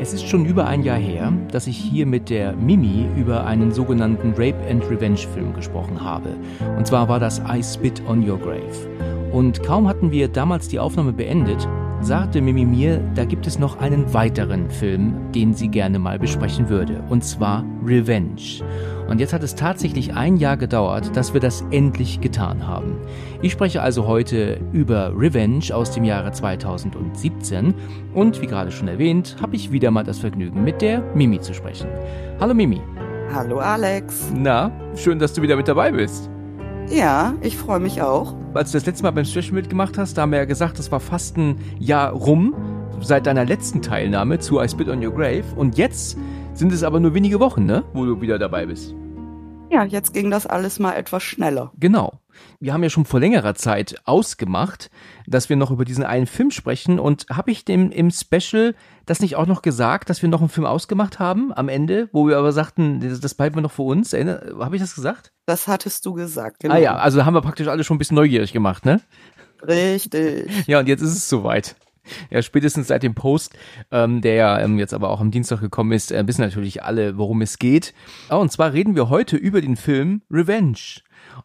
Es ist schon über ein Jahr her, dass ich hier mit der Mimi über einen sogenannten Rape and Revenge Film gesprochen habe. Und zwar war das I Spit on Your Grave. Und kaum hatten wir damals die Aufnahme beendet, sagte Mimi mir, da gibt es noch einen weiteren Film, den sie gerne mal besprechen würde. Und zwar Revenge. Und jetzt hat es tatsächlich ein Jahr gedauert, dass wir das endlich getan haben. Ich spreche also heute über Revenge aus dem Jahre 2017 und wie gerade schon erwähnt, habe ich wieder mal das Vergnügen, mit der Mimi zu sprechen. Hallo Mimi. Hallo Alex. Na, schön, dass du wieder mit dabei bist. Ja, ich freue mich auch. Als du das letzte Mal beim Special mitgemacht hast, da haben wir ja gesagt, das war fast ein Jahr rum seit deiner letzten Teilnahme zu I Spit on Your Grave und jetzt sind es aber nur wenige Wochen, ne? Wo du wieder dabei bist. Ja, jetzt ging das alles mal etwas schneller. Genau. Wir haben ja schon vor längerer Zeit ausgemacht, dass wir noch über diesen einen Film sprechen. Und habe ich dem im Special das nicht auch noch gesagt, dass wir noch einen Film ausgemacht haben am Ende, wo wir aber sagten, das bleiben wir noch für uns? Habe ich das gesagt? Das hattest du gesagt, genau. Ah ja, also haben wir praktisch alle schon ein bisschen neugierig gemacht, ne? Richtig. Ja, und jetzt ist es soweit. Ja, spätestens seit dem Post, ähm, der ja ähm, jetzt aber auch am Dienstag gekommen ist, äh, wissen natürlich alle, worum es geht. Oh, und zwar reden wir heute über den Film Revenge.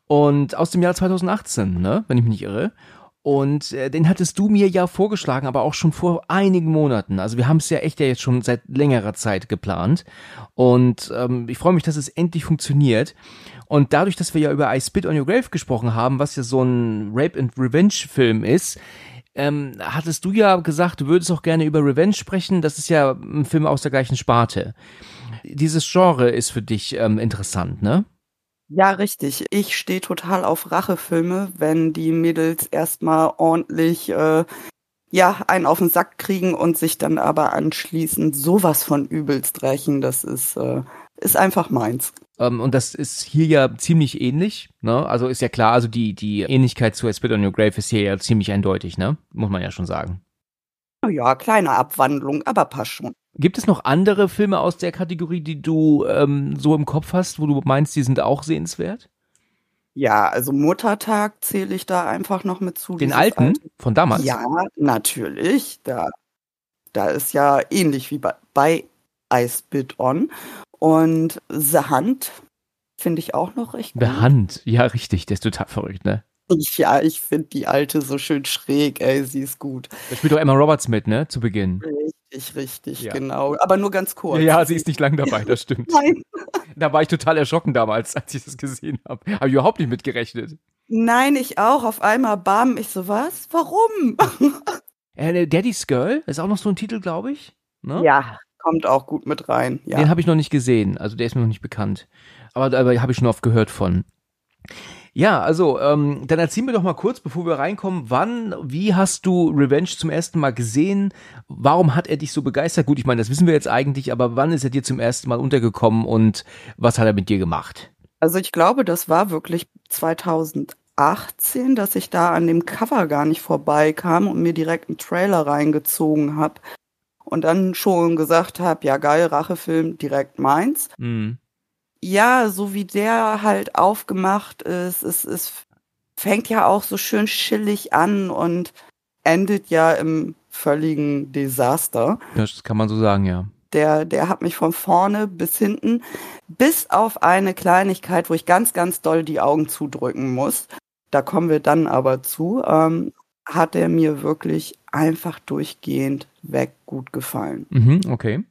Und aus dem Jahr 2018, ne, wenn ich mich nicht irre. Und äh, den hattest du mir ja vorgeschlagen, aber auch schon vor einigen Monaten. Also wir haben es ja echt ja jetzt schon seit längerer Zeit geplant. Und ähm, ich freue mich, dass es endlich funktioniert. Und dadurch, dass wir ja über I Spit on Your Grave gesprochen haben, was ja so ein Rape and Revenge Film ist, ähm, hattest du ja gesagt, du würdest auch gerne über Revenge sprechen. Das ist ja ein Film aus der gleichen Sparte. Dieses Genre ist für dich ähm, interessant, ne? Ja, richtig. Ich stehe total auf Rachefilme, wenn die Mädels erstmal ordentlich äh, ja, einen auf den Sack kriegen und sich dann aber anschließend sowas von übelst rächen. Das ist, äh, ist einfach meins. Ähm, und das ist hier ja ziemlich ähnlich, ne? Also ist ja klar, also die, die Ähnlichkeit zu A Spit on Your Grave ist hier ja ziemlich eindeutig, ne? Muss man ja schon sagen. Ja, kleine Abwandlung, aber passt schon. Gibt es noch andere Filme aus der Kategorie, die du ähm, so im Kopf hast, wo du meinst, die sind auch sehenswert? Ja, also Muttertag zähle ich da einfach noch mit zu. Den alten alte. von damals? Ja, natürlich. Da, da ist ja ähnlich wie bei, bei I Spit On. Und The Hand finde ich auch noch recht gut. The Hand, ja, richtig, der ist total verrückt, ne? Ja, ich finde die alte so schön schräg, ey, sie ist gut. Da spielt doch Emma Roberts mit, ne, zu Beginn. Richtig, richtig, ja. genau. Aber nur ganz kurz. Ja, sie ist nicht lang dabei, das stimmt. Nein. Da war ich total erschrocken damals, als ich das gesehen habe. Habe ich überhaupt nicht mitgerechnet. Nein, ich auch. Auf einmal, bam, ich so, was? Warum? äh, Daddy's Girl ist auch noch so ein Titel, glaube ich. Ne? Ja, kommt auch gut mit rein. Ja. Den habe ich noch nicht gesehen, also der ist mir noch nicht bekannt. Aber da habe ich schon oft gehört von. Ja, also ähm, dann erzähl mir doch mal kurz, bevor wir reinkommen, wann, wie hast du Revenge zum ersten Mal gesehen? Warum hat er dich so begeistert? Gut, ich meine, das wissen wir jetzt eigentlich, aber wann ist er dir zum ersten Mal untergekommen und was hat er mit dir gemacht? Also ich glaube, das war wirklich 2018, dass ich da an dem Cover gar nicht vorbeikam und mir direkt einen Trailer reingezogen habe und dann schon gesagt habe, ja geil, Rachefilm, direkt meins. Mhm. Ja, so wie der halt aufgemacht ist, es, es fängt ja auch so schön chillig an und endet ja im völligen Desaster. Das kann man so sagen, ja. Der, der hat mich von vorne bis hinten, bis auf eine Kleinigkeit, wo ich ganz, ganz doll die Augen zudrücken muss. Da kommen wir dann aber zu. Ähm, hat er mir wirklich einfach durchgehend weg gut gefallen. Mhm, okay.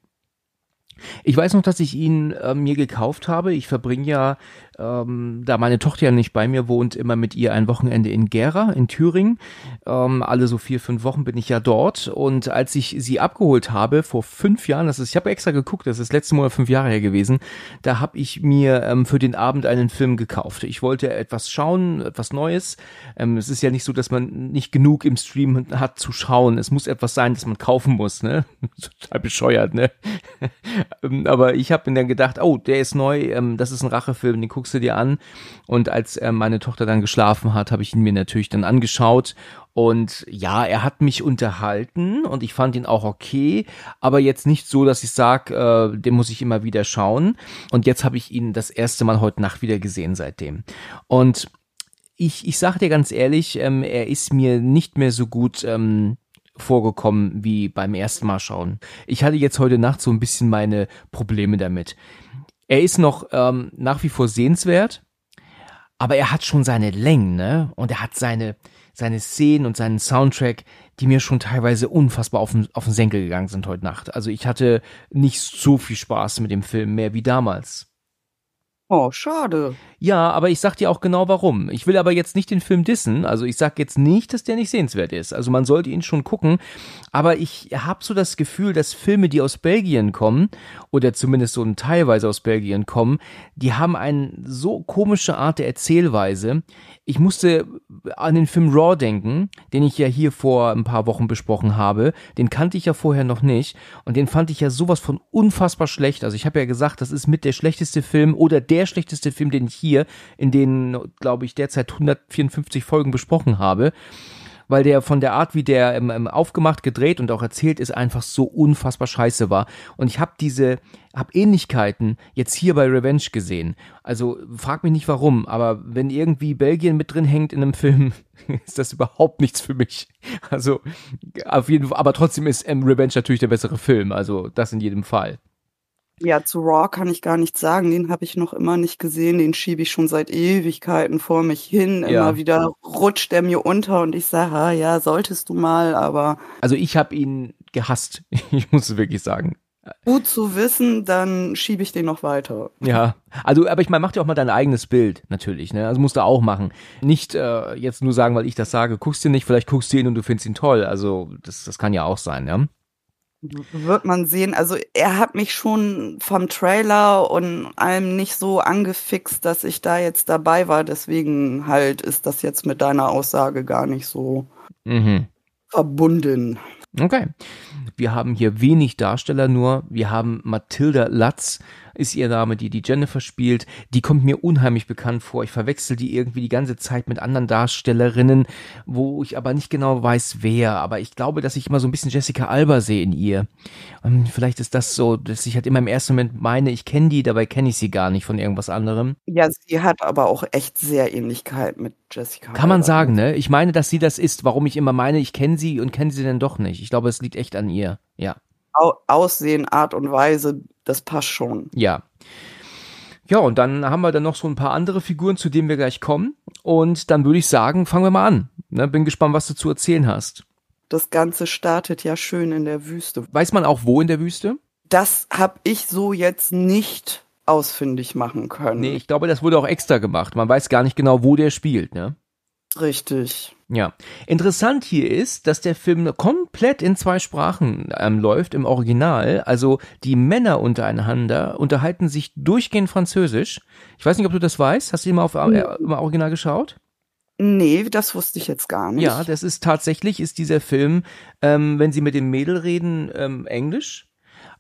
Ich weiß noch, dass ich ihn äh, mir gekauft habe. Ich verbringe ja, ähm, da meine Tochter ja nicht bei mir wohnt, immer mit ihr ein Wochenende in Gera in Thüringen. Ähm, alle so vier, fünf Wochen bin ich ja dort. Und als ich sie abgeholt habe, vor fünf Jahren, das ist, ich habe extra geguckt, das ist letzte Monat fünf Jahre her gewesen, da habe ich mir ähm, für den Abend einen Film gekauft. Ich wollte etwas schauen, etwas Neues. Ähm, es ist ja nicht so, dass man nicht genug im Stream hat zu schauen. Es muss etwas sein, das man kaufen muss, ne? Total bescheuert, ne? Ähm, aber ich habe mir dann gedacht, oh, der ist neu, ähm, das ist ein Rachefilm, den guckst du dir an. Und als äh, meine Tochter dann geschlafen hat, habe ich ihn mir natürlich dann angeschaut. Und ja, er hat mich unterhalten und ich fand ihn auch okay, aber jetzt nicht so, dass ich sage, äh, den muss ich immer wieder schauen. Und jetzt habe ich ihn das erste Mal heute Nacht wieder gesehen seitdem. Und ich, ich sage dir ganz ehrlich, ähm, er ist mir nicht mehr so gut ähm, vorgekommen wie beim ersten Mal schauen. Ich hatte jetzt heute Nacht so ein bisschen meine Probleme damit. Er ist noch ähm, nach wie vor sehenswert, aber er hat schon seine Längen, ne? Und er hat seine, seine Szenen und seinen Soundtrack, die mir schon teilweise unfassbar auf den, auf den Senkel gegangen sind heute Nacht. Also ich hatte nicht so viel Spaß mit dem Film mehr wie damals. Oh, schade. Ja, aber ich sag dir auch genau warum. Ich will aber jetzt nicht den Film dissen. Also ich sag jetzt nicht, dass der nicht sehenswert ist. Also man sollte ihn schon gucken. Aber ich habe so das Gefühl, dass Filme, die aus Belgien kommen, oder zumindest so teilweise aus Belgien kommen, die haben eine so komische Art der Erzählweise. Ich musste an den Film Raw denken, den ich ja hier vor ein paar Wochen besprochen habe. Den kannte ich ja vorher noch nicht. Und den fand ich ja sowas von unfassbar schlecht. Also ich habe ja gesagt, das ist mit der schlechteste Film oder der schlechteste Film, den ich hier in den, glaube ich, derzeit 154 Folgen besprochen habe weil der von der Art, wie der ähm, ähm, aufgemacht, gedreht und auch erzählt ist, einfach so unfassbar scheiße war. Und ich habe diese, habe Ähnlichkeiten jetzt hier bei Revenge gesehen. Also frag mich nicht warum, aber wenn irgendwie Belgien mit drin hängt in einem Film, ist das überhaupt nichts für mich. Also auf jeden Fall, aber trotzdem ist ähm, Revenge natürlich der bessere Film. Also das in jedem Fall. Ja, zu Raw kann ich gar nichts sagen. Den habe ich noch immer nicht gesehen. Den schiebe ich schon seit Ewigkeiten vor mich hin. Ja. Immer wieder rutscht er mir unter und ich sage, ah, ja, solltest du mal, aber. Also ich habe ihn gehasst. Ich muss es wirklich sagen. Gut zu wissen, dann schiebe ich den noch weiter. Ja, also, aber ich meine, mach dir auch mal dein eigenes Bild, natürlich, ne? Also musst du auch machen. Nicht äh, jetzt nur sagen, weil ich das sage, guckst du nicht, vielleicht guckst du ihn und du findest ihn toll. Also, das, das kann ja auch sein, ja. Wird man sehen. Also er hat mich schon vom Trailer und allem nicht so angefixt, dass ich da jetzt dabei war. Deswegen halt ist das jetzt mit deiner Aussage gar nicht so mhm. verbunden. Okay. Wir haben hier wenig Darsteller nur. Wir haben Mathilda Latz, ist ihr Name, die die Jennifer spielt. Die kommt mir unheimlich bekannt vor. Ich verwechsel die irgendwie die ganze Zeit mit anderen Darstellerinnen, wo ich aber nicht genau weiß, wer. Aber ich glaube, dass ich immer so ein bisschen Jessica Alba sehe in ihr. Und ähm, vielleicht ist das so, dass ich halt immer im ersten Moment meine, ich kenne die, dabei kenne ich sie gar nicht von irgendwas anderem. Ja, sie hat aber auch echt sehr Ähnlichkeit mit Jessica. Kann man sagen, ne? Ich meine, dass sie das ist, warum ich immer meine, ich kenne sie und kenne sie denn doch nicht. Ich glaube, es liegt echt an ihr. Ja. Aussehen, Art und Weise, das passt schon. Ja. Ja, und dann haben wir dann noch so ein paar andere Figuren, zu denen wir gleich kommen. Und dann würde ich sagen, fangen wir mal an. Ne, bin gespannt, was du zu erzählen hast. Das Ganze startet ja schön in der Wüste. Weiß man auch, wo in der Wüste? Das habe ich so jetzt nicht ausfindig machen können. Nee, ich glaube, das wurde auch extra gemacht. Man weiß gar nicht genau, wo der spielt, ne? Richtig. Ja. Interessant hier ist, dass der Film komplett in zwei Sprachen ähm, läuft im Original. Also die Männer untereinander unterhalten sich durchgehend Französisch. Ich weiß nicht, ob du das weißt. Hast du immer auf äh, im Original geschaut? Nee, das wusste ich jetzt gar nicht. Ja, das ist tatsächlich, ist dieser Film, ähm, wenn sie mit dem Mädel reden, ähm, Englisch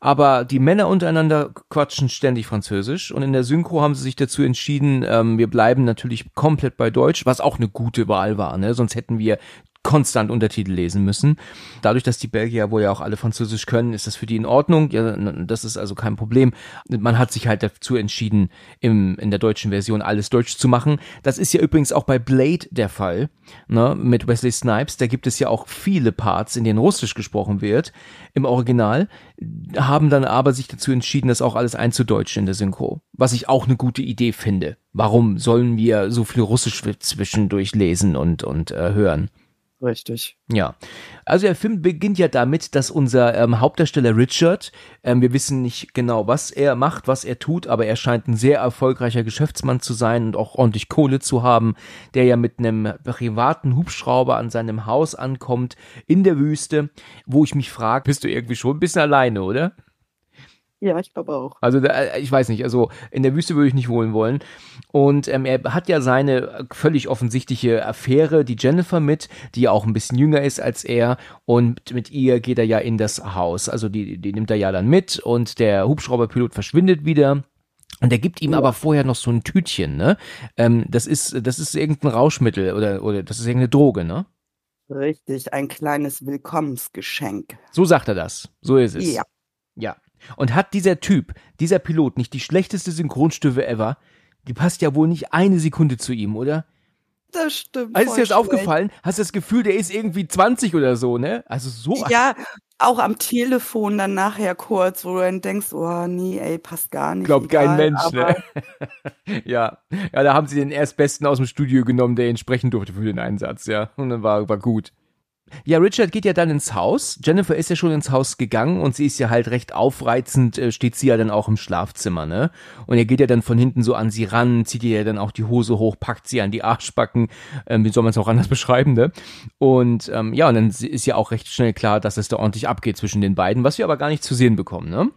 aber die Männer untereinander quatschen ständig Französisch und in der Synchro haben sie sich dazu entschieden, ähm, wir bleiben natürlich komplett bei Deutsch, was auch eine gute Wahl war, ne? Sonst hätten wir konstant Untertitel lesen müssen. Dadurch, dass die Belgier wohl ja auch alle Französisch können, ist das für die in Ordnung. Ja, das ist also kein Problem. Man hat sich halt dazu entschieden, im, in der deutschen Version alles Deutsch zu machen. Das ist ja übrigens auch bei Blade der Fall, ne, mit Wesley Snipes. Da gibt es ja auch viele Parts, in denen Russisch gesprochen wird im Original, haben dann aber sich dazu entschieden, das auch alles einzudeutschen in der Synchro. Was ich auch eine gute Idee finde. Warum sollen wir so viel Russisch zwischendurch lesen und, und äh, hören? Richtig. Ja. Also der Film beginnt ja damit, dass unser ähm, Hauptdarsteller Richard, ähm, wir wissen nicht genau, was er macht, was er tut, aber er scheint ein sehr erfolgreicher Geschäftsmann zu sein und auch ordentlich Kohle zu haben, der ja mit einem privaten Hubschrauber an seinem Haus ankommt in der Wüste, wo ich mich frage, bist du irgendwie schon ein bisschen alleine, oder? Ja, ich glaube auch. Also da, ich weiß nicht, also in der Wüste würde ich nicht wohnen wollen. Und ähm, er hat ja seine völlig offensichtliche Affäre, die Jennifer mit, die auch ein bisschen jünger ist als er. Und mit ihr geht er ja in das Haus. Also die, die nimmt er ja dann mit und der Hubschrauberpilot verschwindet wieder. Und er gibt ihm ja. aber vorher noch so ein Tütchen, ne? Ähm, das ist, das ist irgendein Rauschmittel oder, oder das ist irgendeine Droge, ne? Richtig, ein kleines Willkommensgeschenk. So sagt er das. So ist es. Ja. Ja. Und hat dieser Typ, dieser Pilot, nicht die schlechteste Synchronstimme ever? Die passt ja wohl nicht eine Sekunde zu ihm, oder? Das stimmt. Also ist dir das aufgefallen? Hast du das Gefühl, der ist irgendwie 20 oder so, ne? Also so. Ja, auch am Telefon dann nachher kurz, wo du dann denkst, oh nee, ey, passt gar nicht. Glaubt kein Mensch, ne? ja. Ja, da haben sie den Erstbesten aus dem Studio genommen, der entsprechen durfte für den Einsatz, ja. Und dann war, war gut. Ja, Richard geht ja dann ins Haus. Jennifer ist ja schon ins Haus gegangen und sie ist ja halt recht aufreizend, äh, steht sie ja dann auch im Schlafzimmer, ne? Und er geht ja dann von hinten so an sie ran, zieht ihr ja dann auch die Hose hoch, packt sie an die Arschbacken, ähm, wie soll man es auch anders beschreiben, ne? Und ähm, ja, und dann ist ja auch recht schnell klar, dass es da ordentlich abgeht zwischen den beiden, was wir aber gar nicht zu sehen bekommen, ne?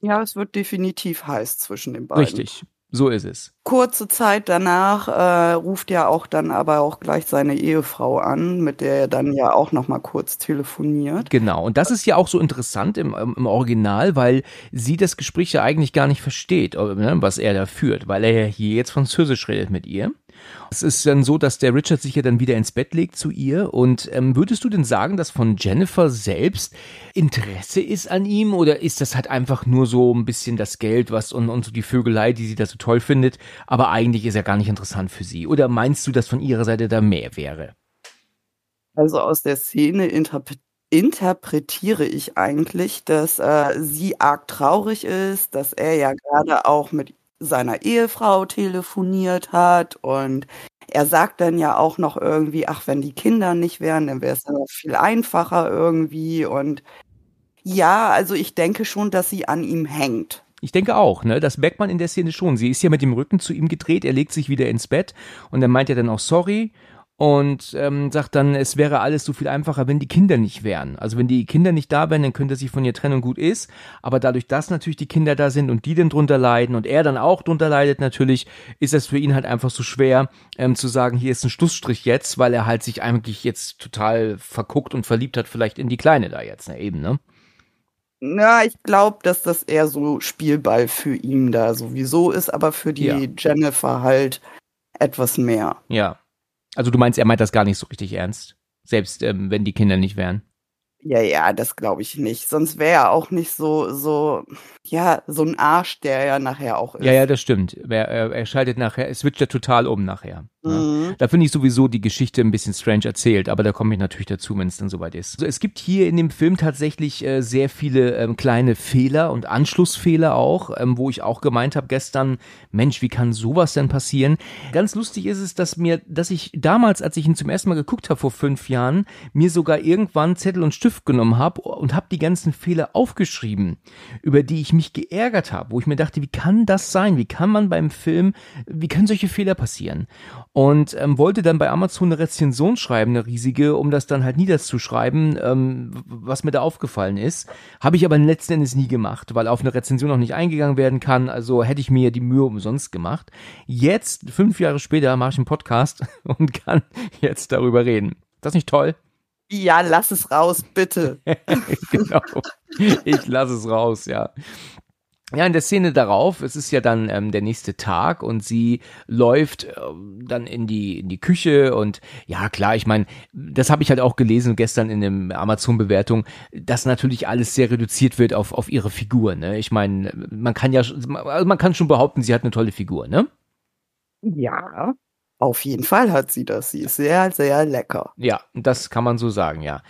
Ja, es wird definitiv heiß zwischen den beiden. Richtig. So ist es. Kurze Zeit danach äh, ruft er auch dann aber auch gleich seine Ehefrau an, mit der er dann ja auch noch mal kurz telefoniert. Genau, und das ist ja auch so interessant im, im Original, weil sie das Gespräch ja eigentlich gar nicht versteht, äh, ne, was er da führt, weil er ja hier jetzt Französisch redet mit ihr. Es ist dann so, dass der Richard sich ja dann wieder ins Bett legt zu ihr. Und ähm, würdest du denn sagen, dass von Jennifer selbst Interesse ist an ihm? Oder ist das halt einfach nur so ein bisschen das Geld, was und, und so die Vögelei, die sie da so toll findet? Aber eigentlich ist er gar nicht interessant für sie. Oder meinst du, dass von ihrer Seite da mehr wäre? Also aus der Szene interpretiert interpretiere ich eigentlich, dass äh, sie arg traurig ist, dass er ja gerade auch mit seiner Ehefrau telefoniert hat und er sagt dann ja auch noch irgendwie, ach, wenn die Kinder nicht wären, dann wäre es dann auch viel einfacher irgendwie und ja, also ich denke schon, dass sie an ihm hängt. Ich denke auch, ne? Das merkt man in der Szene schon. Sie ist ja mit dem Rücken zu ihm gedreht, er legt sich wieder ins Bett und dann meint er dann auch sorry und ähm, sagt dann, es wäre alles so viel einfacher, wenn die Kinder nicht wären. Also wenn die Kinder nicht da wären, dann könnte er sich von ihr trennen und gut ist. Aber dadurch, dass natürlich die Kinder da sind und die dann drunter leiden und er dann auch drunter leidet natürlich, ist es für ihn halt einfach so schwer ähm, zu sagen, hier ist ein Schlussstrich jetzt, weil er halt sich eigentlich jetzt total verguckt und verliebt hat vielleicht in die Kleine da jetzt, ne, eben, ne? Na, ich glaube, dass das eher so Spielball für ihn da sowieso ist, aber für die ja. Jennifer halt etwas mehr. Ja, also du meinst, er meint das gar nicht so richtig ernst, selbst ähm, wenn die Kinder nicht wären. Ja, ja, das glaube ich nicht. Sonst wäre er auch nicht so, so, ja, so ein Arsch, der ja nachher auch ist. Ja, ja, das stimmt. Er, er schaltet nachher, es switcht ja total um nachher. Ne? Mhm. Da finde ich sowieso die Geschichte ein bisschen strange erzählt, aber da komme ich natürlich dazu, wenn es dann soweit ist. Also es gibt hier in dem Film tatsächlich äh, sehr viele ähm, kleine Fehler und Anschlussfehler auch, ähm, wo ich auch gemeint habe gestern, Mensch, wie kann sowas denn passieren? Ganz lustig ist es, dass mir, dass ich damals, als ich ihn zum ersten Mal geguckt habe vor fünf Jahren, mir sogar irgendwann Zettel und Stift genommen habe und habe die ganzen Fehler aufgeschrieben, über die ich mich geärgert habe, wo ich mir dachte, wie kann das sein? Wie kann man beim Film, wie können solche Fehler passieren? Und ähm, wollte dann bei Amazon eine Rezension schreiben, eine riesige, um das dann halt niederzuschreiben, ähm, was mir da aufgefallen ist. Habe ich aber letzten Endes nie gemacht, weil auf eine Rezension noch nicht eingegangen werden kann. Also hätte ich mir die Mühe umsonst gemacht. Jetzt, fünf Jahre später, mache ich einen Podcast und kann jetzt darüber reden. Ist das nicht toll? Ja, lass es raus, bitte. genau. Ich lasse es raus, ja. Ja, in der Szene darauf, es ist ja dann ähm, der nächste Tag und sie läuft äh, dann in die in die Küche und ja klar, ich meine, das habe ich halt auch gelesen gestern in dem Amazon Bewertung, dass natürlich alles sehr reduziert wird auf auf ihre Figur, ne? Ich meine, man kann ja also man kann schon behaupten, sie hat eine tolle Figur, ne? Ja, auf jeden Fall hat sie das. Sie ist sehr sehr lecker. Ja, das kann man so sagen, ja.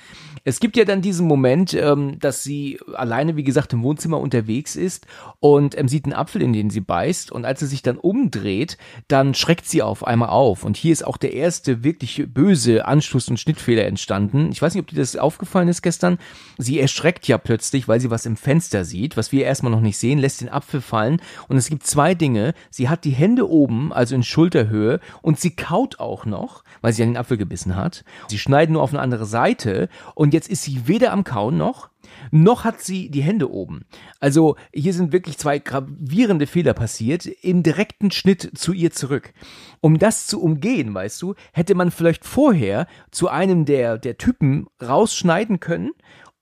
Es gibt ja dann diesen Moment, ähm, dass sie alleine, wie gesagt, im Wohnzimmer unterwegs ist und ähm, sieht einen Apfel, in den sie beißt. Und als sie sich dann umdreht, dann schreckt sie auf einmal auf. Und hier ist auch der erste wirklich böse Anschluss- und Schnittfehler entstanden. Ich weiß nicht, ob dir das aufgefallen ist gestern. Sie erschreckt ja plötzlich, weil sie was im Fenster sieht, was wir erstmal noch nicht sehen, lässt den Apfel fallen. Und es gibt zwei Dinge. Sie hat die Hände oben, also in Schulterhöhe, und sie kaut auch noch, weil sie an den Apfel gebissen hat. Sie schneiden nur auf eine andere Seite und jetzt ist sie weder am Kauen noch, noch hat sie die Hände oben. Also hier sind wirklich zwei gravierende Fehler passiert im direkten Schnitt zu ihr zurück. Um das zu umgehen, weißt du, hätte man vielleicht vorher zu einem der, der Typen rausschneiden können,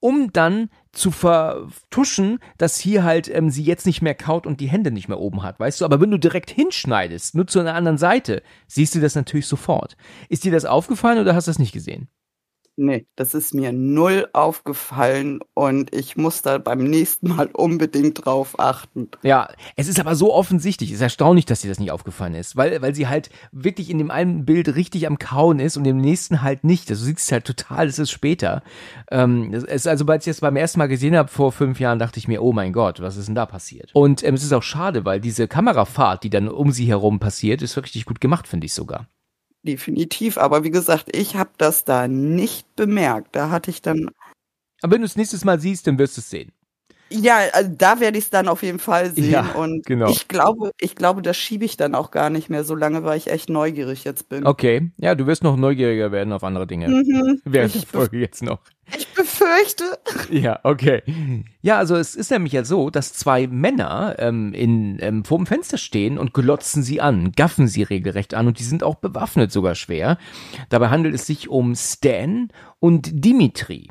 um dann zu vertuschen, dass hier halt ähm, sie jetzt nicht mehr kaut und die Hände nicht mehr oben hat, weißt du? Aber wenn du direkt hinschneidest, nur zu einer anderen Seite, siehst du das natürlich sofort. Ist dir das aufgefallen oder hast du das nicht gesehen? Nee, das ist mir null aufgefallen und ich muss da beim nächsten Mal unbedingt drauf achten. Ja, es ist aber so offensichtlich. Es ist erstaunlich, dass dir das nicht aufgefallen ist, weil, weil sie halt wirklich in dem einen Bild richtig am Kauen ist und im nächsten halt nicht. Also du siehst es halt total, das ist später. Ähm, es ist also, als ich das beim ersten Mal gesehen habe vor fünf Jahren, dachte ich mir, oh mein Gott, was ist denn da passiert? Und ähm, es ist auch schade, weil diese Kamerafahrt, die dann um sie herum passiert, ist richtig gut gemacht, finde ich sogar definitiv. Aber wie gesagt, ich habe das da nicht bemerkt. Da hatte ich dann. Aber wenn du es nächstes Mal siehst, dann wirst du es sehen. Ja, also da werde ich es dann auf jeden Fall sehen. Ja, und genau. ich glaube, ich glaube, das schiebe ich dann auch gar nicht mehr so lange, weil ich echt neugierig jetzt bin. Okay, ja, du wirst noch neugieriger werden auf andere Dinge. Mhm. Während der Folge jetzt noch. Ich befürchte. Ja, okay. Ja, also es ist nämlich ja so, dass zwei Männer ähm, in, ähm, vor dem Fenster stehen und glotzen sie an, gaffen sie regelrecht an und die sind auch bewaffnet sogar schwer. Dabei handelt es sich um Stan und Dimitri.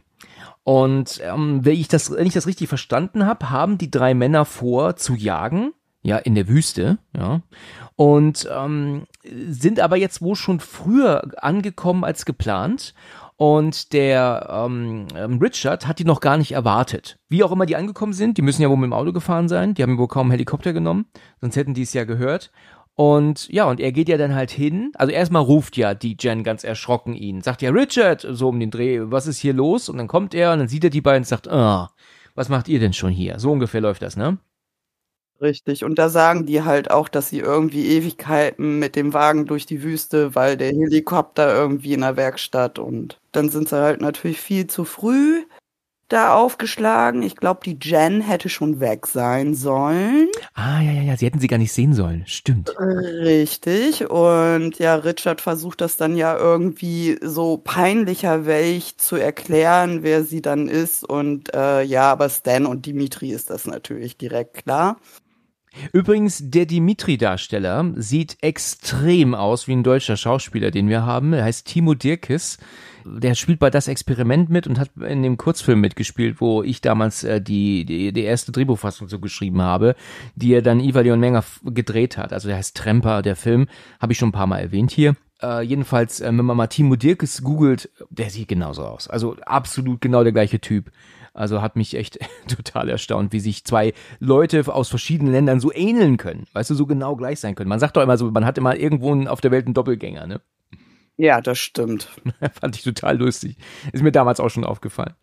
Und ähm, wenn, ich das, wenn ich das richtig verstanden habe, haben die drei Männer vor zu jagen, ja, in der Wüste, ja, und ähm, sind aber jetzt wohl schon früher angekommen als geplant und der ähm, ähm, Richard hat die noch gar nicht erwartet. Wie auch immer die angekommen sind, die müssen ja wohl mit dem Auto gefahren sein, die haben wohl kaum einen Helikopter genommen, sonst hätten die es ja gehört. Und ja, und er geht ja dann halt hin. Also erstmal ruft ja die Jen ganz erschrocken ihn, sagt ja Richard, so um den Dreh, was ist hier los? Und dann kommt er und dann sieht er die beiden und sagt, ah, was macht ihr denn schon hier? So ungefähr läuft das, ne? Richtig. Und da sagen die halt auch, dass sie irgendwie Ewigkeiten mit dem Wagen durch die Wüste, weil der Helikopter irgendwie in der Werkstatt und dann sind sie halt natürlich viel zu früh da aufgeschlagen. Ich glaube, die Jen hätte schon weg sein sollen. Ah, ja, ja, ja, sie hätten sie gar nicht sehen sollen. Stimmt. Richtig. Und ja, Richard versucht das dann ja irgendwie so peinlicher Welch zu erklären, wer sie dann ist. Und äh, ja, aber Stan und Dimitri ist das natürlich direkt klar. Übrigens, der Dimitri-Darsteller sieht extrem aus wie ein deutscher Schauspieler, den wir haben. Er heißt Timo Dirkes. Der spielt bei Das Experiment mit und hat in dem Kurzfilm mitgespielt, wo ich damals äh, die, die, die erste Drehbuchfassung so geschrieben habe, die er dann Iva Leon Menger gedreht hat. Also der heißt Tremper, der Film. Habe ich schon ein paar Mal erwähnt hier. Uh, jedenfalls, äh, wenn man mal Timo Dirkes googelt, der sieht genauso aus. Also absolut genau der gleiche Typ. Also hat mich echt total erstaunt, wie sich zwei Leute aus verschiedenen Ländern so ähneln können. Weißt du, so genau gleich sein können. Man sagt doch immer so, man hat immer irgendwo auf der Welt einen Doppelgänger, ne? Ja, das stimmt. Fand ich total lustig. Ist mir damals auch schon aufgefallen.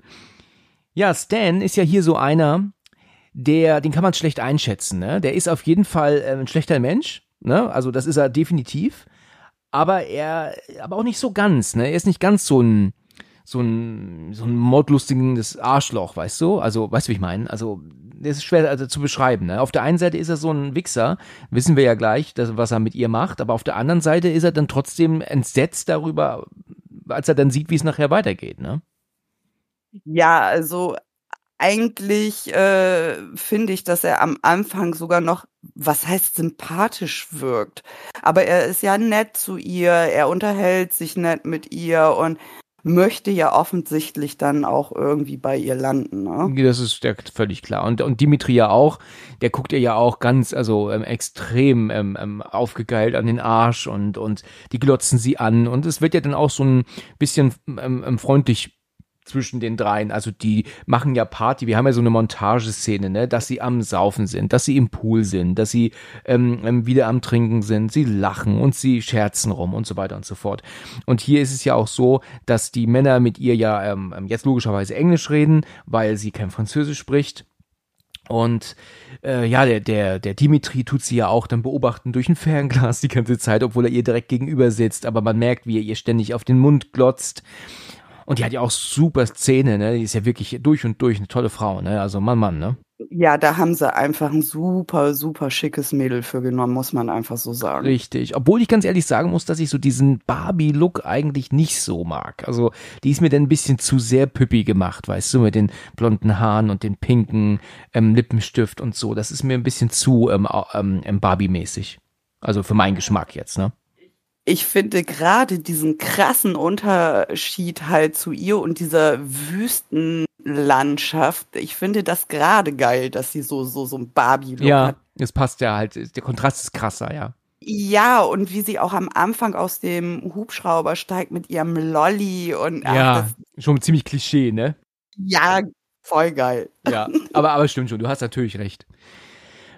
Ja, Stan ist ja hier so einer, der, den kann man schlecht einschätzen, ne? Der ist auf jeden Fall äh, ein schlechter Mensch, ne? Also das ist er definitiv. Aber er, aber auch nicht so ganz, ne? Er ist nicht ganz so ein, so ein, so ein mordlustiges Arschloch, weißt du? Also, weißt du, wie ich meine? Also, ist schwer also, zu beschreiben. Ne? Auf der einen Seite ist er so ein Wichser, wissen wir ja gleich, dass, was er mit ihr macht, aber auf der anderen Seite ist er dann trotzdem entsetzt darüber, als er dann sieht, wie es nachher weitergeht, ne? Ja, also eigentlich äh, finde ich, dass er am Anfang sogar noch, was heißt sympathisch wirkt. Aber er ist ja nett zu ihr, er unterhält sich nett mit ihr und möchte ja offensichtlich dann auch irgendwie bei ihr landen. Ne? Das ist ja völlig klar. Und, und Dimitri ja auch, der guckt ihr ja auch ganz, also ähm, extrem ähm, ähm, aufgegeilt an den Arsch und, und die glotzen sie an. Und es wird ja dann auch so ein bisschen ähm, ähm freundlich zwischen den dreien. Also die machen ja Party. Wir haben ja so eine Montageszene, ne, dass sie am Saufen sind, dass sie im Pool sind, dass sie ähm, ähm, wieder am Trinken sind, sie lachen und sie scherzen rum und so weiter und so fort. Und hier ist es ja auch so, dass die Männer mit ihr ja ähm, ähm jetzt logischerweise Englisch reden, weil sie kein Französisch spricht. Und äh, ja, der, der, der Dimitri tut sie ja auch dann beobachten durch ein Fernglas die ganze Zeit, obwohl er ihr direkt gegenüber sitzt. Aber man merkt, wie er ihr ständig auf den Mund glotzt. Und die hat ja auch super Szene, ne? Die ist ja wirklich durch und durch eine tolle Frau, ne? Also Mann, Mann, ne? Ja, da haben sie einfach ein super, super schickes Mädel für genommen, muss man einfach so sagen. Richtig. Obwohl ich ganz ehrlich sagen muss, dass ich so diesen Barbie-Look eigentlich nicht so mag. Also, die ist mir dann ein bisschen zu sehr püppi gemacht, weißt du, mit den blonden Haaren und den pinken ähm, Lippenstift und so. Das ist mir ein bisschen zu ähm, ähm, Barbie-mäßig. Also für meinen Geschmack jetzt, ne? Ich finde gerade diesen krassen Unterschied halt zu ihr und dieser Wüstenlandschaft, ich finde das gerade geil, dass sie so, so, so ein Barbie-Look ja, hat. Ja, es passt ja halt, der Kontrast ist krasser, ja. Ja, und wie sie auch am Anfang aus dem Hubschrauber steigt mit ihrem Lolly und. Ach, ja, schon ziemlich Klischee, ne? Ja, voll geil. Ja, aber, aber stimmt schon, du hast natürlich recht.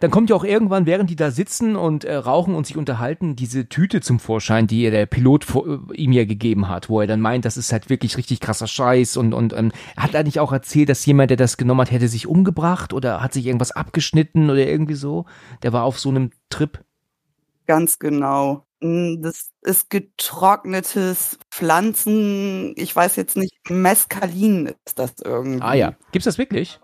Dann kommt ja auch irgendwann, während die da sitzen und äh, rauchen und sich unterhalten, diese Tüte zum Vorschein, die ihr der Pilot vor, äh, ihm ja gegeben hat, wo er dann meint, das ist halt wirklich richtig krasser Scheiß und, und ähm, hat er nicht auch erzählt, dass jemand, der das genommen hat, hätte sich umgebracht oder hat sich irgendwas abgeschnitten oder irgendwie so? Der war auf so einem Trip. Ganz genau. Hm, das ist getrocknetes Pflanzen, ich weiß jetzt nicht, Mescalin ist das irgendwie. Ah ja, gibt's das wirklich?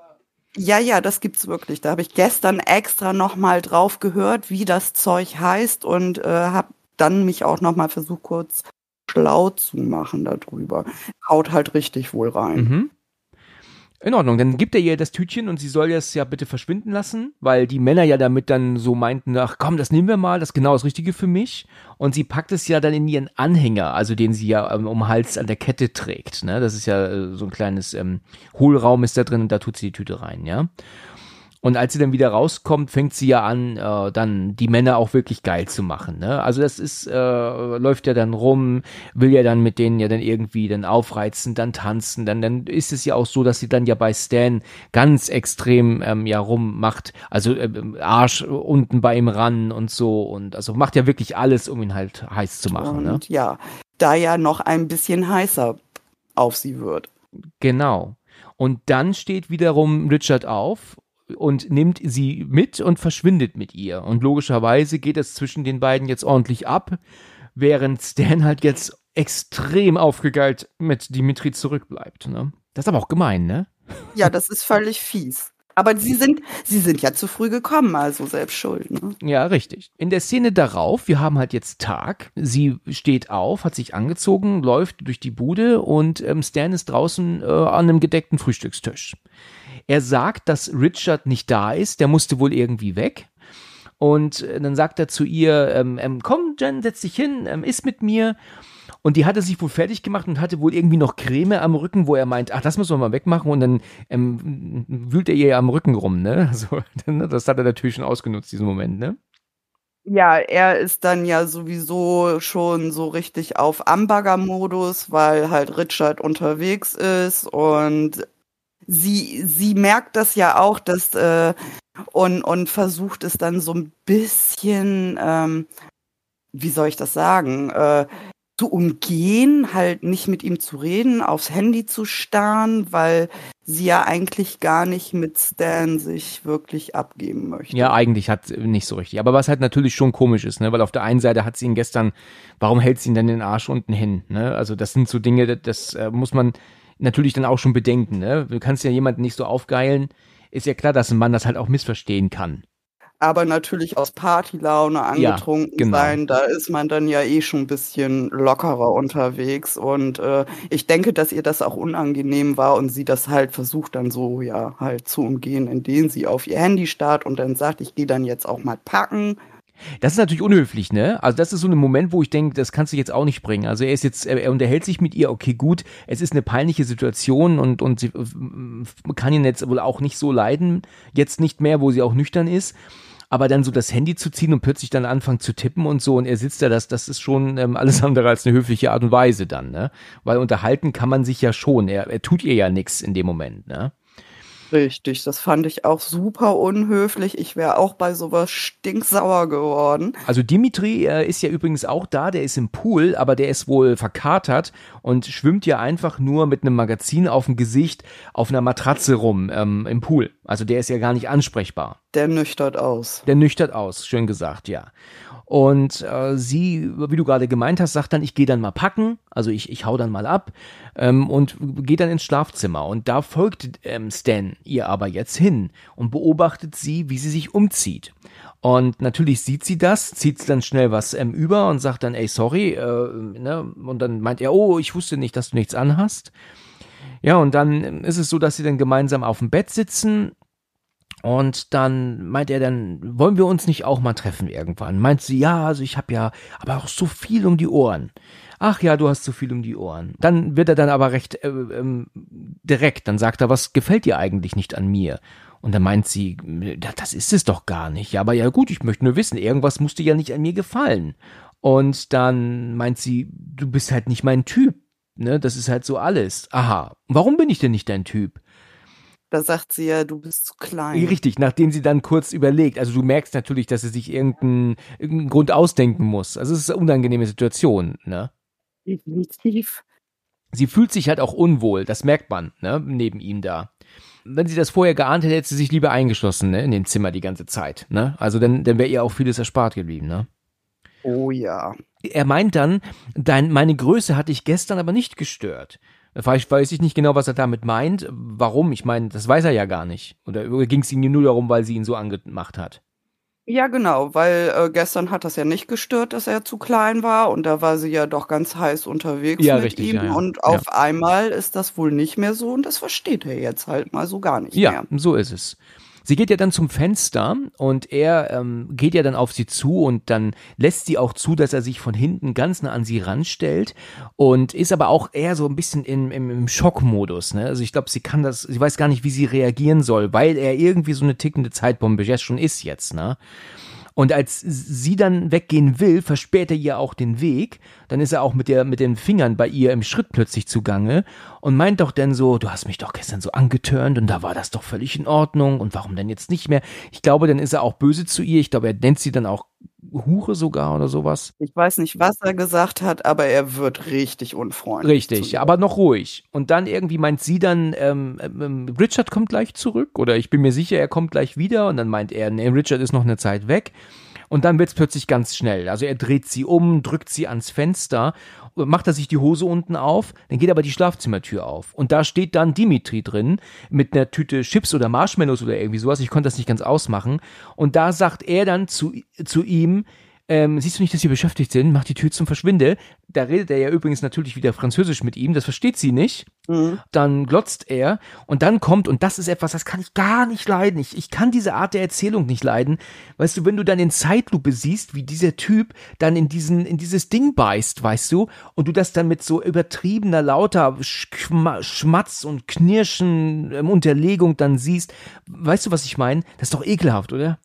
Ja, ja, das gibt's wirklich. Da habe ich gestern extra noch mal drauf gehört, wie das Zeug heißt und äh, habe dann mich auch noch mal versucht kurz schlau zu machen darüber. Haut halt richtig wohl rein. Mhm. In Ordnung, dann gibt er ihr das Tütchen und sie soll es ja bitte verschwinden lassen, weil die Männer ja damit dann so meinten, ach komm, das nehmen wir mal, das ist genau das Richtige für mich. Und sie packt es ja dann in ihren Anhänger, also den sie ja ähm, um Hals an der Kette trägt. Ne? Das ist ja äh, so ein kleines ähm, Hohlraum ist da drin und da tut sie die Tüte rein, ja. Und als sie dann wieder rauskommt, fängt sie ja an, äh, dann die Männer auch wirklich geil zu machen. Ne? Also das ist, äh, läuft ja dann rum, will ja dann mit denen ja dann irgendwie dann aufreizen, dann tanzen. Dann, dann ist es ja auch so, dass sie dann ja bei Stan ganz extrem ähm, ja rummacht. Also äh, Arsch unten bei ihm ran und so. Und also macht ja wirklich alles, um ihn halt heiß zu machen. Und ne? ja, da ja noch ein bisschen heißer auf sie wird. Genau. Und dann steht wiederum Richard auf und nimmt sie mit und verschwindet mit ihr. Und logischerweise geht es zwischen den beiden jetzt ordentlich ab, während Stan halt jetzt extrem aufgegeilt mit Dimitri zurückbleibt. Ne? Das ist aber auch gemein, ne? Ja, das ist völlig fies. Aber sie sind, sie sind ja zu früh gekommen, also selbst schuld. Ne? Ja, richtig. In der Szene darauf, wir haben halt jetzt Tag. Sie steht auf, hat sich angezogen, läuft durch die Bude und ähm, Stan ist draußen äh, an einem gedeckten Frühstückstisch. Er sagt, dass Richard nicht da ist, der musste wohl irgendwie weg. Und äh, dann sagt er zu ihr, ähm, ähm, komm, Jen, setz dich hin, ähm, iss mit mir. Und die hatte sich wohl fertig gemacht und hatte wohl irgendwie noch Creme am Rücken, wo er meint, ach, das müssen wir mal wegmachen. Und dann ähm, wühlt er ihr ja am Rücken rum, ne? Also, das hat er natürlich schon ausgenutzt, diesen Moment, ne? Ja, er ist dann ja sowieso schon so richtig auf Amberger-Modus, weil halt Richard unterwegs ist und sie, sie merkt das ja auch, dass äh, und, und versucht es dann so ein bisschen, ähm, wie soll ich das sagen, äh, zu umgehen, halt nicht mit ihm zu reden, aufs Handy zu starren, weil sie ja eigentlich gar nicht mit Stan sich wirklich abgeben möchte. Ja, eigentlich hat nicht so richtig. Aber was halt natürlich schon komisch ist, ne? Weil auf der einen Seite hat sie ihn gestern, warum hält sie ihn denn den Arsch unten hin? Ne? Also das sind so Dinge, das, das äh, muss man natürlich dann auch schon bedenken. Ne? Du kannst ja jemanden nicht so aufgeilen. Ist ja klar, dass ein Mann das halt auch missverstehen kann. Aber natürlich aus Partylaune angetrunken ja, genau. sein, da ist man dann ja eh schon ein bisschen lockerer unterwegs. Und äh, ich denke, dass ihr das auch unangenehm war und sie das halt versucht dann so ja halt zu umgehen, indem sie auf ihr Handy starrt und dann sagt, ich gehe dann jetzt auch mal packen das ist natürlich unhöflich, ne? Also das ist so ein Moment, wo ich denke, das kannst du jetzt auch nicht bringen. Also er ist jetzt, er unterhält sich mit ihr, okay, gut, es ist eine peinliche Situation und, und sie kann ihn jetzt wohl auch nicht so leiden, jetzt nicht mehr, wo sie auch nüchtern ist. Aber dann so das Handy zu ziehen und plötzlich dann anfangen zu tippen und so und er sitzt da, das, das ist schon ähm, alles andere als eine höfliche Art und Weise dann, ne? Weil unterhalten kann man sich ja schon. Er, er tut ihr ja nichts in dem Moment, ne? Richtig, das fand ich auch super unhöflich. Ich wäre auch bei sowas stinksauer geworden. Also Dimitri äh, ist ja übrigens auch da, der ist im Pool, aber der ist wohl verkatert und schwimmt ja einfach nur mit einem Magazin auf dem Gesicht auf einer Matratze rum ähm, im Pool. Also der ist ja gar nicht ansprechbar. Der nüchtert aus. Der nüchtert aus, schön gesagt, ja. Und äh, sie, wie du gerade gemeint hast, sagt dann, ich gehe dann mal packen, also ich, ich hau dann mal ab ähm, und gehe dann ins Schlafzimmer. Und da folgt ähm, Stan ihr aber jetzt hin und beobachtet sie, wie sie sich umzieht. Und natürlich sieht sie das, zieht dann schnell was ähm, über und sagt dann, ey, sorry, äh, ne? und dann meint er, oh, ich wusste nicht, dass du nichts anhast. Ja, und dann ist es so, dass sie dann gemeinsam auf dem Bett sitzen und dann meint er dann, wollen wir uns nicht auch mal treffen irgendwann? Meint sie, ja, also ich habe ja aber auch so viel um die Ohren. Ach ja, du hast so viel um die Ohren. Dann wird er dann aber recht äh, ähm, direkt, dann sagt er, was gefällt dir eigentlich nicht an mir? Und dann meint sie, das ist es doch gar nicht. Ja, aber ja gut, ich möchte nur wissen, irgendwas musste ja nicht an mir gefallen. Und dann meint sie, du bist halt nicht mein Typ. Ne, das ist halt so alles. Aha. Warum bin ich denn nicht dein Typ? Da sagt sie ja, du bist zu klein. Richtig, nachdem sie dann kurz überlegt. Also du merkst natürlich, dass sie sich irgendeinen, irgendeinen Grund ausdenken muss. Also es ist eine unangenehme Situation, ne? Definitiv. Sie fühlt sich halt auch unwohl, das merkt man, ne, neben ihm da. Wenn sie das vorher geahnt hätte, hätte sie sich lieber eingeschlossen, ne, in dem Zimmer die ganze Zeit, ne? Also dann, dann wäre ihr auch vieles erspart geblieben, ne? Oh ja. Er meint dann, dein, meine Größe hatte ich gestern aber nicht gestört. Vielleicht weiß ich nicht genau, was er damit meint. Warum? Ich meine, das weiß er ja gar nicht. Oder ging es ihm nur darum, weil sie ihn so angemacht hat? Ja, genau, weil äh, gestern hat das ja nicht gestört, dass er zu klein war und da war sie ja doch ganz heiß unterwegs ja, mit richtig, ihm ja, ja. und auf einmal ist das wohl nicht mehr so und das versteht er jetzt halt mal so gar nicht ja, mehr. Ja, so ist es. Sie geht ja dann zum Fenster und er ähm, geht ja dann auf sie zu und dann lässt sie auch zu, dass er sich von hinten ganz nah an sie ranstellt und ist aber auch eher so ein bisschen im, im, im Schockmodus. Ne? Also ich glaube, sie kann das, sie weiß gar nicht, wie sie reagieren soll, weil er irgendwie so eine tickende Zeitbombe jetzt schon ist jetzt. Ne? Und als sie dann weggehen will, versperrt er ihr auch den Weg. Dann ist er auch mit, der, mit den Fingern bei ihr im Schritt plötzlich zugange und meint doch dann so, du hast mich doch gestern so angetörnt und da war das doch völlig in Ordnung und warum denn jetzt nicht mehr? Ich glaube, dann ist er auch böse zu ihr. Ich glaube, er nennt sie dann auch Hure sogar oder sowas. Ich weiß nicht, was er gesagt hat, aber er wird richtig unfreundlich. Richtig, aber noch ruhig. Und dann irgendwie meint sie dann, ähm, ähm, Richard kommt gleich zurück oder ich bin mir sicher, er kommt gleich wieder. Und dann meint er, nee, Richard ist noch eine Zeit weg. Und dann wird's plötzlich ganz schnell. Also er dreht sie um, drückt sie ans Fenster, macht er sich die Hose unten auf, dann geht aber die Schlafzimmertür auf. Und da steht dann Dimitri drin mit einer Tüte Chips oder Marshmallows oder irgendwie sowas. Ich konnte das nicht ganz ausmachen. Und da sagt er dann zu, zu ihm, ähm, siehst du nicht, dass sie beschäftigt sind? Mach die Tür zum Verschwinde. Da redet er ja übrigens natürlich wieder Französisch mit ihm, das versteht sie nicht. Mhm. Dann glotzt er und dann kommt, und das ist etwas, das kann ich gar nicht leiden. Ich, ich kann diese Art der Erzählung nicht leiden. Weißt du, wenn du dann in Zeitlupe siehst, wie dieser Typ dann in diesen, in dieses Ding beißt, weißt du, und du das dann mit so übertriebener, lauter Schmatz und Knirschen ähm, Unterlegung dann siehst, weißt du, was ich meine? Das ist doch ekelhaft, oder?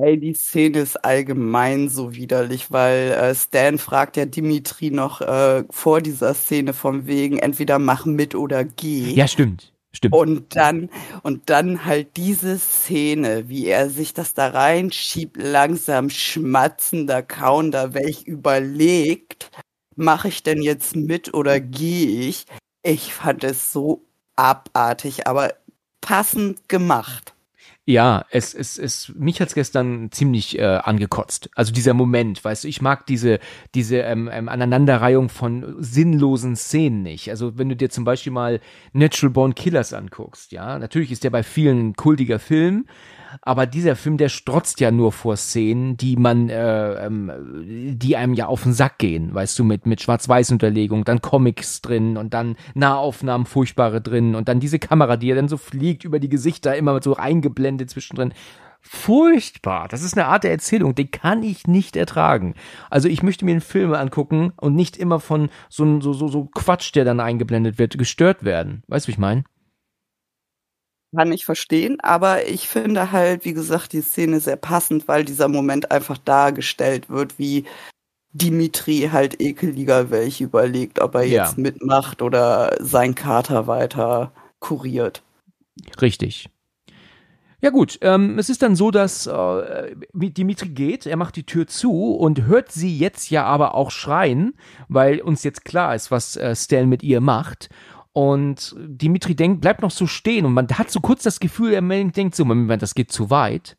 Ey, die Szene ist allgemein so widerlich, weil äh, Stan fragt ja Dimitri noch äh, vor dieser Szene von wegen, entweder mach mit oder geh. Ja, stimmt. Stimmt. Und dann, und dann halt diese Szene, wie er sich das da reinschiebt, langsam schmatzender, kauender, welch überlegt, mache ich denn jetzt mit oder gehe ich? Ich fand es so abartig, aber passend gemacht. Ja, es, es, es, mich hat's gestern ziemlich äh, angekotzt. Also dieser Moment, weißt du, ich mag diese, diese ähm, ähm, Aneinanderreihung von sinnlosen Szenen nicht. Also wenn du dir zum Beispiel mal Natural Born Killers anguckst, ja, natürlich ist der bei vielen ein kultiger Film, aber dieser Film, der strotzt ja nur vor Szenen, die man, äh, ähm, die einem ja auf den Sack gehen, weißt du, mit, mit Schwarz-Weiß-Unterlegung, dann Comics drin und dann Nahaufnahmen furchtbare drin und dann diese Kamera, die ja dann so fliegt über die Gesichter, immer so eingeblendet zwischendrin. Furchtbar. Das ist eine Art der Erzählung, die kann ich nicht ertragen. Also ich möchte mir einen Film angucken und nicht immer von so, so, so, so Quatsch, der dann eingeblendet wird, gestört werden. Weißt du, wie ich meine? Kann ich verstehen, aber ich finde halt, wie gesagt, die Szene sehr passend, weil dieser Moment einfach dargestellt wird, wie Dimitri halt ekeliger welche überlegt, ob er ja. jetzt mitmacht oder sein Kater weiter kuriert. Richtig. Ja gut, ähm, es ist dann so, dass äh, Dimitri geht, er macht die Tür zu und hört sie jetzt ja aber auch schreien, weil uns jetzt klar ist, was äh, Stan mit ihr macht. Und Dimitri denkt, bleibt noch so stehen und man hat so kurz das Gefühl, er denkt so, Moment, das geht zu weit.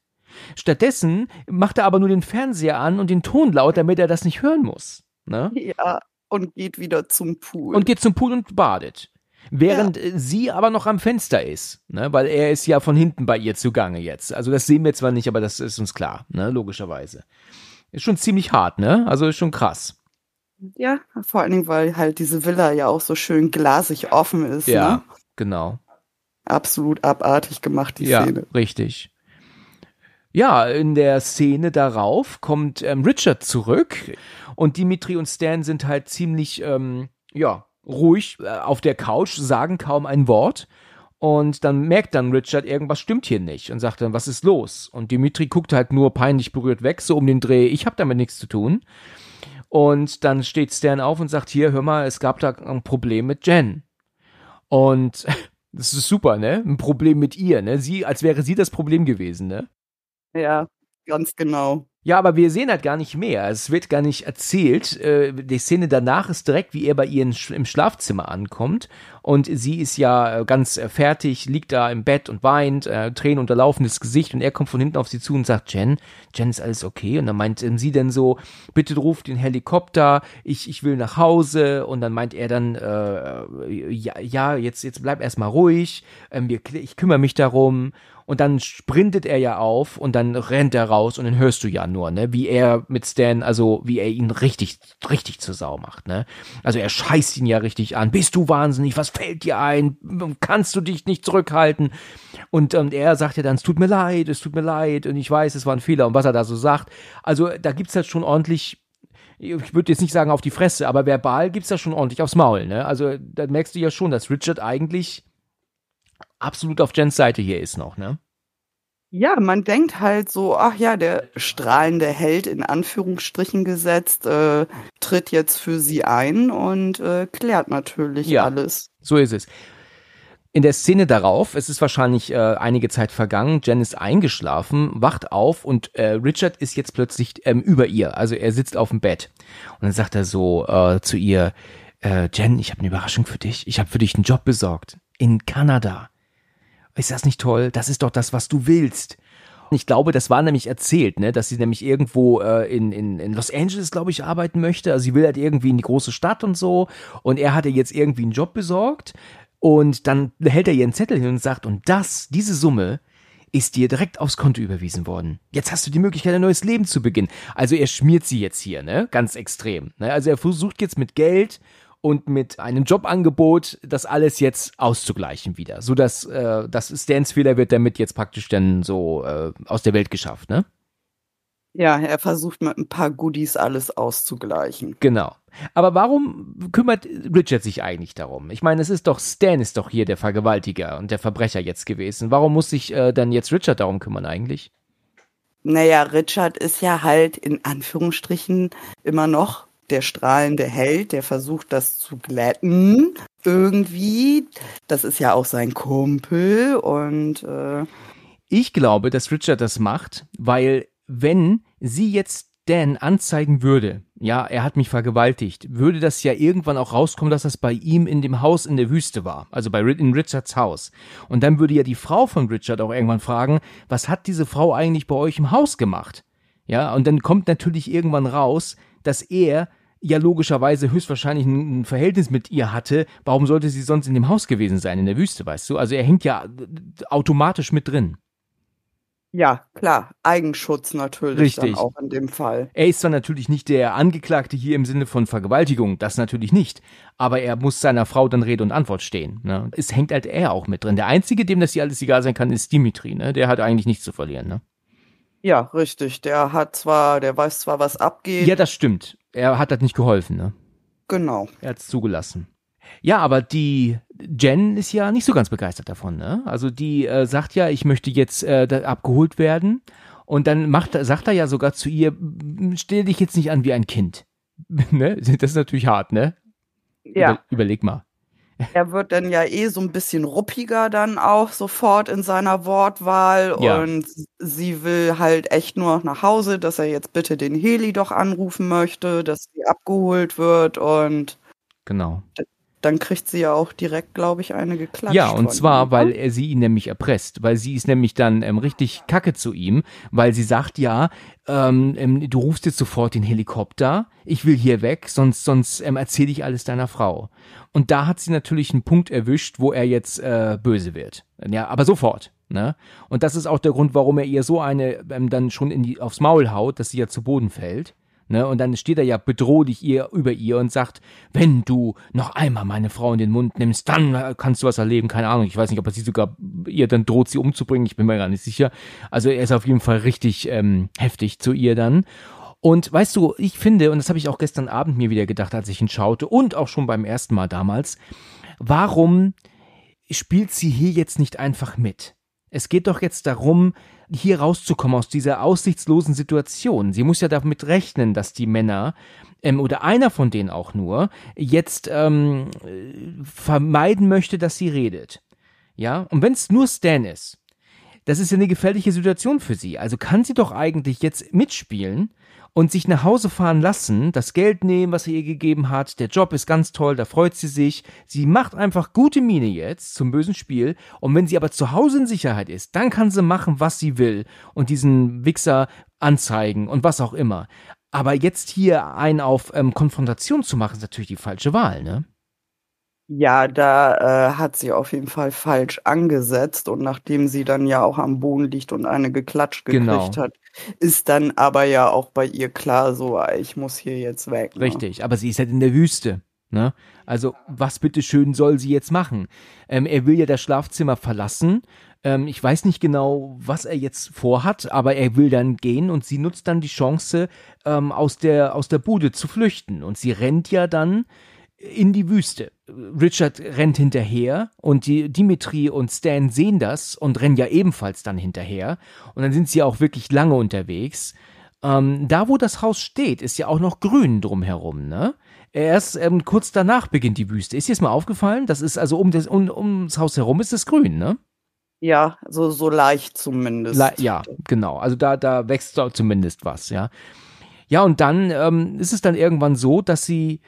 Stattdessen macht er aber nur den Fernseher an und den Ton laut, damit er das nicht hören muss. Ne? Ja, und geht wieder zum Pool. Und geht zum Pool und badet. Während ja. sie aber noch am Fenster ist, ne? weil er ist ja von hinten bei ihr zugange jetzt. Also das sehen wir zwar nicht, aber das ist uns klar, ne? logischerweise. Ist schon ziemlich hart, ne? Also ist schon krass. Ja, vor allen Dingen, weil halt diese Villa ja auch so schön glasig offen ist. Ja, ne? genau. Absolut abartig gemacht, die ja, Szene. Richtig. Ja, in der Szene darauf kommt ähm, Richard zurück und Dimitri und Stan sind halt ziemlich, ähm, ja, ruhig äh, auf der Couch, sagen kaum ein Wort. Und dann merkt dann Richard, irgendwas stimmt hier nicht und sagt dann, was ist los? Und Dimitri guckt halt nur peinlich berührt weg, so um den Dreh, ich habe damit nichts zu tun. Und dann steht Stan auf und sagt, hier, hör mal, es gab da ein Problem mit Jen. Und das ist super, ne? Ein Problem mit ihr, ne? Sie, als wäre sie das Problem gewesen, ne? Ja, ganz genau. Ja, aber wir sehen halt gar nicht mehr. Es wird gar nicht erzählt. Äh, die Szene danach ist direkt, wie er bei ihr im Schlafzimmer ankommt. Und sie ist ja äh, ganz äh, fertig, liegt da im Bett und weint, Tränen unterlaufendes Gesicht. Und er kommt von hinten auf sie zu und sagt, Jen, Jen, ist alles okay? Und dann meint sie dann so, bitte ruf den Helikopter, ich, ich will nach Hause. Und dann meint er dann, äh, ja, ja, jetzt, jetzt bleib erstmal ruhig, ähm, ich kümmere mich darum und dann sprintet er ja auf und dann rennt er raus und dann hörst du ja nur, ne, wie er mit Stan, also wie er ihn richtig, richtig zur Sau macht, ne. Also er scheißt ihn ja richtig an. Bist du wahnsinnig? Was fällt dir ein? Kannst du dich nicht zurückhalten? Und, und er sagt ja dann, es tut mir leid, es tut mir leid und ich weiß, es war ein Fehler und was er da so sagt. Also da gibt's halt schon ordentlich ich würde jetzt nicht sagen auf die Fresse, aber verbal gibt's da schon ordentlich aufs Maul, ne? Also da merkst du ja schon, dass Richard eigentlich absolut auf Jens Seite hier ist noch, ne? Ja, man denkt halt so, ach ja, der strahlende Held in Anführungsstrichen gesetzt, äh, tritt jetzt für sie ein und äh, klärt natürlich ja, alles. So ist es. In der Szene darauf, es ist wahrscheinlich äh, einige Zeit vergangen, Jen ist eingeschlafen, wacht auf und äh, Richard ist jetzt plötzlich ähm, über ihr. Also er sitzt auf dem Bett. Und dann sagt er so äh, zu ihr, äh, Jen, ich habe eine Überraschung für dich. Ich habe für dich einen Job besorgt. In Kanada. Ist das nicht toll? Das ist doch das, was du willst. Ich glaube, das war nämlich erzählt, ne, dass sie nämlich irgendwo äh, in, in, in Los Angeles, glaube ich, arbeiten möchte. Also sie will halt irgendwie in die große Stadt und so. Und er hat ihr jetzt irgendwie einen Job besorgt. Und dann hält er ihr einen Zettel hin und sagt, und das, diese Summe, ist dir direkt aufs Konto überwiesen worden. Jetzt hast du die Möglichkeit, ein neues Leben zu beginnen. Also er schmiert sie jetzt hier, ne? Ganz extrem. Ne? Also er versucht jetzt mit Geld und mit einem Jobangebot das alles jetzt auszugleichen wieder, so dass äh, das Stans Fehler wird damit jetzt praktisch dann so äh, aus der Welt geschafft, ne? Ja, er versucht mit ein paar Goodies alles auszugleichen. Genau. Aber warum kümmert Richard sich eigentlich darum? Ich meine, es ist doch Stan ist doch hier der Vergewaltiger und der Verbrecher jetzt gewesen. Warum muss sich äh, dann jetzt Richard darum kümmern eigentlich? Naja, Richard ist ja halt in Anführungsstrichen immer noch der strahlende Held, der versucht, das zu glätten. Irgendwie. Das ist ja auch sein Kumpel und äh ich glaube, dass Richard das macht, weil wenn sie jetzt Dan anzeigen würde, ja, er hat mich vergewaltigt, würde das ja irgendwann auch rauskommen, dass das bei ihm in dem Haus in der Wüste war, also bei in Richards Haus. Und dann würde ja die Frau von Richard auch irgendwann fragen, was hat diese Frau eigentlich bei euch im Haus gemacht? Ja, und dann kommt natürlich irgendwann raus, dass er ja logischerweise höchstwahrscheinlich ein, Verhältnis mit ihr hatte, warum sollte sie sonst in dem Haus gewesen sein, in der Wüste, weißt du? Also er hängt ja automatisch mit drin. Ja, klar. Eigenschutz natürlich Richtig. dann auch in dem Fall. Er ist zwar natürlich nicht der Angeklagte hier im Sinne von Vergewaltigung, das natürlich nicht. Aber er muss seiner Frau dann Rede und Antwort stehen. Ne? Es hängt halt er auch mit drin. Der Einzige, dem das hier alles egal sein kann, ist Dimitri. Ne? Der hat eigentlich nichts zu verlieren. Ne? Ja, richtig. Der hat zwar, der weiß zwar, was abgeht. Ja, das stimmt. Er hat das nicht geholfen, ne? Genau. Er hat es zugelassen. Ja, aber die Jen ist ja nicht so ganz begeistert davon, ne? Also die äh, sagt ja, ich möchte jetzt äh, abgeholt werden. Und dann macht, sagt er ja sogar zu ihr, stell dich jetzt nicht an wie ein Kind. ne? Das ist natürlich hart, ne? Ja. Über, überleg mal. Er wird dann ja eh so ein bisschen ruppiger dann auch sofort in seiner Wortwahl ja. und sie will halt echt nur noch nach Hause, dass er jetzt bitte den Heli doch anrufen möchte, dass sie abgeholt wird und genau. Dann kriegt sie ja auch direkt, glaube ich, eine geklatscht. Ja, und zwar, ihm. weil er sie ihn nämlich erpresst, weil sie ist nämlich dann ähm, richtig kacke zu ihm, weil sie sagt, ja, ähm, ähm, du rufst jetzt sofort den Helikopter, ich will hier weg, sonst, sonst ähm, erzähle ich alles deiner Frau. Und da hat sie natürlich einen Punkt erwischt, wo er jetzt äh, böse wird. Ja, aber sofort. Ne? Und das ist auch der Grund, warum er ihr so eine ähm, dann schon in die, aufs Maul haut, dass sie ja zu Boden fällt. Ne? Und dann steht er ja bedrohlich ihr über ihr und sagt, wenn du noch einmal meine Frau in den Mund nimmst, dann kannst du was erleben. Keine Ahnung, ich weiß nicht, ob er sie sogar ihr dann droht, sie umzubringen. Ich bin mir gar nicht sicher. Also er ist auf jeden Fall richtig ähm, heftig zu ihr dann. Und weißt du, ich finde, und das habe ich auch gestern Abend mir wieder gedacht, als ich ihn schaute und auch schon beim ersten Mal damals, warum spielt sie hier jetzt nicht einfach mit? Es geht doch jetzt darum, hier rauszukommen aus dieser aussichtslosen Situation. Sie muss ja damit rechnen, dass die Männer ähm, oder einer von denen auch nur jetzt ähm, vermeiden möchte, dass sie redet. Ja, und wenn es nur Stan ist, das ist ja eine gefährliche Situation für sie. Also kann sie doch eigentlich jetzt mitspielen und sich nach Hause fahren lassen, das Geld nehmen, was er ihr gegeben hat, der Job ist ganz toll, da freut sie sich, sie macht einfach gute Miene jetzt zum bösen Spiel und wenn sie aber zu Hause in Sicherheit ist, dann kann sie machen, was sie will und diesen Wichser anzeigen und was auch immer. Aber jetzt hier einen auf ähm, Konfrontation zu machen, ist natürlich die falsche Wahl, ne? Ja, da äh, hat sie auf jeden Fall falsch angesetzt und nachdem sie dann ja auch am Boden liegt und eine geklatscht gekriegt genau. hat, ist dann aber ja auch bei ihr klar so, ich muss hier jetzt weg. Ne? Richtig, aber sie ist halt in der Wüste. Ne? Also was bitteschön soll sie jetzt machen? Ähm, er will ja das Schlafzimmer verlassen. Ähm, ich weiß nicht genau, was er jetzt vorhat, aber er will dann gehen und sie nutzt dann die Chance, ähm, aus, der, aus der Bude zu flüchten. Und sie rennt ja dann in die Wüste. Richard rennt hinterher und die Dimitri und Stan sehen das und rennen ja ebenfalls dann hinterher. Und dann sind sie auch wirklich lange unterwegs. Ähm, da, wo das Haus steht, ist ja auch noch grün drumherum, ne? Erst ähm, kurz danach beginnt die Wüste. Ist dir das mal aufgefallen? Das ist also um das, um, ums Haus herum ist es grün, ne? Ja, so, so leicht zumindest. Le ja, genau. Also da, da wächst zumindest was, ja. Ja, und dann ähm, ist es dann irgendwann so, dass sie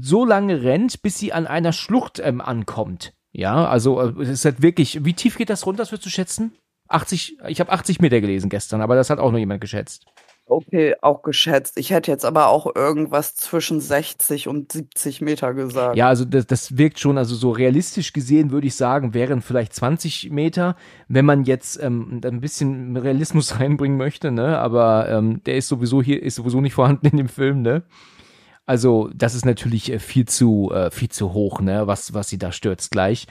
so lange rennt, bis sie an einer Schlucht ähm, ankommt. Ja, also äh, es ist halt wirklich, wie tief geht das runter, das würdest du schätzen? 80, ich habe 80 Meter gelesen gestern, aber das hat auch nur jemand geschätzt. Okay, auch geschätzt. Ich hätte jetzt aber auch irgendwas zwischen 60 und 70 Meter gesagt. Ja, also das, das wirkt schon, also so realistisch gesehen würde ich sagen, wären vielleicht 20 Meter, wenn man jetzt ähm, ein bisschen Realismus reinbringen möchte, ne? Aber ähm, der ist sowieso hier, ist sowieso nicht vorhanden in dem Film, ne? Also, das ist natürlich äh, viel zu, äh, viel zu hoch, ne, was, was sie da stürzt gleich.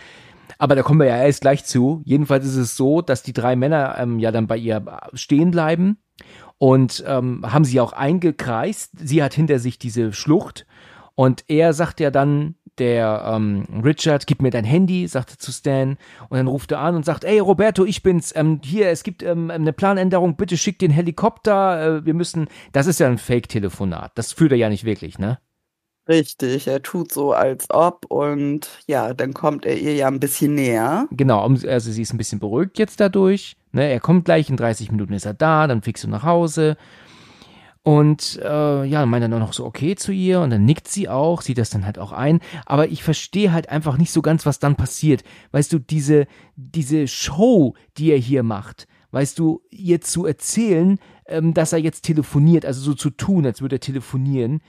Aber da kommen wir ja erst gleich zu. Jedenfalls ist es so, dass die drei Männer ähm, ja dann bei ihr stehen bleiben und ähm, haben sie auch eingekreist. Sie hat hinter sich diese Schlucht und er sagt ja dann, der ähm, Richard, gib mir dein Handy, sagt er zu Stan. Und dann ruft er an und sagt, ey Roberto, ich bin's. Ähm, hier, es gibt ähm, eine Planänderung, bitte schick den Helikopter. Äh, wir müssen. Das ist ja ein Fake-Telefonat. Das fühlt er ja nicht wirklich, ne? Richtig, er tut so als ob und ja, dann kommt er ihr ja ein bisschen näher. Genau, also sie ist ein bisschen beruhigt jetzt dadurch. Ne? Er kommt gleich, in 30 Minuten ist er da, dann fliegst du nach Hause. Und äh, ja, dann meint er noch so okay zu ihr und dann nickt sie auch, sieht das dann halt auch ein. Aber ich verstehe halt einfach nicht so ganz, was dann passiert. Weißt du, diese, diese Show, die er hier macht, weißt du, ihr zu erzählen, ähm, dass er jetzt telefoniert, also so zu tun, als würde er telefonieren,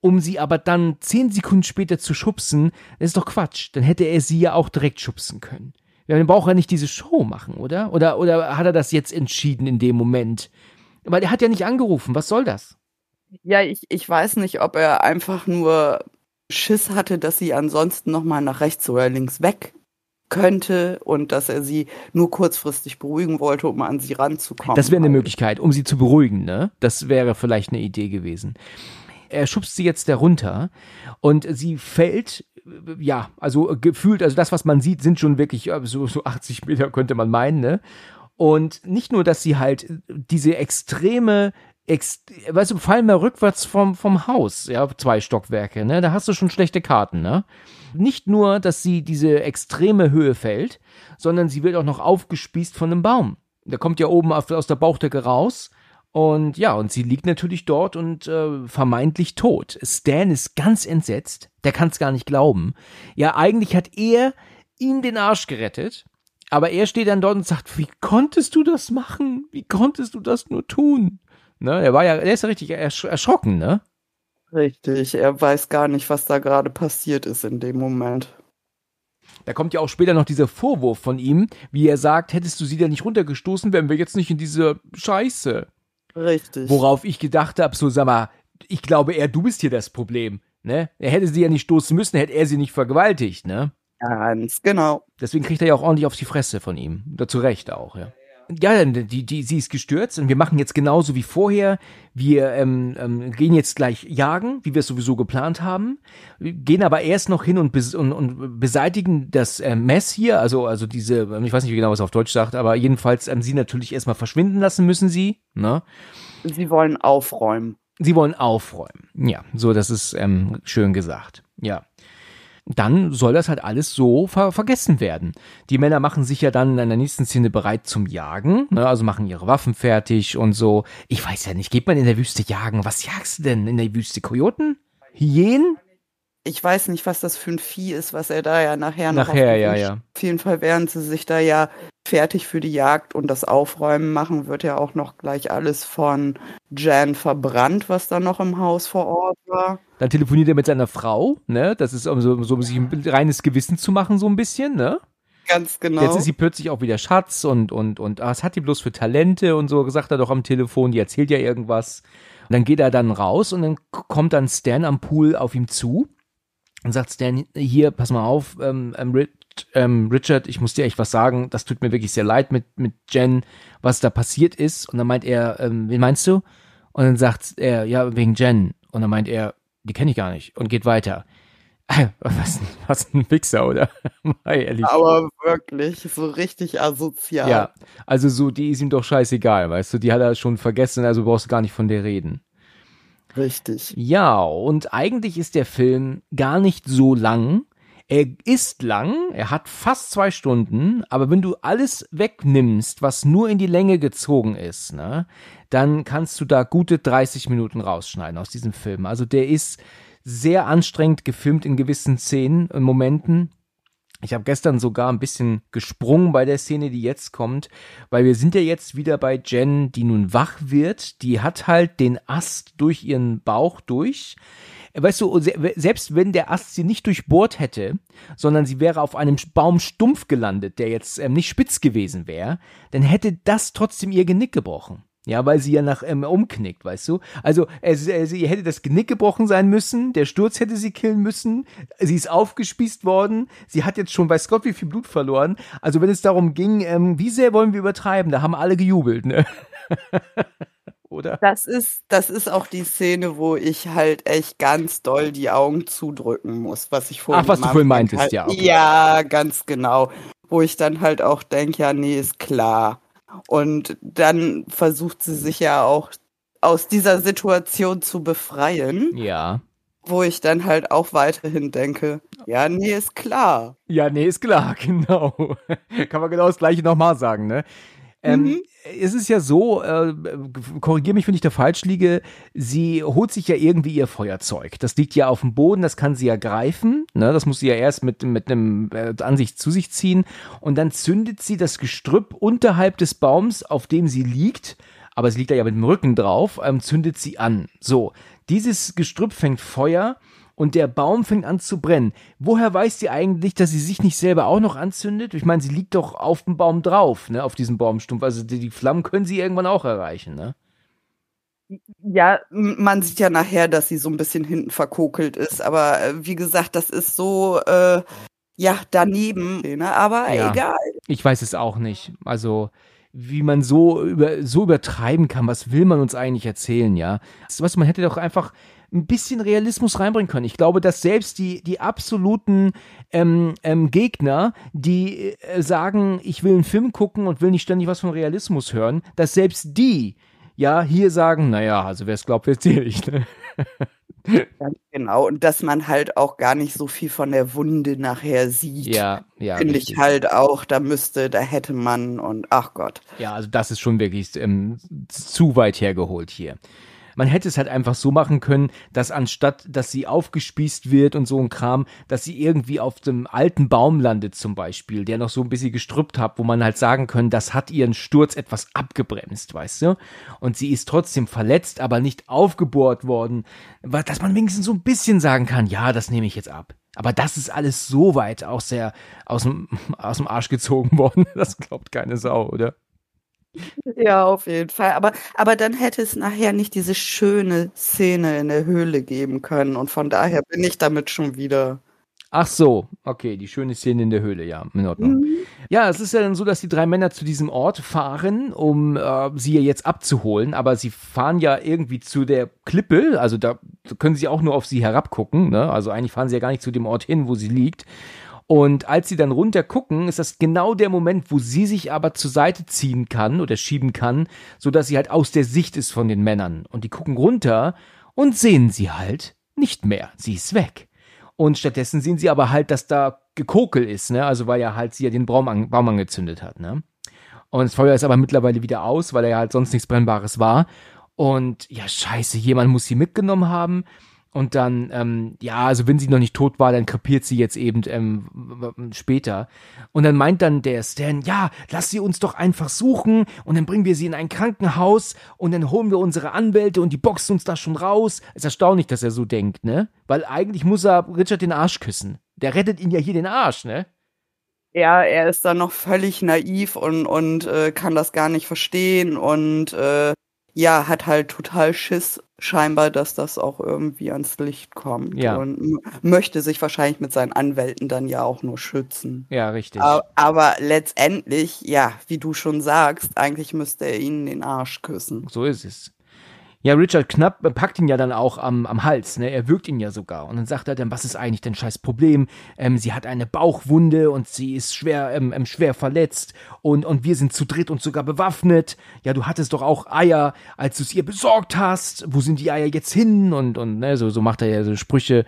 um sie aber dann zehn Sekunden später zu schubsen, ist doch Quatsch. Dann hätte er sie ja auch direkt schubsen können. Dann braucht er nicht diese Show machen, oder? Oder, oder hat er das jetzt entschieden in dem Moment? Weil er hat ja nicht angerufen. Was soll das? Ja, ich, ich weiß nicht, ob er einfach nur Schiss hatte, dass sie ansonsten nochmal nach rechts oder links weg könnte und dass er sie nur kurzfristig beruhigen wollte, um an sie ranzukommen. Das wäre eine Möglichkeit, um sie zu beruhigen, ne? Das wäre vielleicht eine Idee gewesen. Er schubst sie jetzt darunter und sie fällt ja, also gefühlt, also das, was man sieht, sind schon wirklich so, so 80 Meter, könnte man meinen, ne? Und nicht nur, dass sie halt diese extreme Ex weißt du, fallen wir rückwärts vom, vom Haus, ja, zwei Stockwerke, ne? Da hast du schon schlechte Karten, ne? Nicht nur, dass sie diese extreme Höhe fällt, sondern sie wird auch noch aufgespießt von einem Baum. Der kommt ja oben aus der Bauchdecke raus Und ja, und sie liegt natürlich dort und äh, vermeintlich tot. Stan ist ganz entsetzt. Der kann es gar nicht glauben. Ja, eigentlich hat er ihm den Arsch gerettet. Aber er steht dann dort und sagt, wie konntest du das machen? Wie konntest du das nur tun? Ne, er war ja, er ist ja richtig ersch erschrocken, ne? Richtig, er weiß gar nicht, was da gerade passiert ist in dem Moment. Da kommt ja auch später noch dieser Vorwurf von ihm, wie er sagt, hättest du sie da nicht runtergestoßen, wären wir jetzt nicht in diese Scheiße. Richtig. Worauf ich gedacht habe, so sag mal, ich glaube eher, du bist hier das Problem, ne? Er hätte sie ja nicht stoßen müssen, hätte er sie nicht vergewaltigt, ne? Ganz genau. Deswegen kriegt er ja auch ordentlich auf die Fresse von ihm. Dazu recht auch, ja. Ja, die, die, sie ist gestürzt und wir machen jetzt genauso wie vorher. Wir ähm, ähm, gehen jetzt gleich jagen, wie wir es sowieso geplant haben. Wir gehen aber erst noch hin und, bes und, und beseitigen das äh, Mess hier, also also diese, ich weiß nicht genau, was er auf Deutsch sagt, aber jedenfalls ähm, sie natürlich erstmal verschwinden lassen müssen sie. Ne? Sie wollen aufräumen. Sie wollen aufräumen. Ja, so das ist ähm, schön gesagt. Ja dann soll das halt alles so ver vergessen werden. Die Männer machen sich ja dann in der nächsten Szene bereit zum Jagen, ne, also machen ihre Waffen fertig und so. Ich weiß ja nicht, geht man in der Wüste jagen? Was jagst du denn in der Wüste? Kojoten? Hyänen? Ich weiß nicht, was das für ein Vieh ist, was er da ja nachher noch Nachher, ja, ja. Auf jeden Fall während sie sich da ja fertig für die Jagd und das Aufräumen machen, wird ja auch noch gleich alles von Jan verbrannt, was da noch im Haus vor Ort war. Dann telefoniert er mit seiner Frau, ne? Das ist um so, so um sich ein reines Gewissen zu machen, so ein bisschen, ne? Ganz genau. Jetzt ist sie plötzlich auch wieder Schatz und, und, und, ah, was hat die bloß für Talente und so, gesagt er doch am Telefon, die erzählt ja irgendwas. Und dann geht er dann raus und dann kommt dann Stan am Pool auf ihm zu und sagt Stan, hier, pass mal auf, ähm, ähm, ähm, Richard, ich muss dir echt was sagen, das tut mir wirklich sehr leid mit, mit Jen, was da passiert ist. Und dann meint er, ähm, wen meinst du? Und dann sagt er, ja, wegen Jen. Und dann meint er, die kenne ich gar nicht und geht weiter. Was, was ein Wichser, oder? Aber wirklich, so richtig asozial. Ja, also so, die ist ihm doch scheißegal, weißt du, die hat er schon vergessen, also brauchst du gar nicht von der reden. Richtig. Ja, und eigentlich ist der Film gar nicht so lang. Er ist lang, er hat fast zwei Stunden, aber wenn du alles wegnimmst, was nur in die Länge gezogen ist, ne, dann kannst du da gute 30 Minuten rausschneiden aus diesem Film. Also der ist sehr anstrengend gefilmt in gewissen Szenen und Momenten. Ich habe gestern sogar ein bisschen gesprungen bei der Szene, die jetzt kommt, weil wir sind ja jetzt wieder bei Jen, die nun wach wird. Die hat halt den Ast durch ihren Bauch durch weißt du, selbst wenn der Ast sie nicht durchbohrt hätte, sondern sie wäre auf einem Baum stumpf gelandet, der jetzt ähm, nicht spitz gewesen wäre, dann hätte das trotzdem ihr Genick gebrochen. Ja, weil sie ja nach ähm, umknickt, weißt du? Also, äh, sie hätte das Genick gebrochen sein müssen, der Sturz hätte sie killen müssen, sie ist aufgespießt worden, sie hat jetzt schon weiß Gott wie viel Blut verloren. Also, wenn es darum ging, ähm, wie sehr wollen wir übertreiben, da haben alle gejubelt, ne? oder? Das ist, das ist auch die Szene, wo ich halt echt ganz doll die Augen zudrücken muss, was ich vorhin Ach, was du vorhin meintest, halt, ja. Okay. Ja, ganz genau. Wo ich dann halt auch denke, ja, nee, ist klar. Und dann versucht sie sich ja auch aus dieser Situation zu befreien. Ja. Wo ich dann halt auch weiterhin denke, ja, nee, ist klar. Ja, nee, ist klar, genau. Kann man genau das gleiche nochmal sagen, ne? Ähm, mhm. Es ist ja so, äh, korrigiere mich, wenn ich da falsch liege, sie holt sich ja irgendwie ihr Feuerzeug. Das liegt ja auf dem Boden, das kann sie ja greifen. Ne? Das muss sie ja erst mit, mit einem äh, Ansicht zu sich ziehen. Und dann zündet sie das Gestrüpp unterhalb des Baums, auf dem sie liegt, aber sie liegt da ja mit dem Rücken drauf, ähm, zündet sie an. So, dieses Gestrüpp fängt Feuer und der Baum fängt an zu brennen. Woher weiß sie eigentlich, dass sie sich nicht selber auch noch anzündet? Ich meine, sie liegt doch auf dem Baum drauf, ne, auf diesem Baumstumpf. Also die, die Flammen können sie irgendwann auch erreichen, ne? Ja, man sieht ja nachher, dass sie so ein bisschen hinten verkokelt ist, aber äh, wie gesagt, das ist so, äh, ja, daneben, ne? aber ja, egal. Ich weiß es auch nicht. Also, wie man so über so übertreiben kann, was will man uns eigentlich erzählen, ja? Was man hätte doch einfach ein bisschen Realismus reinbringen können. Ich glaube, dass selbst die, die absoluten ähm, ähm, Gegner, die äh, sagen, ich will einen Film gucken und will nicht ständig was von Realismus hören, dass selbst die ja hier sagen, naja, also wer es glaubt, wird selig. Ne? Ganz genau. Und dass man halt auch gar nicht so viel von der Wunde nachher sieht. Ja, ja. Finde ich halt auch, da müsste, da hätte man und ach Gott. Ja, also das ist schon wirklich ähm, zu weit hergeholt hier. Man hätte es halt einfach so machen können, dass anstatt, dass sie aufgespießt wird und so ein Kram, dass sie irgendwie auf dem alten Baum landet zum Beispiel, der noch so ein bisschen gestrüppt hat, wo man halt sagen können, das hat ihren Sturz etwas abgebremst, weißt du? Und sie ist trotzdem verletzt, aber nicht aufgebohrt worden, dass man wenigstens so ein bisschen sagen kann, ja, das nehme ich jetzt ab. Aber das ist alles so weit aus der, aus dem, aus dem Arsch gezogen worden. Das glaubt keine Sau, oder? Ja, auf jeden Fall. Aber, aber dann hätte es nachher nicht diese schöne Szene in der Höhle geben können. Und von daher bin ich damit schon wieder. Ach so, okay, die schöne Szene in der Höhle, ja, in Ordnung. Mhm. Ja, es ist ja dann so, dass die drei Männer zu diesem Ort fahren, um äh, sie jetzt abzuholen, aber sie fahren ja irgendwie zu der Klippe, also da können sie auch nur auf sie herabgucken, ne? Also eigentlich fahren sie ja gar nicht zu dem Ort hin, wo sie liegt. Und als sie dann runter gucken, ist das genau der Moment, wo sie sich aber zur Seite ziehen kann oder schieben kann, so dass sie halt aus der Sicht ist von den Männern. Und die gucken runter und sehen sie halt nicht mehr. Sie ist weg. Und stattdessen sehen sie aber halt, dass da Gekokel ist, ne? Also weil ja halt sie ja den Baum, an, Baum angezündet hat, ne? Und das Feuer ist aber mittlerweile wieder aus, weil er ja halt sonst nichts Brennbares war. Und ja, scheiße, jemand muss sie mitgenommen haben. Und dann, ähm, ja, also wenn sie noch nicht tot war, dann krepiert sie jetzt eben ähm, später. Und dann meint dann der Stan, ja, lass sie uns doch einfach suchen und dann bringen wir sie in ein Krankenhaus und dann holen wir unsere Anwälte und die boxen uns da schon raus. Ist erstaunlich, dass er so denkt, ne? Weil eigentlich muss er Richard den Arsch küssen. Der rettet ihn ja hier den Arsch, ne? Ja, er ist dann noch völlig naiv und, und äh, kann das gar nicht verstehen und äh, ja, hat halt total Schiss scheinbar, dass das auch irgendwie ans Licht kommt. Ja. Und möchte sich wahrscheinlich mit seinen Anwälten dann ja auch nur schützen. Ja, richtig. Aber, aber letztendlich, ja, wie du schon sagst, eigentlich müsste er ihnen den Arsch küssen. So ist es. Ja, Richard Knapp packt ihn ja dann auch am, am Hals, ne? Er wirkt ihn ja sogar. Und dann sagt er dann, was ist eigentlich dein scheiß Problem? Ähm, sie hat eine Bauchwunde und sie ist schwer, ähm, ähm, schwer verletzt und, und wir sind zu dritt und sogar bewaffnet. Ja, du hattest doch auch Eier, als du es ihr besorgt hast. Wo sind die Eier jetzt hin? Und, und, ne, so, so macht er ja so Sprüche,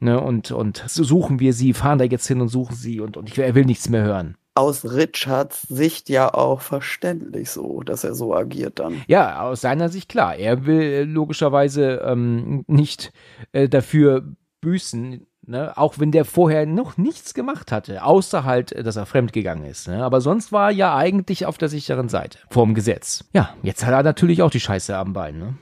ne? Und, und so suchen wir sie, fahren da jetzt hin und suchen sie und, und ich, er will nichts mehr hören aus Richards Sicht ja auch verständlich so, dass er so agiert dann. Ja, aus seiner Sicht klar. Er will äh, logischerweise ähm, nicht äh, dafür büßen, ne? auch wenn der vorher noch nichts gemacht hatte, außer halt, dass er fremdgegangen ist. Ne? Aber sonst war er ja eigentlich auf der sicheren Seite, vorm Gesetz. Ja, jetzt hat er natürlich auch die Scheiße am Bein. Ne?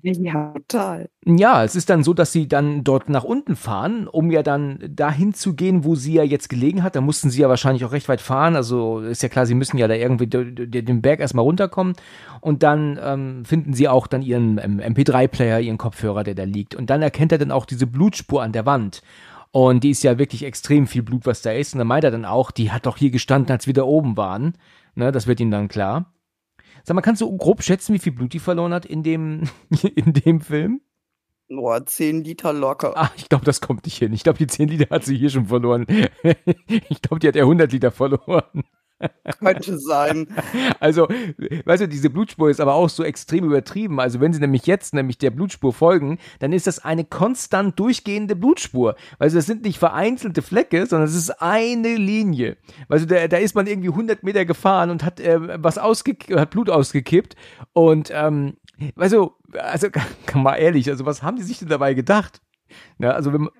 Ja, total. Ja, es ist dann so, dass sie dann dort nach unten fahren, um ja dann dahin zu gehen, wo sie ja jetzt gelegen hat. Da mussten sie ja wahrscheinlich auch recht weit fahren. Also ist ja klar, sie müssen ja da irgendwie den Berg erstmal runterkommen. Und dann ähm, finden sie auch dann ihren ähm, MP3-Player, ihren Kopfhörer, der da liegt. Und dann erkennt er dann auch diese Blutspur an der Wand. Und die ist ja wirklich extrem viel Blut, was da ist. Und dann meint er dann auch, die hat doch hier gestanden, als wir da oben waren. Ne, das wird ihm dann klar. Sag mal, kannst du grob schätzen, wie viel Blut die verloren hat in dem, in dem Film? Nur 10 Liter locker. Ach, ich glaube, das kommt nicht hin. Ich glaube, die 10 Liter hat sie hier schon verloren. ich glaube, die hat ja 100 Liter verloren. Könnte sein. Also, weißt du, diese Blutspur ist aber auch so extrem übertrieben. Also, wenn sie nämlich jetzt nämlich der Blutspur folgen, dann ist das eine konstant durchgehende Blutspur. Also, das sind nicht vereinzelte Flecke, sondern es ist eine Linie. Also, da, da ist man irgendwie 100 Meter gefahren und hat äh, was ausge hat Blut ausgekippt und ähm, du, also mal ehrlich, also was haben die sich denn dabei gedacht? Ja, also wenn man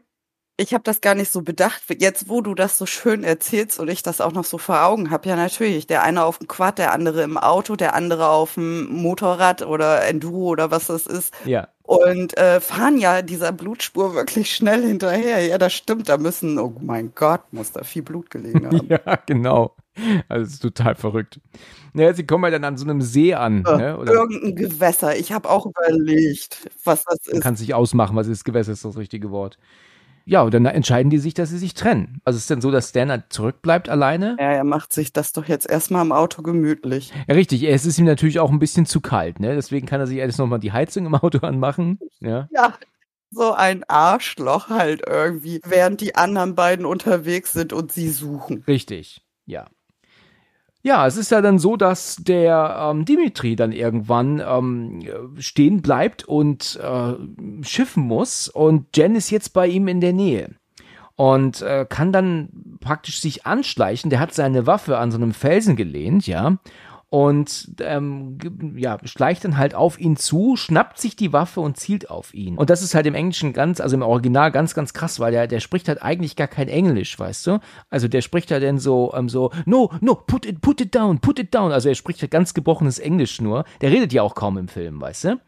ich habe das gar nicht so bedacht. Jetzt, wo du das so schön erzählst und ich das auch noch so vor Augen habe, ja natürlich. Der eine auf dem Quad, der andere im Auto, der andere auf dem Motorrad oder Enduro oder was das ist. Ja. Und äh, fahren ja dieser Blutspur wirklich schnell hinterher. Ja, das stimmt. Da müssen, oh mein Gott, muss da viel Blut gelegen haben. ja, genau. Also das ist total verrückt. Naja, sie kommen ja dann an so einem See an. Äh, ne? Oder Irgendein Gewässer. Ich habe auch überlegt, was das ist. Man kann sich ausmachen, was ist Gewässer, ist das richtige Wort. Ja, und dann entscheiden die sich, dass sie sich trennen. Also es ist dann so, dass Stan zurückbleibt alleine. Ja, er macht sich das doch jetzt erstmal im Auto gemütlich. Ja, richtig. Es ist ihm natürlich auch ein bisschen zu kalt, ne? Deswegen kann er sich erst nochmal die Heizung im Auto anmachen. Ja. Ja. So ein Arschloch halt irgendwie, während die anderen beiden unterwegs sind und sie suchen. Richtig, ja. Ja, es ist ja dann so, dass der ähm, Dimitri dann irgendwann ähm, stehen bleibt und äh, schiffen muss und Jen ist jetzt bei ihm in der Nähe und äh, kann dann praktisch sich anschleichen. Der hat seine Waffe an so einem Felsen gelehnt, ja, und ähm, ja, schleicht dann halt auf ihn zu, schnappt sich die Waffe und zielt auf ihn. Und das ist halt im Englischen ganz, also im Original ganz, ganz krass, weil der, der spricht halt eigentlich gar kein Englisch, weißt du? Also der spricht halt dann so, ähm, so, no, no, put it, put it down, put it down. Also er spricht halt ganz gebrochenes Englisch nur. Der redet ja auch kaum im Film, weißt du?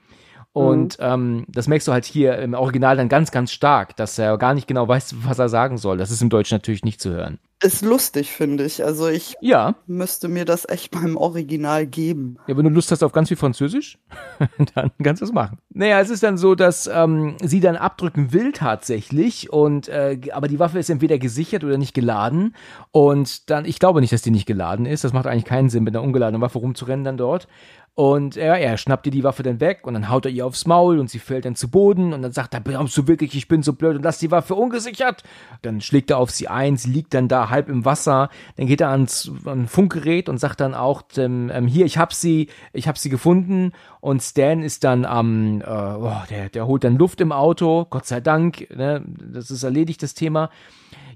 Und mhm. ähm, das merkst du halt hier im Original dann ganz, ganz stark, dass er gar nicht genau weiß, was er sagen soll. Das ist im Deutsch natürlich nicht zu hören. Ist lustig, finde ich. Also ich ja. müsste mir das echt mal im Original geben. Ja, wenn du Lust hast auf ganz viel Französisch, dann kannst du es machen. Naja, es ist dann so, dass ähm, sie dann abdrücken will tatsächlich und äh, aber die Waffe ist entweder gesichert oder nicht geladen. Und dann, ich glaube nicht, dass die nicht geladen ist. Das macht eigentlich keinen Sinn, mit einer ungeladenen Waffe rumzurennen dann dort. Und ja, er schnappt ihr die Waffe dann weg und dann haut er ihr aufs Maul und sie fällt dann zu Boden und dann sagt er, glaubst du wirklich, ich bin so blöd und lass die Waffe ungesichert? Dann schlägt er auf sie ein, sie liegt dann da halb im Wasser. Dann geht er ans an Funkgerät und sagt dann auch, ähm, ähm, hier, ich hab sie, ich hab sie gefunden. Und Stan ist dann am, äh, oh, der, der holt dann Luft im Auto, Gott sei Dank, ne, das ist erledigt, das Thema.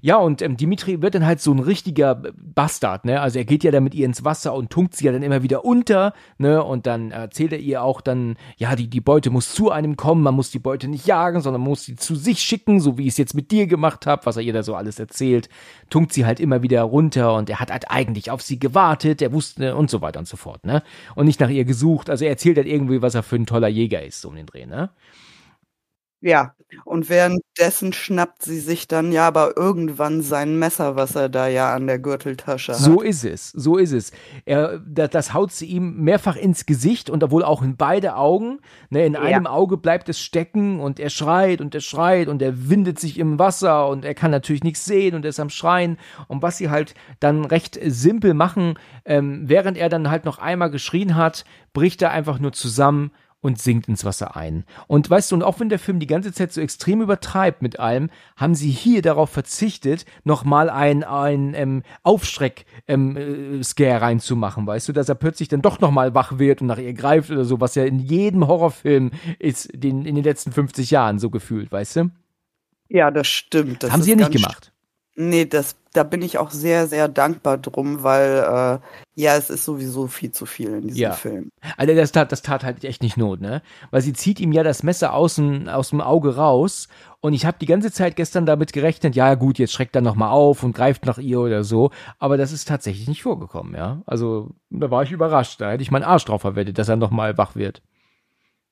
Ja, und ähm, Dimitri wird dann halt so ein richtiger Bastard, ne? Also er geht ja dann mit ihr ins Wasser und tunkt sie ja dann immer wieder unter, ne? Und dann erzählt er ihr auch dann, ja, die, die Beute muss zu einem kommen, man muss die Beute nicht jagen, sondern man muss sie zu sich schicken, so wie ich es jetzt mit dir gemacht habe, was er ihr da so alles erzählt. Tunkt sie halt immer wieder runter und er hat halt eigentlich auf sie gewartet, er wusste und so weiter und so fort, ne? Und nicht nach ihr gesucht. Also er erzählt halt irgendwie, was er für ein toller Jäger ist, um den Dreh, ne? Ja, und währenddessen schnappt sie sich dann ja aber irgendwann sein Messer, was er da ja an der Gürteltasche hat. So ist es, so ist es. Er, das, das haut sie ihm mehrfach ins Gesicht und wohl auch in beide Augen. Ne, in ja. einem Auge bleibt es stecken und er schreit und er schreit und er windet sich im Wasser und er kann natürlich nichts sehen und er ist am Schreien. Und was sie halt dann recht simpel machen, ähm, während er dann halt noch einmal geschrien hat, bricht er einfach nur zusammen und sinkt ins Wasser ein. Und weißt du, und auch wenn der Film die ganze Zeit so extrem übertreibt mit allem, haben sie hier darauf verzichtet, nochmal ein, ein ähm, Aufschreck-Scare ähm, äh, reinzumachen, weißt du, dass er plötzlich dann doch nochmal wach wird und nach ihr greift oder so, was ja in jedem Horrorfilm ist, den, in den letzten 50 Jahren so gefühlt, weißt du? Ja, das stimmt. Das haben sie ja nicht gemacht. Nee, das, da bin ich auch sehr, sehr dankbar drum, weil äh, ja, es ist sowieso viel zu viel in diesem ja. Film. Also das tat, das tat halt echt nicht Not, ne? Weil sie zieht ihm ja das Messer aus dem, aus dem Auge raus und ich habe die ganze Zeit gestern damit gerechnet, ja gut, jetzt schreckt er nochmal auf und greift nach ihr oder so, aber das ist tatsächlich nicht vorgekommen, ja? Also da war ich überrascht, da hätte ich meinen Arsch drauf verwettet, dass er nochmal wach wird.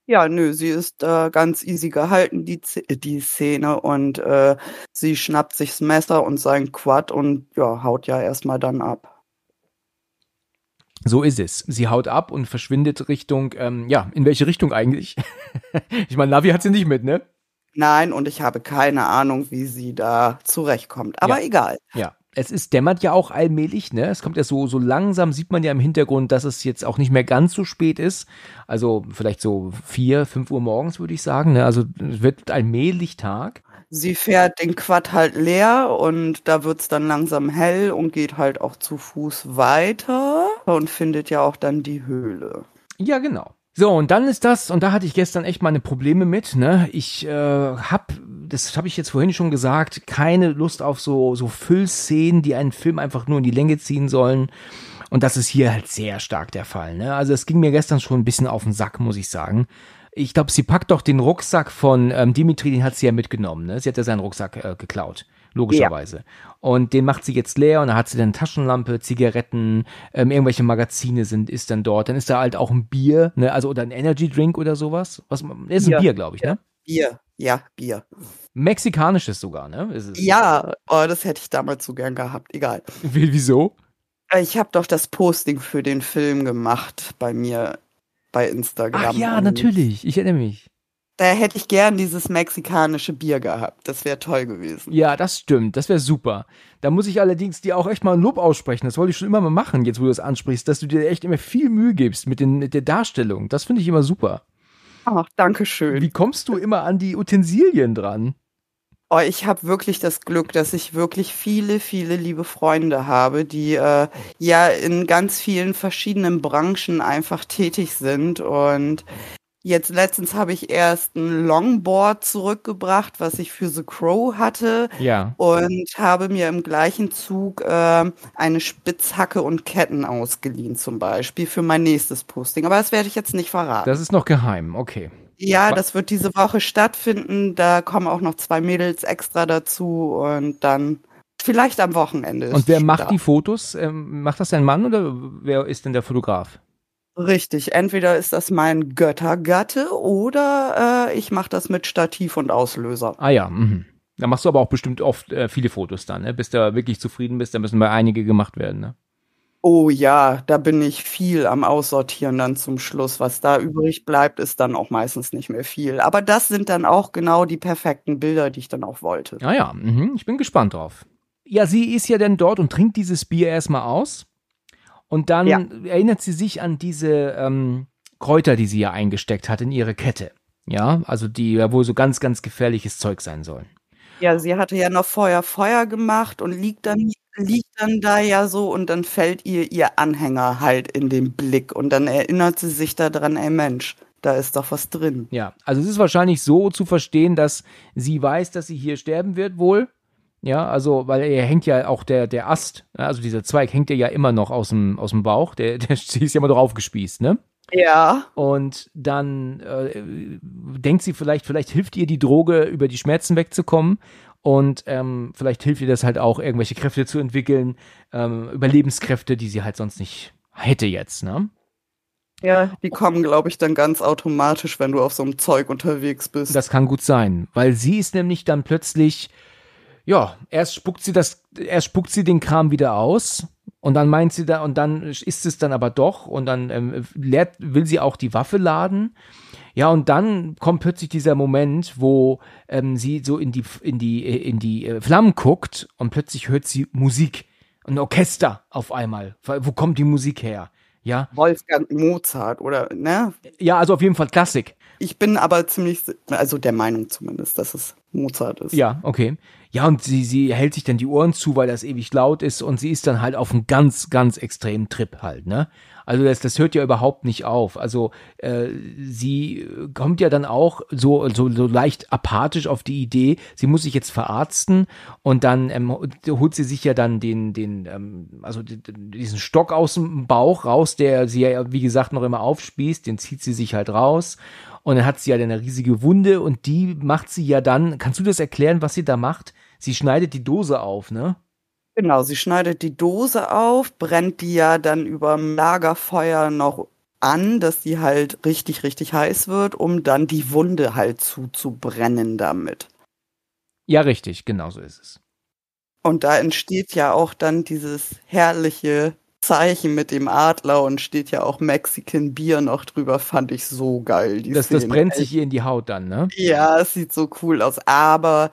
Ja, nö, sie ist äh, ganz easy gehalten, die, die Szene, und äh, sie schnappt sich das Messer und sein Quad und ja, haut ja erstmal dann ab. So ist es. Sie haut ab und verschwindet Richtung, ähm, ja, in welche Richtung eigentlich? ich meine, Navi hat sie nicht mit, ne? Nein, und ich habe keine Ahnung, wie sie da zurechtkommt. Aber ja. egal. Ja es ist dämmert ja auch allmählich, ne? Es kommt ja so so langsam sieht man ja im Hintergrund, dass es jetzt auch nicht mehr ganz so spät ist. Also vielleicht so vier, fünf Uhr morgens würde ich sagen. Ne? Also es wird allmählich Tag. Sie fährt den Quad halt leer und da wird's dann langsam hell und geht halt auch zu Fuß weiter und findet ja auch dann die Höhle. Ja, genau. So, und dann ist das, und da hatte ich gestern echt meine Probleme mit, ne? Ich äh, hab, das habe ich jetzt vorhin schon gesagt, keine Lust auf so, so Füllszenen, die einen Film einfach nur in die Länge ziehen sollen. Und das ist hier halt sehr stark der Fall, ne? Also es ging mir gestern schon ein bisschen auf den Sack, muss ich sagen. Ich glaube, sie packt doch den Rucksack von ähm, Dimitri, den hat sie ja mitgenommen, ne? Sie hat ja seinen Rucksack äh, geklaut logischerweise. Ja. Und den macht sie jetzt leer und dann hat sie dann Taschenlampe, Zigaretten, ähm, irgendwelche Magazine sind, ist dann dort. Dann ist da halt auch ein Bier, ne, also oder ein Energy Drink oder sowas. Was ist ein Bier, glaube ich, ne? Bier, ja, Bier. Mexikanisches sogar, ne? ja, oh, das hätte ich damals so gern gehabt. Egal. Wieso? Ich habe doch das Posting für den Film gemacht bei mir bei Instagram. Ach ja, natürlich. Ich erinnere mich. Da hätte ich gern dieses mexikanische Bier gehabt. Das wäre toll gewesen. Ja, das stimmt. Das wäre super. Da muss ich allerdings dir auch echt mal ein Lob aussprechen. Das wollte ich schon immer mal machen, jetzt wo du das ansprichst, dass du dir echt immer viel Mühe gibst mit, den, mit der Darstellung. Das finde ich immer super. Ach, danke schön. Wie kommst du immer an die Utensilien dran? Oh, ich habe wirklich das Glück, dass ich wirklich viele, viele liebe Freunde habe, die äh, ja in ganz vielen verschiedenen Branchen einfach tätig sind. Und jetzt letztens habe ich erst ein Longboard zurückgebracht, was ich für The Crow hatte. Ja. Und habe mir im gleichen Zug äh, eine Spitzhacke und Ketten ausgeliehen, zum Beispiel, für mein nächstes Posting. Aber das werde ich jetzt nicht verraten. Das ist noch geheim, okay. Ja, das wird diese Woche stattfinden. Da kommen auch noch zwei Mädels extra dazu und dann vielleicht am Wochenende. Und wer macht die Fotos? Ähm, macht das dein Mann oder wer ist denn der Fotograf? Richtig, entweder ist das mein Göttergatte oder äh, ich mache das mit Stativ und Auslöser. Ah ja, mhm. Da machst du aber auch bestimmt oft äh, viele Fotos dann, ne? Bis du wirklich zufrieden bist, da müssen mal einige gemacht werden, ne? Oh ja, da bin ich viel am Aussortieren dann zum Schluss. Was da übrig bleibt, ist dann auch meistens nicht mehr viel. Aber das sind dann auch genau die perfekten Bilder, die ich dann auch wollte. Ah ja, mhm. ich bin gespannt drauf. Ja, sie ist ja dann dort und trinkt dieses Bier erstmal aus. Und dann ja. erinnert sie sich an diese ähm, Kräuter, die sie ja eingesteckt hat in ihre Kette. Ja, also die ja wohl so ganz, ganz gefährliches Zeug sein sollen. Ja, sie hatte ja noch Feuer Feuer gemacht und liegt dann liegt dann da ja so und dann fällt ihr ihr Anhänger halt in den Blick und dann erinnert sie sich daran, ey Mensch, da ist doch was drin. Ja, also es ist wahrscheinlich so zu verstehen, dass sie weiß, dass sie hier sterben wird wohl. Ja, also, weil er hängt ja auch der, der Ast, also dieser Zweig hängt ja immer noch aus dem, aus dem Bauch, der, der ist ja immer drauf gespießt, ne? Ja. Und dann äh, denkt sie vielleicht, vielleicht hilft ihr die Droge, über die Schmerzen wegzukommen. Und ähm, vielleicht hilft ihr das halt auch, irgendwelche Kräfte zu entwickeln, ähm, Überlebenskräfte, die sie halt sonst nicht hätte jetzt, ne? Ja, die kommen, glaube ich, dann ganz automatisch, wenn du auf so einem Zeug unterwegs bist. Das kann gut sein, weil sie ist nämlich dann plötzlich, ja, erst spuckt sie das, erst spuckt sie den Kram wieder aus und dann meint sie da, und dann ist es dann aber doch und dann ähm, leert, will sie auch die Waffe laden ja, und dann kommt plötzlich dieser Moment, wo ähm, sie so in die, in die, in die äh, Flammen guckt und plötzlich hört sie Musik. Ein Orchester auf einmal. Wo kommt die Musik her? Ja. Wolfgang Mozart oder, ne? Ja, also auf jeden Fall Klassik. Ich bin aber ziemlich, also der Meinung zumindest, dass es Mozart ist. Ja, okay. Ja, und sie, sie hält sich dann die Ohren zu, weil das ewig laut ist und sie ist dann halt auf einem ganz, ganz extremen Trip halt, ne? Also das, das hört ja überhaupt nicht auf. Also äh, sie kommt ja dann auch so, so, so leicht apathisch auf die Idee, sie muss sich jetzt verarzten und dann ähm, holt sie sich ja dann den, den, ähm, also diesen Stock aus dem Bauch raus, der sie ja, wie gesagt, noch immer aufspießt, den zieht sie sich halt raus. Und dann hat sie ja eine riesige Wunde und die macht sie ja dann, kannst du das erklären, was sie da macht? Sie schneidet die Dose auf, ne? Genau, sie schneidet die Dose auf, brennt die ja dann über dem Lagerfeuer noch an, dass die halt richtig, richtig heiß wird, um dann die Wunde halt zuzubrennen damit. Ja, richtig, genau so ist es. Und da entsteht ja auch dann dieses herrliche Zeichen mit dem Adler und steht ja auch Mexican Bier noch drüber, fand ich so geil. das, das brennt sich ihr in die Haut dann, ne? Ja, es sieht so cool aus. Aber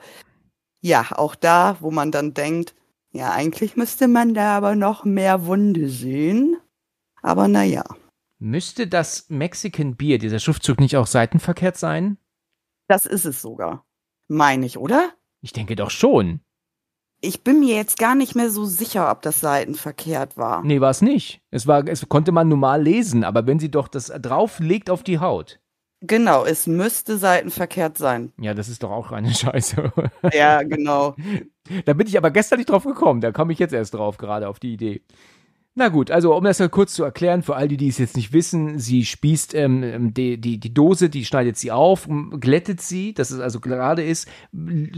ja, auch da, wo man dann denkt, ja, eigentlich müsste man da aber noch mehr Wunde sehen. Aber naja. Müsste das Mexican Beer, dieser Schriftzug, nicht auch seitenverkehrt sein? Das ist es sogar. Meine ich, oder? Ich denke doch schon. Ich bin mir jetzt gar nicht mehr so sicher, ob das seitenverkehrt war. Nee, war es nicht. Es war, es konnte man normal lesen, aber wenn sie doch das drauflegt auf die Haut. Genau, es müsste seitenverkehrt sein. Ja, das ist doch auch eine Scheiße. Ja, genau. da bin ich aber gestern nicht drauf gekommen. Da komme ich jetzt erst drauf, gerade auf die Idee. Na gut, also um das mal kurz zu erklären, für all die, die es jetzt nicht wissen, sie spießt ähm, ähm die, die, die Dose, die schneidet sie auf, glättet sie, dass es also gerade ist,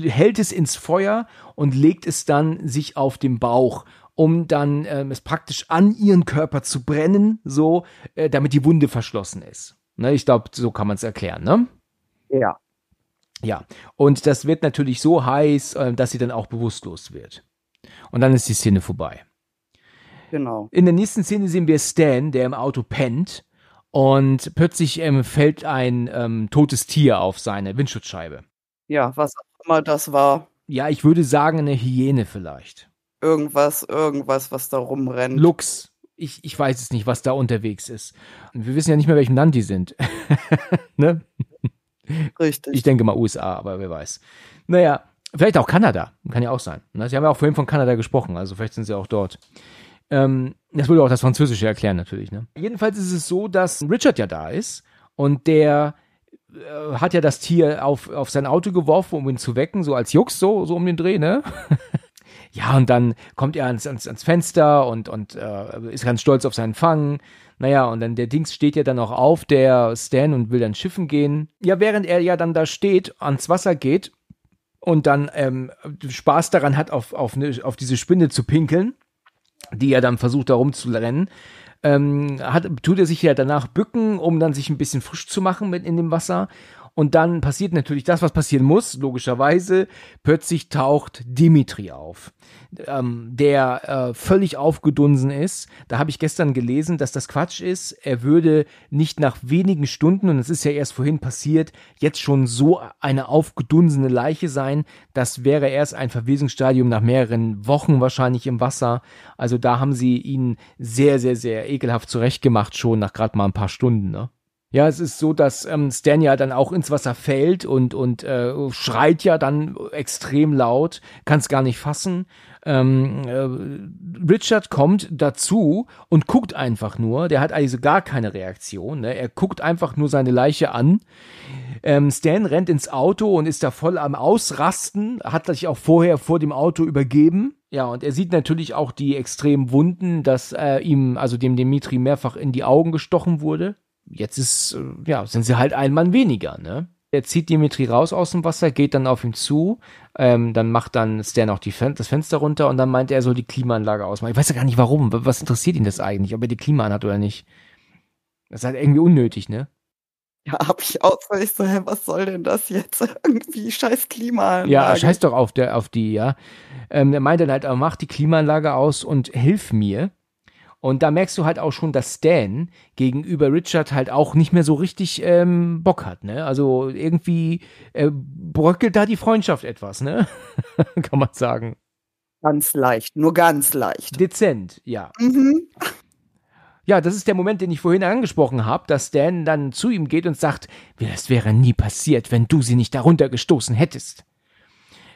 hält es ins Feuer und legt es dann sich auf den Bauch, um dann ähm, es praktisch an ihren Körper zu brennen, so, äh, damit die Wunde verschlossen ist. Ne, ich glaube, so kann man es erklären, ne? Ja. Ja, und das wird natürlich so heiß, äh, dass sie dann auch bewusstlos wird. Und dann ist die Szene vorbei. Genau. In der nächsten Szene sehen wir Stan, der im Auto pennt und plötzlich ähm, fällt ein ähm, totes Tier auf seine Windschutzscheibe. Ja, was auch immer das war. Ja, ich würde sagen eine Hyäne vielleicht. Irgendwas, irgendwas, was da rumrennt. Lux ich, ich weiß es nicht, was da unterwegs ist. Und wir wissen ja nicht mehr, welchem Land die sind. ne? Richtig. Ich denke mal USA, aber wer weiß. Naja, Vielleicht auch Kanada, kann ja auch sein. Ne? Sie haben ja auch vorhin von Kanada gesprochen, also vielleicht sind sie auch dort. Ähm, das würde auch das Französische erklären natürlich. Ne? Jedenfalls ist es so, dass Richard ja da ist und der äh, hat ja das Tier auf, auf sein Auto geworfen, um ihn zu wecken, so als Jux, so, so um den Dreh, ne? ja, und dann kommt er ans, ans, ans Fenster und, und äh, ist ganz stolz auf seinen Fang. Naja, und dann der Dings steht ja dann auch auf, der Stan, und will dann schiffen gehen. Ja, während er ja dann da steht, ans Wasser geht und dann ähm, Spaß daran hat, auf, auf, ne, auf diese Spinne zu pinkeln, die er dann versucht, da rumzurennen, ähm, hat, tut er sich ja danach bücken, um dann sich ein bisschen frisch zu machen mit in dem Wasser. Und dann passiert natürlich das, was passieren muss, logischerweise. Plötzlich taucht Dimitri auf, ähm, der äh, völlig aufgedunsen ist. Da habe ich gestern gelesen, dass das Quatsch ist. Er würde nicht nach wenigen Stunden, und es ist ja erst vorhin passiert, jetzt schon so eine aufgedunsene Leiche sein. Das wäre erst ein Verwesungsstadium nach mehreren Wochen wahrscheinlich im Wasser. Also da haben sie ihn sehr, sehr, sehr ekelhaft zurechtgemacht, schon nach gerade mal ein paar Stunden. Ne? Ja, es ist so, dass ähm, Stan ja dann auch ins Wasser fällt und, und äh, schreit ja dann extrem laut, kann es gar nicht fassen. Ähm, äh, Richard kommt dazu und guckt einfach nur. Der hat also gar keine Reaktion. Ne? Er guckt einfach nur seine Leiche an. Ähm, Stan rennt ins Auto und ist da voll am Ausrasten, hat sich auch vorher vor dem Auto übergeben. Ja, und er sieht natürlich auch die extremen Wunden, dass äh, ihm, also dem Dimitri mehrfach in die Augen gestochen wurde jetzt ist, äh, ja, sind sie halt ein Mann weniger, ne? Er zieht Dimitri raus aus dem Wasser, geht dann auf ihn zu, ähm, dann macht dann Stan auch die Fen das Fenster runter und dann meint er, er soll die Klimaanlage ausmachen. Ich weiß ja gar nicht warum. Was interessiert ihn das eigentlich, ob er die Klima anhat oder nicht? Das ist halt irgendwie unnötig, ne? Ja, hab ich auch so, ich so, hä, was soll denn das jetzt? Irgendwie scheiß Klimaanlage. Ja, scheiß doch auf der, auf die, ja. Ähm, er meint dann halt, mach die Klimaanlage aus und hilf mir. Und da merkst du halt auch schon, dass Stan gegenüber Richard halt auch nicht mehr so richtig ähm, Bock hat, ne? Also irgendwie äh, bröckelt da die Freundschaft etwas, ne? Kann man sagen. Ganz leicht, nur ganz leicht. Dezent, ja. Mhm. Ja, das ist der Moment, den ich vorhin angesprochen habe, dass Stan dann zu ihm geht und sagt, das wäre nie passiert, wenn du sie nicht darunter gestoßen hättest.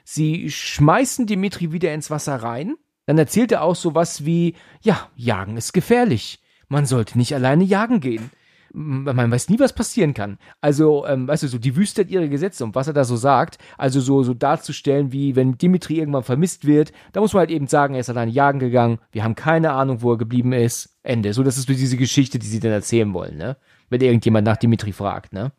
Sie schmeißen Dimitri wieder ins Wasser rein dann erzählt er auch sowas wie, ja, Jagen ist gefährlich. Man sollte nicht alleine jagen gehen. Man weiß nie, was passieren kann. Also, ähm, weißt du, so die Wüste hat ihre Gesetze und was er da so sagt, also so, so darzustellen, wie wenn Dimitri irgendwann vermisst wird, da muss man halt eben sagen, er ist alleine jagen gegangen, wir haben keine Ahnung, wo er geblieben ist. Ende. So, das ist so diese Geschichte, die sie dann erzählen wollen, ne? Wenn irgendjemand nach Dimitri fragt, ne?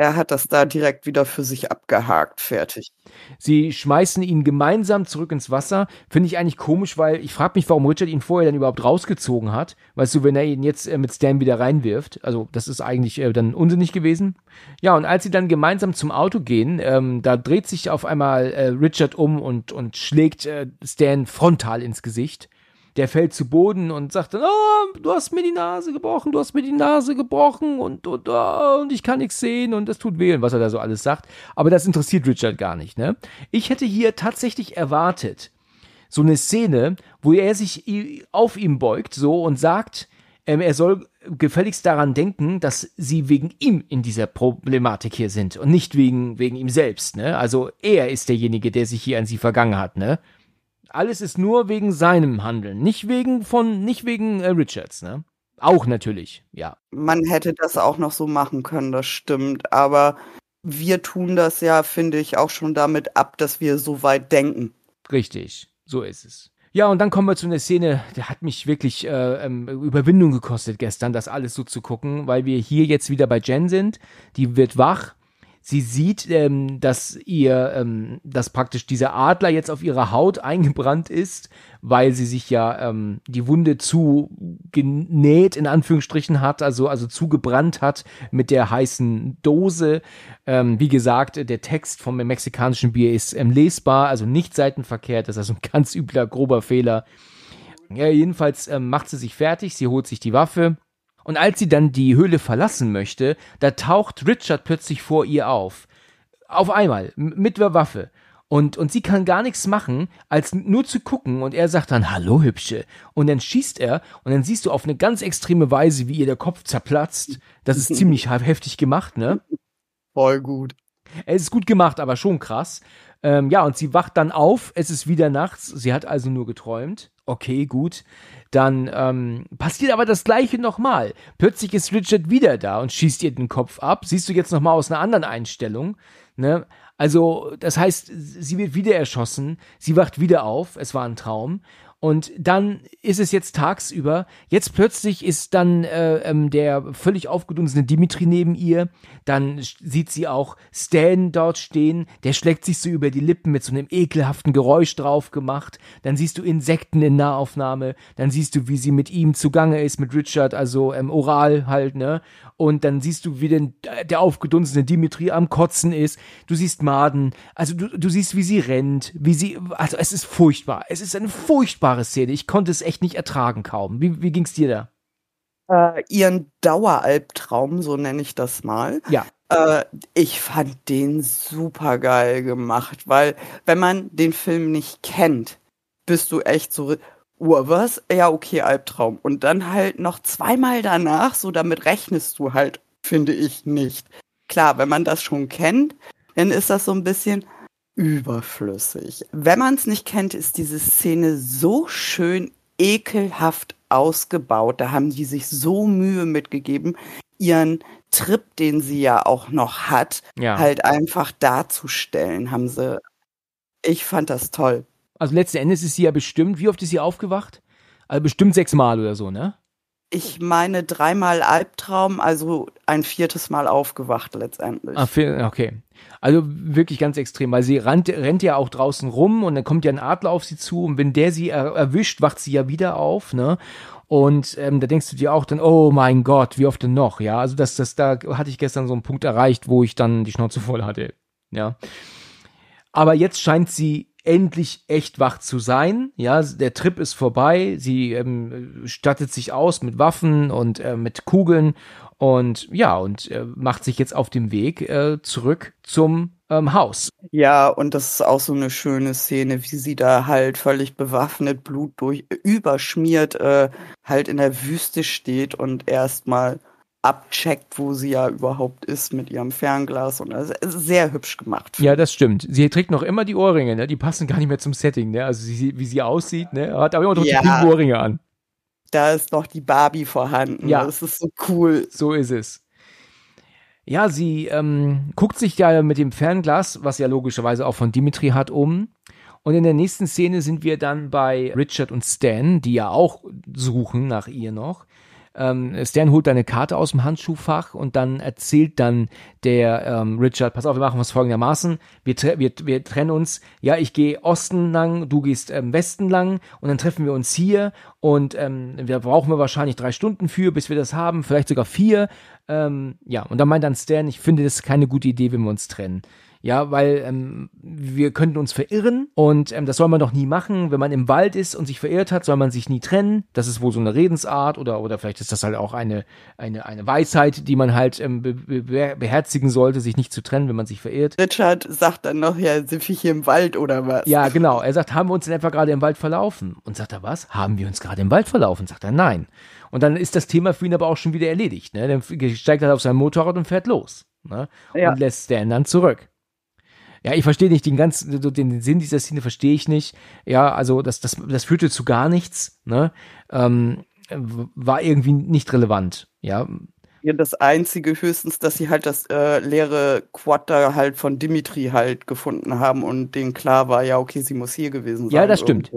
Er hat das da direkt wieder für sich abgehakt, fertig. Sie schmeißen ihn gemeinsam zurück ins Wasser. Finde ich eigentlich komisch, weil ich frage mich, warum Richard ihn vorher dann überhaupt rausgezogen hat. Weißt du, wenn er ihn jetzt äh, mit Stan wieder reinwirft. Also, das ist eigentlich äh, dann unsinnig gewesen. Ja, und als sie dann gemeinsam zum Auto gehen, ähm, da dreht sich auf einmal äh, Richard um und, und schlägt äh, Stan frontal ins Gesicht der fällt zu Boden und sagt dann, oh, du hast mir die Nase gebrochen, du hast mir die Nase gebrochen und, und, oh, und ich kann nichts sehen und das tut weh und was er da so alles sagt. Aber das interessiert Richard gar nicht, ne? Ich hätte hier tatsächlich erwartet, so eine Szene, wo er sich auf ihm beugt, so und sagt, ähm, er soll gefälligst daran denken, dass sie wegen ihm in dieser Problematik hier sind und nicht wegen, wegen ihm selbst, ne? Also er ist derjenige, der sich hier an sie vergangen hat, ne? Alles ist nur wegen seinem Handeln, nicht wegen von, nicht wegen äh, Richards, ne? Auch natürlich, ja. Man hätte das auch noch so machen können, das stimmt. Aber wir tun das ja, finde ich, auch schon damit ab, dass wir so weit denken. Richtig, so ist es. Ja, und dann kommen wir zu einer Szene, der hat mich wirklich äh, ähm, Überwindung gekostet gestern, das alles so zu gucken, weil wir hier jetzt wieder bei Jen sind. Die wird wach Sie sieht, ähm, dass ihr, ähm, dass praktisch dieser Adler jetzt auf ihrer Haut eingebrannt ist, weil sie sich ja ähm, die Wunde zu genäht in Anführungsstrichen hat, also also zugebrannt hat mit der heißen Dose. Ähm, wie gesagt, der Text vom mexikanischen Bier ist ähm, lesbar, also nicht seitenverkehrt. Das ist also ein ganz übler grober Fehler. Ja, jedenfalls ähm, macht sie sich fertig, sie holt sich die Waffe und als sie dann die Höhle verlassen möchte, da taucht Richard plötzlich vor ihr auf. Auf einmal, mit der Waffe. Und, und sie kann gar nichts machen, als nur zu gucken. Und er sagt dann, hallo Hübsche. Und dann schießt er und dann siehst du auf eine ganz extreme Weise, wie ihr der Kopf zerplatzt. Das ist ziemlich heftig gemacht, ne? Voll gut. Es ist gut gemacht, aber schon krass. Ähm, ja, und sie wacht dann auf, es ist wieder nachts, sie hat also nur geträumt. Okay, gut. Dann ähm, passiert aber das gleiche nochmal. Plötzlich ist Richard wieder da und schießt ihr den Kopf ab. Siehst du jetzt nochmal aus einer anderen Einstellung. Ne? Also, das heißt, sie wird wieder erschossen, sie wacht wieder auf, es war ein Traum. Und dann ist es jetzt tagsüber. Jetzt plötzlich ist dann äh, ähm, der völlig aufgedunsene Dimitri neben ihr. Dann sieht sie auch Stan dort stehen. Der schlägt sich so über die Lippen mit so einem ekelhaften Geräusch drauf gemacht. Dann siehst du Insekten in Nahaufnahme. Dann siehst du, wie sie mit ihm zugange ist, mit Richard, also ähm, oral halt, ne? Und dann siehst du, wie den, der aufgedunsene Dimitri am Kotzen ist. Du siehst Maden. Also du, du siehst, wie sie rennt, wie sie. Also es ist furchtbar. Es ist eine furchtbare furchtbare Szene. Ich konnte es echt nicht ertragen kaum. Wie, wie ging es dir da? Äh, ihren Daueralbtraum, so nenne ich das mal. Ja. Äh, ich fand den super geil gemacht, weil wenn man den Film nicht kennt, bist du echt so, uh, was? Ja, okay, Albtraum. Und dann halt noch zweimal danach, so damit rechnest du halt, finde ich nicht. Klar, wenn man das schon kennt, dann ist das so ein bisschen, überflüssig. Wenn man es nicht kennt, ist diese Szene so schön ekelhaft ausgebaut. Da haben die sich so Mühe mitgegeben, ihren Trip, den sie ja auch noch hat, ja. halt einfach darzustellen, haben sie. Ich fand das toll. Also letzten Endes ist sie ja bestimmt, wie oft ist sie aufgewacht? Also bestimmt sechsmal oder so, ne? Ich meine dreimal Albtraum, also ein viertes Mal aufgewacht letztendlich. Ah, okay. Also wirklich ganz extrem, weil sie rennt, rennt ja auch draußen rum und dann kommt ja ein Adler auf sie zu und wenn der sie er, erwischt, wacht sie ja wieder auf, ne? Und ähm, da denkst du dir auch dann, oh mein Gott, wie oft denn noch? Ja, also das, das, da hatte ich gestern so einen Punkt erreicht, wo ich dann die Schnauze voll hatte. Ja. Aber jetzt scheint sie endlich echt wach zu sein. Ja, der Trip ist vorbei. Sie ähm, stattet sich aus mit Waffen und äh, mit Kugeln und ja, und äh, macht sich jetzt auf dem Weg äh, zurück zum ähm, Haus. Ja, und das ist auch so eine schöne Szene, wie sie da halt völlig bewaffnet, Blut durch, überschmiert, äh, halt in der Wüste steht und erstmal abcheckt, wo sie ja überhaupt ist mit ihrem Fernglas und also sehr hübsch gemacht. Ja, das stimmt. Sie trägt noch immer die Ohrringe, ne? Die passen gar nicht mehr zum Setting, ne? Also sie, wie sie aussieht, ne? Hat aber immer noch ja. die Ohrringe an. Da ist noch die Barbie vorhanden. Ja. Das ist so cool. So ist es. Ja, sie ähm, guckt sich ja mit dem Fernglas, was ja logischerweise auch von Dimitri hat, um. Und in der nächsten Szene sind wir dann bei Richard und Stan, die ja auch suchen nach ihr noch. Ähm, Stan holt eine Karte aus dem Handschuhfach und dann erzählt dann der ähm, Richard, pass auf, wir machen was folgendermaßen, wir, wir, wir trennen uns, ja, ich gehe Osten lang, du gehst ähm, Westen lang und dann treffen wir uns hier und ähm, wir brauchen wir wahrscheinlich drei Stunden für, bis wir das haben, vielleicht sogar vier. Ähm, ja, und dann meint dann Stan, ich finde das keine gute Idee, wenn wir uns trennen. Ja, weil ähm, wir könnten uns verirren und ähm, das soll man doch nie machen. Wenn man im Wald ist und sich verirrt hat, soll man sich nie trennen. Das ist wohl so eine Redensart oder, oder vielleicht ist das halt auch eine, eine, eine Weisheit, die man halt ähm, be be beherzigen sollte, sich nicht zu trennen, wenn man sich verirrt. Richard sagt dann noch, ja, sind wir hier im Wald oder was? Ja, genau. Er sagt, haben wir uns denn etwa gerade im Wald verlaufen? Und sagt er, was? Haben wir uns gerade im Wald verlaufen? Sagt er, nein. Und dann ist das Thema für ihn aber auch schon wieder erledigt. Ne? Dann steigt er auf sein Motorrad und fährt los. Ne? Ja. Und lässt Stan dann zurück. Ja, ich verstehe nicht den ganzen, den Sinn dieser Szene verstehe ich nicht. Ja, also das, das, das führte zu gar nichts, ne? Ähm, war irgendwie nicht relevant, ja. Ja, das Einzige höchstens, dass sie halt das äh, leere da halt von Dimitri halt gefunden haben und denen klar war, ja, okay, sie muss hier gewesen sein. Ja, das stimmt.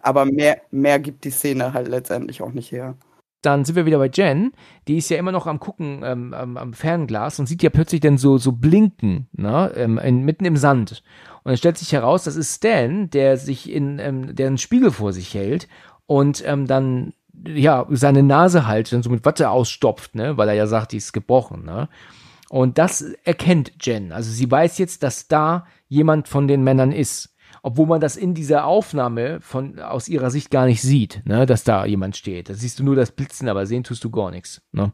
Aber mehr, mehr gibt die Szene halt letztendlich auch nicht her dann sind wir wieder bei Jen, die ist ja immer noch am gucken ähm, am, am, Fernglas und sieht ja plötzlich dann so so blinken, ne, ähm, in, mitten im Sand. Und dann stellt sich heraus, das ist Stan, der sich in ähm, der einen Spiegel vor sich hält und ähm, dann ja seine Nase halt dann so mit Watte ausstopft, ne, weil er ja sagt, die ist gebrochen, ne. Und das erkennt Jen. Also sie weiß jetzt, dass da jemand von den Männern ist obwohl man das in dieser Aufnahme von aus ihrer Sicht gar nicht sieht, ne, dass da jemand steht. Da siehst du nur das Blitzen, aber sehen tust du gar nichts. Ne?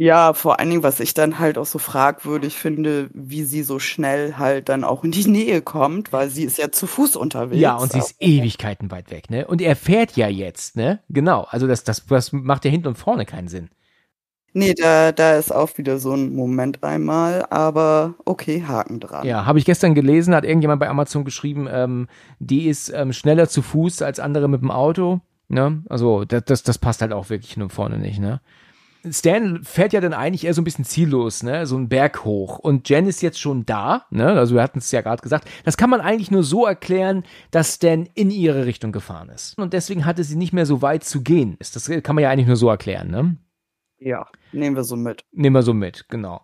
Ja, vor allen Dingen, was ich dann halt auch so fragwürdig finde, wie sie so schnell halt dann auch in die Nähe kommt, weil sie ist ja zu Fuß unterwegs. Ja, und sie ist Ewigkeiten weit weg, ne? Und er fährt ja jetzt, ne? Genau. Also das, das, das macht ja hinten und vorne keinen Sinn. Nee, da, da ist auch wieder so ein Moment einmal, aber okay, Haken dran. Ja, habe ich gestern gelesen, hat irgendjemand bei Amazon geschrieben, ähm, die ist ähm, schneller zu Fuß als andere mit dem Auto. Ne? Also das, das, das passt halt auch wirklich nur vorne nicht, ne? Stan fährt ja dann eigentlich eher so ein bisschen ziellos, ne, so einen Berg hoch. Und Jen ist jetzt schon da, ne, also wir hatten es ja gerade gesagt. Das kann man eigentlich nur so erklären, dass Stan in ihre Richtung gefahren ist. Und deswegen hatte sie nicht mehr so weit zu gehen. Das kann man ja eigentlich nur so erklären, ne? Ja, nehmen wir so mit. Nehmen wir so mit, genau.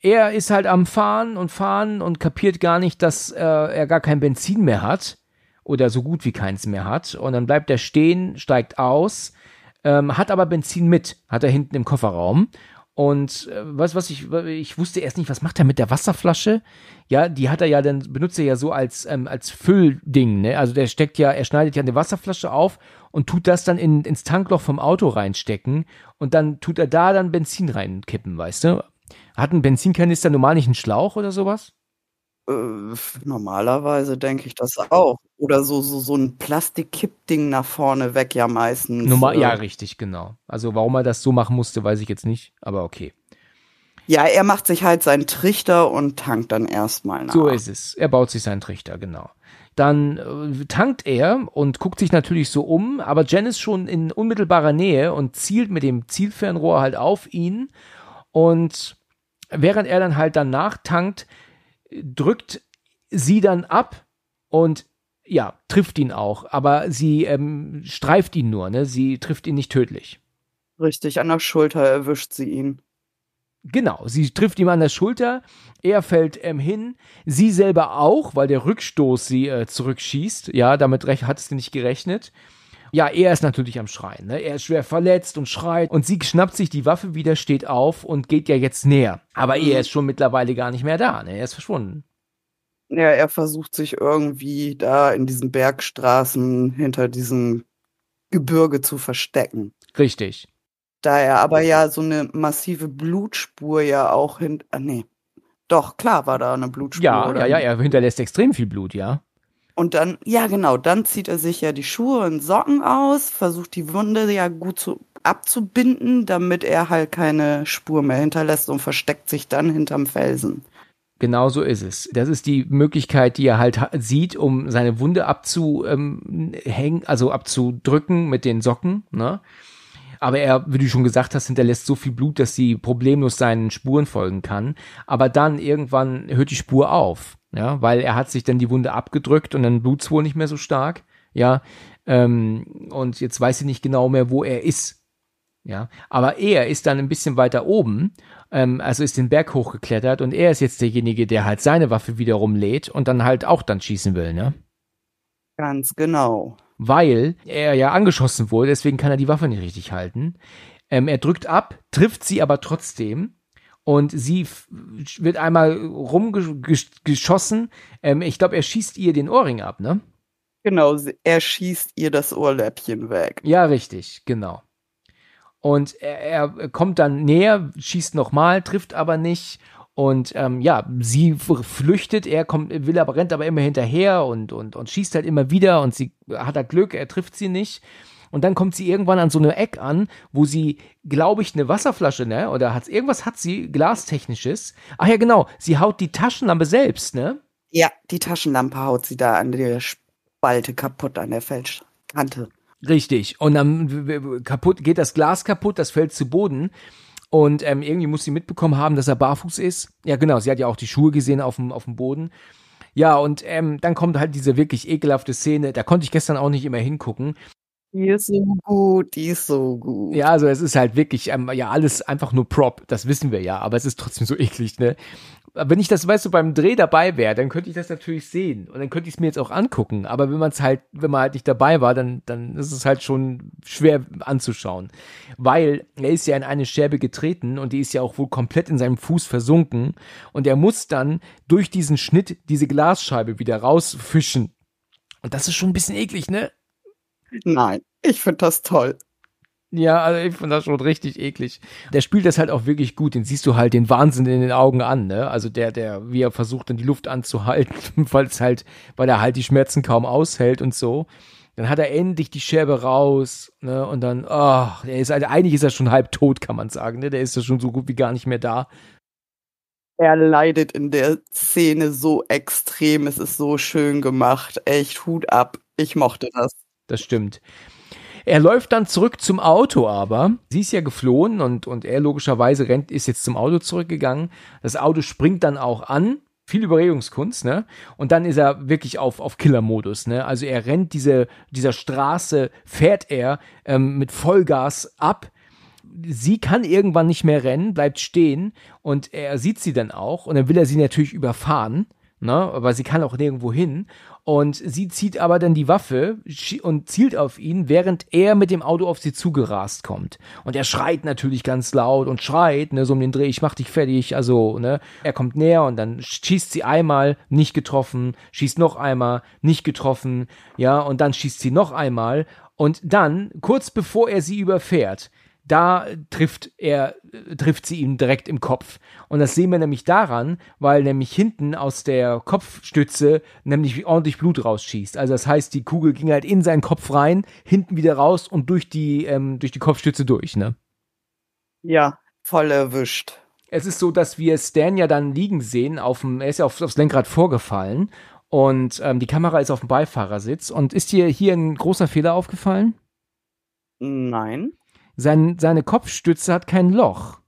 Er ist halt am Fahren und Fahren und kapiert gar nicht, dass äh, er gar kein Benzin mehr hat oder so gut wie keins mehr hat. Und dann bleibt er stehen, steigt aus ähm, hat aber Benzin mit, hat er hinten im Kofferraum. Und äh, was, was ich, ich wusste erst nicht, was macht er mit der Wasserflasche? Ja, die hat er ja dann, benutzt er ja so als, ähm, als Füllding, ne? Also der steckt ja, er schneidet ja eine Wasserflasche auf und tut das dann in, ins Tankloch vom Auto reinstecken und dann tut er da dann Benzin reinkippen, weißt du? Hat ein Benzinkanister normal nicht einen Schlauch oder sowas? Äh, normalerweise denke ich das auch. Oder so so so 'n Plastikkippding nach vorne weg ja meistens, Normal ja, richtig, genau. Also, warum er das so machen musste, weiß ich jetzt nicht, aber okay. Ja, er macht sich halt seinen Trichter und tankt dann erstmal nach. So ist es. Er baut sich seinen Trichter, genau. Dann, äh, tankt er und guckt sich natürlich so um, aber Jen ist schon in unmittelbarer Nähe und zielt mit dem Zielfernrohr halt auf ihn. Und während er dann halt danach tankt drückt sie dann ab und ja, trifft ihn auch, aber sie ähm, streift ihn nur, ne? Sie trifft ihn nicht tödlich. Richtig, an der Schulter erwischt sie ihn. Genau, sie trifft ihm an der Schulter, er fällt ähm, hin, sie selber auch, weil der Rückstoß sie äh, zurückschießt. Ja, damit hat sie nicht gerechnet. Ja, er ist natürlich am Schreien. Ne? Er ist schwer verletzt und schreit. Und sie schnappt sich die Waffe wieder, steht auf und geht ja jetzt näher. Aber er ist schon mittlerweile gar nicht mehr da. Ne? Er ist verschwunden. Ja, er versucht sich irgendwie da in diesen Bergstraßen hinter diesem Gebirge zu verstecken. Richtig. Da er aber ja so eine massive Blutspur ja auch hin. Ah, nee. Doch, klar war da eine Blutspur. Ja, oder? ja, ja, er hinterlässt extrem viel Blut, ja. Und dann, ja genau, dann zieht er sich ja die Schuhe und Socken aus, versucht die Wunde ja gut zu, abzubinden, damit er halt keine Spur mehr hinterlässt und versteckt sich dann hinterm Felsen. Genau so ist es. Das ist die Möglichkeit, die er halt sieht, um seine Wunde abzuhängen, also abzudrücken mit den Socken. Ne? Aber er, wie du schon gesagt hast, hinterlässt so viel Blut, dass sie problemlos seinen Spuren folgen kann. Aber dann irgendwann hört die Spur auf ja, weil er hat sich dann die Wunde abgedrückt und dann blut's wohl nicht mehr so stark, ja, ähm, und jetzt weiß sie nicht genau mehr, wo er ist, ja, aber er ist dann ein bisschen weiter oben, ähm, also ist den Berg hochgeklettert und er ist jetzt derjenige, der halt seine Waffe wiederum lädt und dann halt auch dann schießen will, ne? Ganz genau. Weil er ja angeschossen wurde, deswegen kann er die Waffe nicht richtig halten. Ähm, er drückt ab, trifft sie aber trotzdem und sie wird einmal rumgeschossen. Ähm, ich glaube, er schießt ihr den Ohrring ab, ne? Genau, er schießt ihr das Ohrläppchen weg. Ja, richtig, genau. Und er, er kommt dann näher, schießt nochmal, trifft aber nicht. Und ähm, ja, sie flüchtet, er kommt, will aber rennt aber immer hinterher und, und, und schießt halt immer wieder und sie hat da Glück, er trifft sie nicht. Und dann kommt sie irgendwann an so eine Eck an, wo sie, glaube ich, eine Wasserflasche, ne? Oder hat irgendwas hat sie, glastechnisches. Ach ja, genau, sie haut die Taschenlampe selbst, ne? Ja, die Taschenlampe haut sie da an der Spalte kaputt, an der Felskante. Richtig. Und dann kaputt, geht das Glas kaputt, das fällt zu Boden. Und ähm, irgendwie muss sie mitbekommen haben, dass er barfuß ist. Ja, genau, sie hat ja auch die Schuhe gesehen auf dem, auf dem Boden. Ja, und ähm, dann kommt halt diese wirklich ekelhafte Szene. Da konnte ich gestern auch nicht immer hingucken. Die ist so gut, die ist so gut. Ja, also es ist halt wirklich, ähm, ja, alles einfach nur Prop, das wissen wir ja, aber es ist trotzdem so eklig, ne? Wenn ich das, weißt du, beim Dreh dabei wäre, dann könnte ich das natürlich sehen. Und dann könnte ich es mir jetzt auch angucken, aber wenn man es halt, wenn man halt nicht dabei war, dann, dann ist es halt schon schwer anzuschauen, weil er ist ja in eine Scherbe getreten und die ist ja auch wohl komplett in seinem Fuß versunken. Und er muss dann durch diesen Schnitt diese Glasscheibe wieder rausfischen. Und das ist schon ein bisschen eklig, ne? Nein, ich finde das toll. Ja, also ich finde das schon richtig eklig. Der spielt das halt auch wirklich gut. Den siehst du halt den Wahnsinn in den Augen an, ne? Also der, der, wie er versucht, dann die Luft anzuhalten, weil es halt, weil er halt die Schmerzen kaum aushält und so. Dann hat er endlich die Scherbe raus, ne? Und dann, ach, oh, er ist also, eigentlich ist er schon halb tot, kann man sagen, ne? Der ist ja schon so gut wie gar nicht mehr da. Er leidet in der Szene so extrem. Es ist so schön gemacht. Echt Hut ab. Ich mochte das. Das stimmt. Er läuft dann zurück zum Auto aber. Sie ist ja geflohen und, und er logischerweise rennt, ist jetzt zum Auto zurückgegangen. Das Auto springt dann auch an. Viel Überredungskunst, ne? Und dann ist er wirklich auf, auf Killer-Modus, ne? Also er rennt diese, dieser Straße, fährt er ähm, mit Vollgas ab sie kann irgendwann nicht mehr rennen, bleibt stehen und er sieht sie dann auch und dann will er sie natürlich überfahren, ne, aber sie kann auch nirgendwo hin und sie zieht aber dann die Waffe und zielt auf ihn, während er mit dem Auto auf sie zugerast kommt. Und er schreit natürlich ganz laut und schreit, ne, so um den Dreh, ich mach dich fertig, also, ne. Er kommt näher und dann schießt sie einmal, nicht getroffen, schießt noch einmal, nicht getroffen, ja, und dann schießt sie noch einmal und dann, kurz bevor er sie überfährt, da trifft er, trifft sie ihn direkt im Kopf. Und das sehen wir nämlich daran, weil nämlich hinten aus der Kopfstütze nämlich ordentlich Blut rausschießt. Also das heißt, die Kugel ging halt in seinen Kopf rein, hinten wieder raus und durch die, ähm, durch die Kopfstütze durch, ne? Ja, voll erwischt. Es ist so, dass wir Stan ja dann liegen sehen, auf dem, er ist ja auf, aufs Lenkrad vorgefallen und ähm, die Kamera ist auf dem Beifahrersitz. Und ist dir hier ein großer Fehler aufgefallen? Nein. Sein, seine Kopfstütze hat kein Loch.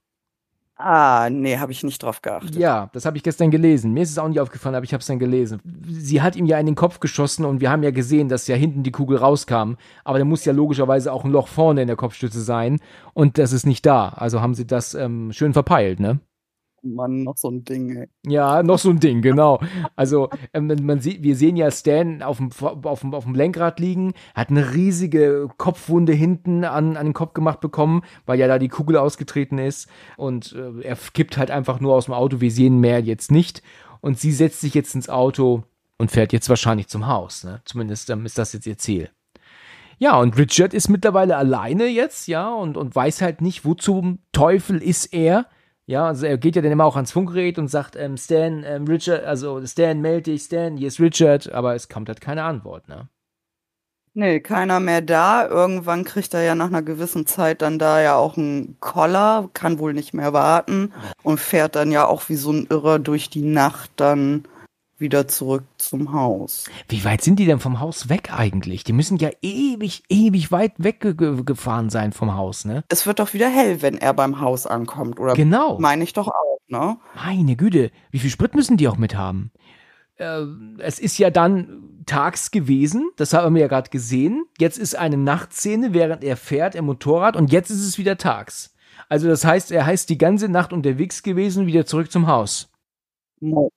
Ah, nee, habe ich nicht drauf geachtet. Ja, das habe ich gestern gelesen. Mir ist es auch nicht aufgefallen, aber ich habe es dann gelesen. Sie hat ihm ja in den Kopf geschossen und wir haben ja gesehen, dass ja hinten die Kugel rauskam. Aber da muss ja logischerweise auch ein Loch vorne in der Kopfstütze sein und das ist nicht da. Also haben sie das ähm, schön verpeilt, ne? Mann, noch so ein Ding, ey. Ja, noch so ein Ding, genau. Also, ähm, man sieht, wir sehen ja Stan auf dem, auf dem, auf dem Lenkrad liegen, hat eine riesige Kopfwunde hinten an, an den Kopf gemacht bekommen, weil ja da die Kugel ausgetreten ist. Und äh, er kippt halt einfach nur aus dem Auto. Wir sehen mehr jetzt nicht. Und sie setzt sich jetzt ins Auto und fährt jetzt wahrscheinlich zum Haus. Ne? Zumindest ähm, ist das jetzt ihr Ziel. Ja, und Richard ist mittlerweile alleine jetzt, ja, und, und weiß halt nicht, wo zum Teufel ist er. Ja, also er geht ja dann immer auch ans Funkgerät und sagt, ähm, Stan, ähm, Richard, also Stan, melde dich, Stan, hier ist Richard, aber es kommt halt keine Antwort, ne? Nee, keiner mehr da. Irgendwann kriegt er ja nach einer gewissen Zeit dann da ja auch einen Koller, kann wohl nicht mehr warten und fährt dann ja auch wie so ein Irrer durch die Nacht dann wieder zurück zum Haus. Wie weit sind die denn vom Haus weg eigentlich? Die müssen ja ewig, ewig weit weggefahren sein vom Haus, ne? Es wird doch wieder hell, wenn er beim Haus ankommt, oder? Genau. Meine ich doch auch, ne? Meine Güte, wie viel Sprit müssen die auch mit haben? Äh, es ist ja dann tags gewesen, das haben wir ja gerade gesehen. Jetzt ist eine Nachtszene, während er fährt im Motorrad und jetzt ist es wieder tags. Also das heißt, er heißt die ganze Nacht unterwegs gewesen, wieder zurück zum Haus.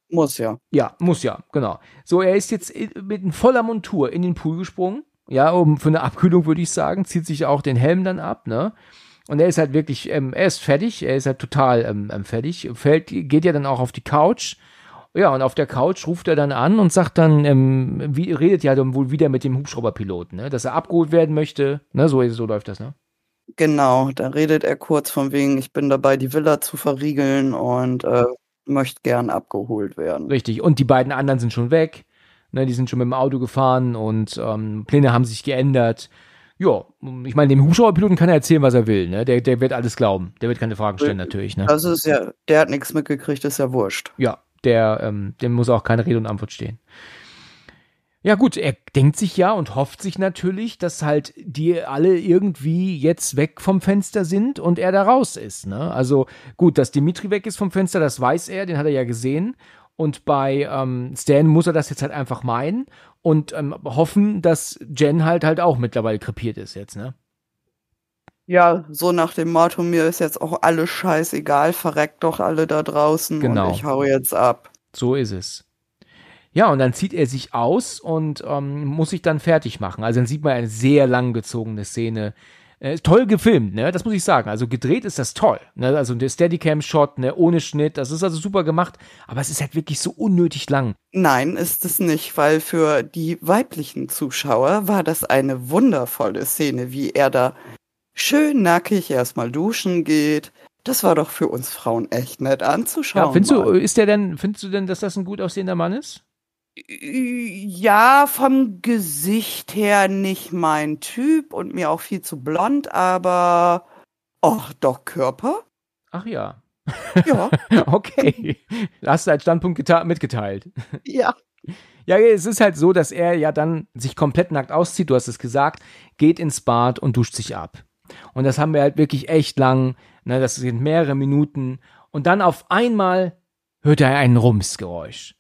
Muss ja. Ja, muss ja, genau. So, er ist jetzt mit voller Montur in den Pool gesprungen. Ja, um für eine Abkühlung würde ich sagen, zieht sich auch den Helm dann ab, ne? Und er ist halt wirklich, ähm, er ist fertig, er ist halt total ähm, ähm, fertig. Fällt, geht ja dann auch auf die Couch. Ja, und auf der Couch ruft er dann an und sagt dann, ähm, wie, redet ja dann wohl wieder mit dem Hubschrauberpiloten, ne? Dass er abgeholt werden möchte. Ne? So, so läuft das, ne? Genau, da redet er kurz von wegen, ich bin dabei, die Villa zu verriegeln und äh, möchte gern abgeholt werden. Richtig. Und die beiden anderen sind schon weg. Ne, die sind schon mit dem Auto gefahren und ähm, Pläne haben sich geändert. Ja, ich meine, dem Hubschrauberpiloten kann er erzählen, was er will. Ne? Der, der wird alles glauben. Der wird keine Fragen stellen, natürlich. Ne? Das ist ja, der hat nichts mitgekriegt, ist ja wurscht. Ja, der, ähm, dem muss auch keine Rede und Antwort stehen. Ja gut, er denkt sich ja und hofft sich natürlich, dass halt die alle irgendwie jetzt weg vom Fenster sind und er da raus ist. Ne? Also gut, dass Dimitri weg ist vom Fenster, das weiß er, den hat er ja gesehen. Und bei ähm, Stan muss er das jetzt halt einfach meinen und ähm, hoffen, dass Jen halt halt auch mittlerweile krepiert ist jetzt, ne? Ja, so nach dem Motto, mir ist jetzt auch alles scheißegal, verreckt doch alle da draußen genau. und ich hau jetzt ab. So ist es. Ja, und dann zieht er sich aus und ähm, muss sich dann fertig machen. Also dann sieht man eine sehr langgezogene Szene. Äh, toll gefilmt, ne? Das muss ich sagen. Also gedreht ist das toll. Ne? Also der Steadicam-Shot, ne, ohne Schnitt, das ist also super gemacht, aber es ist halt wirklich so unnötig lang. Nein, ist es nicht, weil für die weiblichen Zuschauer war das eine wundervolle Szene, wie er da schön nackig erstmal duschen geht. Das war doch für uns Frauen echt nett anzuschauen. Ja, findest du, ist der denn, findest du denn, dass das ein gut aussehender Mann ist? Ja, vom Gesicht her nicht mein Typ und mir auch viel zu blond, aber ach doch Körper. Ach ja. Ja. okay. Hast du als Standpunkt mitgeteilt. Ja. Ja, es ist halt so, dass er ja dann sich komplett nackt auszieht, du hast es gesagt, geht ins Bad und duscht sich ab. Und das haben wir halt wirklich echt lang, ne, das sind mehrere Minuten. Und dann auf einmal hört er ein Rumsgeräusch.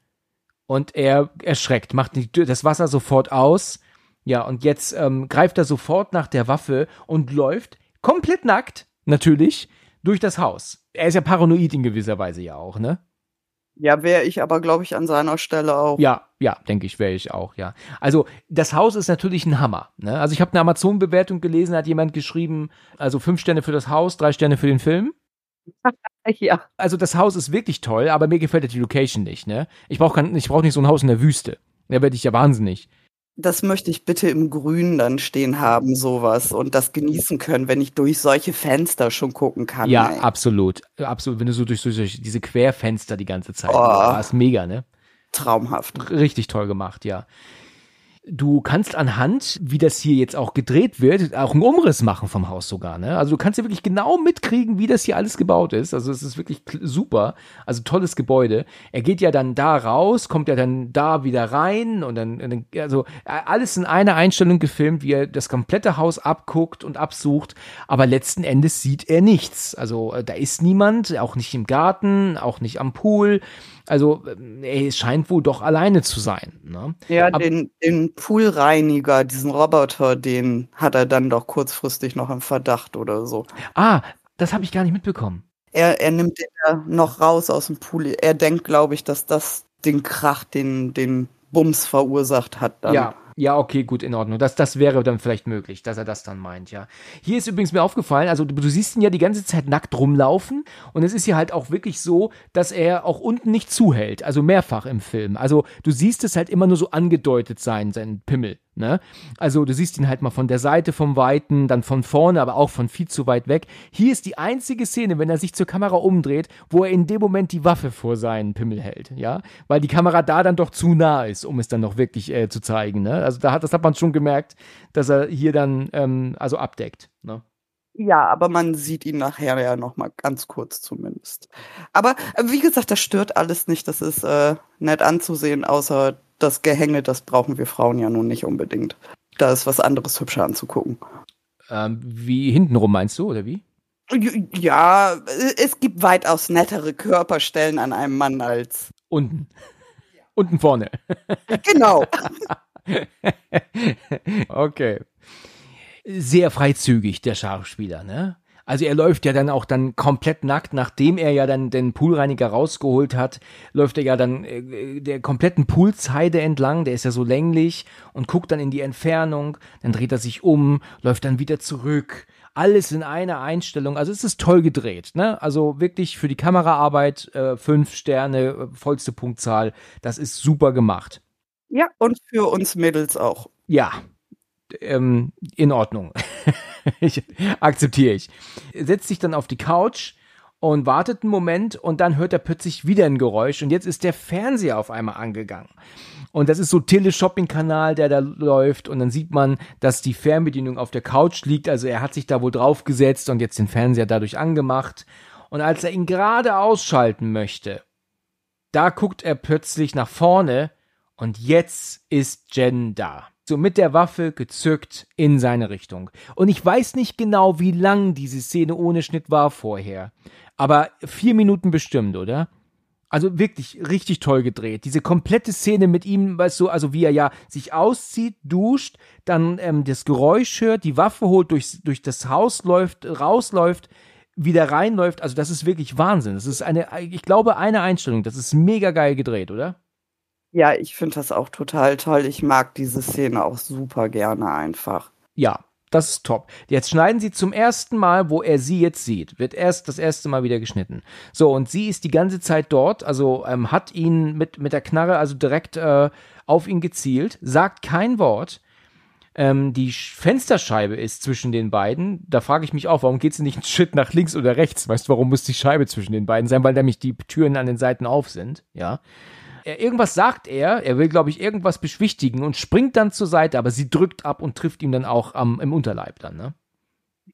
Und er erschreckt, macht die, das Wasser sofort aus. Ja, und jetzt ähm, greift er sofort nach der Waffe und läuft komplett nackt, natürlich, durch das Haus. Er ist ja paranoid in gewisser Weise ja auch, ne? Ja, wäre ich aber, glaube ich, an seiner Stelle auch. Ja, ja, denke ich, wäre ich auch, ja. Also, das Haus ist natürlich ein Hammer. Ne? Also, ich habe eine Amazon-Bewertung gelesen, hat jemand geschrieben, also fünf Sterne für das Haus, drei Sterne für den Film. ja. Also, das Haus ist wirklich toll, aber mir gefällt die Location nicht, ne? Ich brauche ich brauch nicht so ein Haus in der Wüste. Da werde ich ja wahnsinnig das möchte ich bitte im Grün dann stehen haben, sowas und das genießen können, wenn ich durch solche Fenster schon gucken kann. Ja, ey. absolut. Absolut. Wenn du so durch, durch diese Querfenster die ganze Zeit, oh, war es mega, ne? Traumhaft. Richtig toll gemacht, ja. Du kannst anhand, wie das hier jetzt auch gedreht wird, auch einen Umriss machen vom Haus sogar. Ne? Also du kannst ja wirklich genau mitkriegen, wie das hier alles gebaut ist. Also es ist wirklich super. Also tolles Gebäude. Er geht ja dann da raus, kommt ja dann da wieder rein und dann, also alles in einer Einstellung gefilmt, wie er das komplette Haus abguckt und absucht. Aber letzten Endes sieht er nichts. Also äh, da ist niemand, auch nicht im Garten, auch nicht am Pool. Also er scheint wohl doch alleine zu sein. Ne? Ja, Aber, den, den Poolreiniger, diesen Roboter, den hat er dann doch kurzfristig noch im Verdacht oder so. Ah, das habe ich gar nicht mitbekommen. Er, er nimmt den ja noch raus aus dem Pool. Er denkt, glaube ich, dass das den Krach, den, den Bums verursacht hat. Dann. Ja, ja, okay, gut, in Ordnung. Das, das wäre dann vielleicht möglich, dass er das dann meint, ja. Hier ist übrigens mir aufgefallen, also du, du siehst ihn ja die ganze Zeit nackt rumlaufen und es ist hier halt auch wirklich so, dass er auch unten nicht zuhält, also mehrfach im Film. Also du siehst es halt immer nur so angedeutet sein, sein Pimmel. Ne? Also du siehst ihn halt mal von der Seite vom Weiten, dann von vorne, aber auch von viel zu weit weg. Hier ist die einzige Szene, wenn er sich zur Kamera umdreht, wo er in dem Moment die Waffe vor seinen Pimmel hält, ja, weil die Kamera da dann doch zu nah ist, um es dann noch wirklich äh, zu zeigen. Ne? Also da hat, das hat man schon gemerkt, dass er hier dann ähm, also abdeckt. Ne? Ja, aber man sieht ihn nachher ja noch mal ganz kurz zumindest. Aber äh, wie gesagt, das stört alles nicht. Das ist äh, nett anzusehen, außer das Gehänge, das brauchen wir Frauen ja nun nicht unbedingt. Da ist was anderes hübscher anzugucken. Ähm, wie hintenrum meinst du, oder wie? Ja, es gibt weitaus nettere Körperstellen an einem Mann als. Unten. Unten vorne. Genau. okay. Sehr freizügig, der Schauspieler, ne? Also er läuft ja dann auch dann komplett nackt, nachdem er ja dann den Poolreiniger rausgeholt hat, läuft er ja dann äh, der kompletten Poolsheide entlang, der ist ja so länglich und guckt dann in die Entfernung, dann dreht er sich um, läuft dann wieder zurück. Alles in einer Einstellung. Also es ist toll gedreht, ne? Also wirklich für die Kameraarbeit äh, fünf Sterne, äh, vollste Punktzahl. Das ist super gemacht. Ja, und für uns Mädels auch. Ja, ähm, in Ordnung. ich, akzeptiere ich. Setzt sich dann auf die Couch und wartet einen Moment und dann hört er plötzlich wieder ein Geräusch und jetzt ist der Fernseher auf einmal angegangen. Und das ist so Teleshopping-Kanal, der da läuft und dann sieht man, dass die Fernbedienung auf der Couch liegt. Also er hat sich da wohl draufgesetzt und jetzt den Fernseher dadurch angemacht. Und als er ihn gerade ausschalten möchte, da guckt er plötzlich nach vorne und jetzt ist Jen da so mit der Waffe gezückt in seine Richtung. Und ich weiß nicht genau, wie lang diese Szene ohne Schnitt war vorher. Aber vier Minuten bestimmt, oder? Also wirklich richtig toll gedreht. Diese komplette Szene mit ihm, weißt du, also wie er ja sich auszieht, duscht, dann ähm, das Geräusch hört, die Waffe holt, durch, durch das Haus läuft, rausläuft, wieder reinläuft. Also das ist wirklich Wahnsinn. Das ist eine, ich glaube, eine Einstellung. Das ist mega geil gedreht, oder? Ja, ich finde das auch total toll. Ich mag diese Szene auch super gerne einfach. Ja, das ist top. Jetzt schneiden sie zum ersten Mal, wo er sie jetzt sieht. Wird erst das erste Mal wieder geschnitten. So, und sie ist die ganze Zeit dort, also ähm, hat ihn mit, mit der Knarre also direkt äh, auf ihn gezielt, sagt kein Wort. Ähm, die Fensterscheibe ist zwischen den beiden. Da frage ich mich auch, warum geht sie nicht einen Schritt nach links oder rechts? Weißt du, warum muss die Scheibe zwischen den beiden sein? Weil nämlich die Türen an den Seiten auf sind, ja. Er, irgendwas sagt er, er will, glaube ich, irgendwas beschwichtigen und springt dann zur Seite, aber sie drückt ab und trifft ihm dann auch am, im Unterleib dann, ne?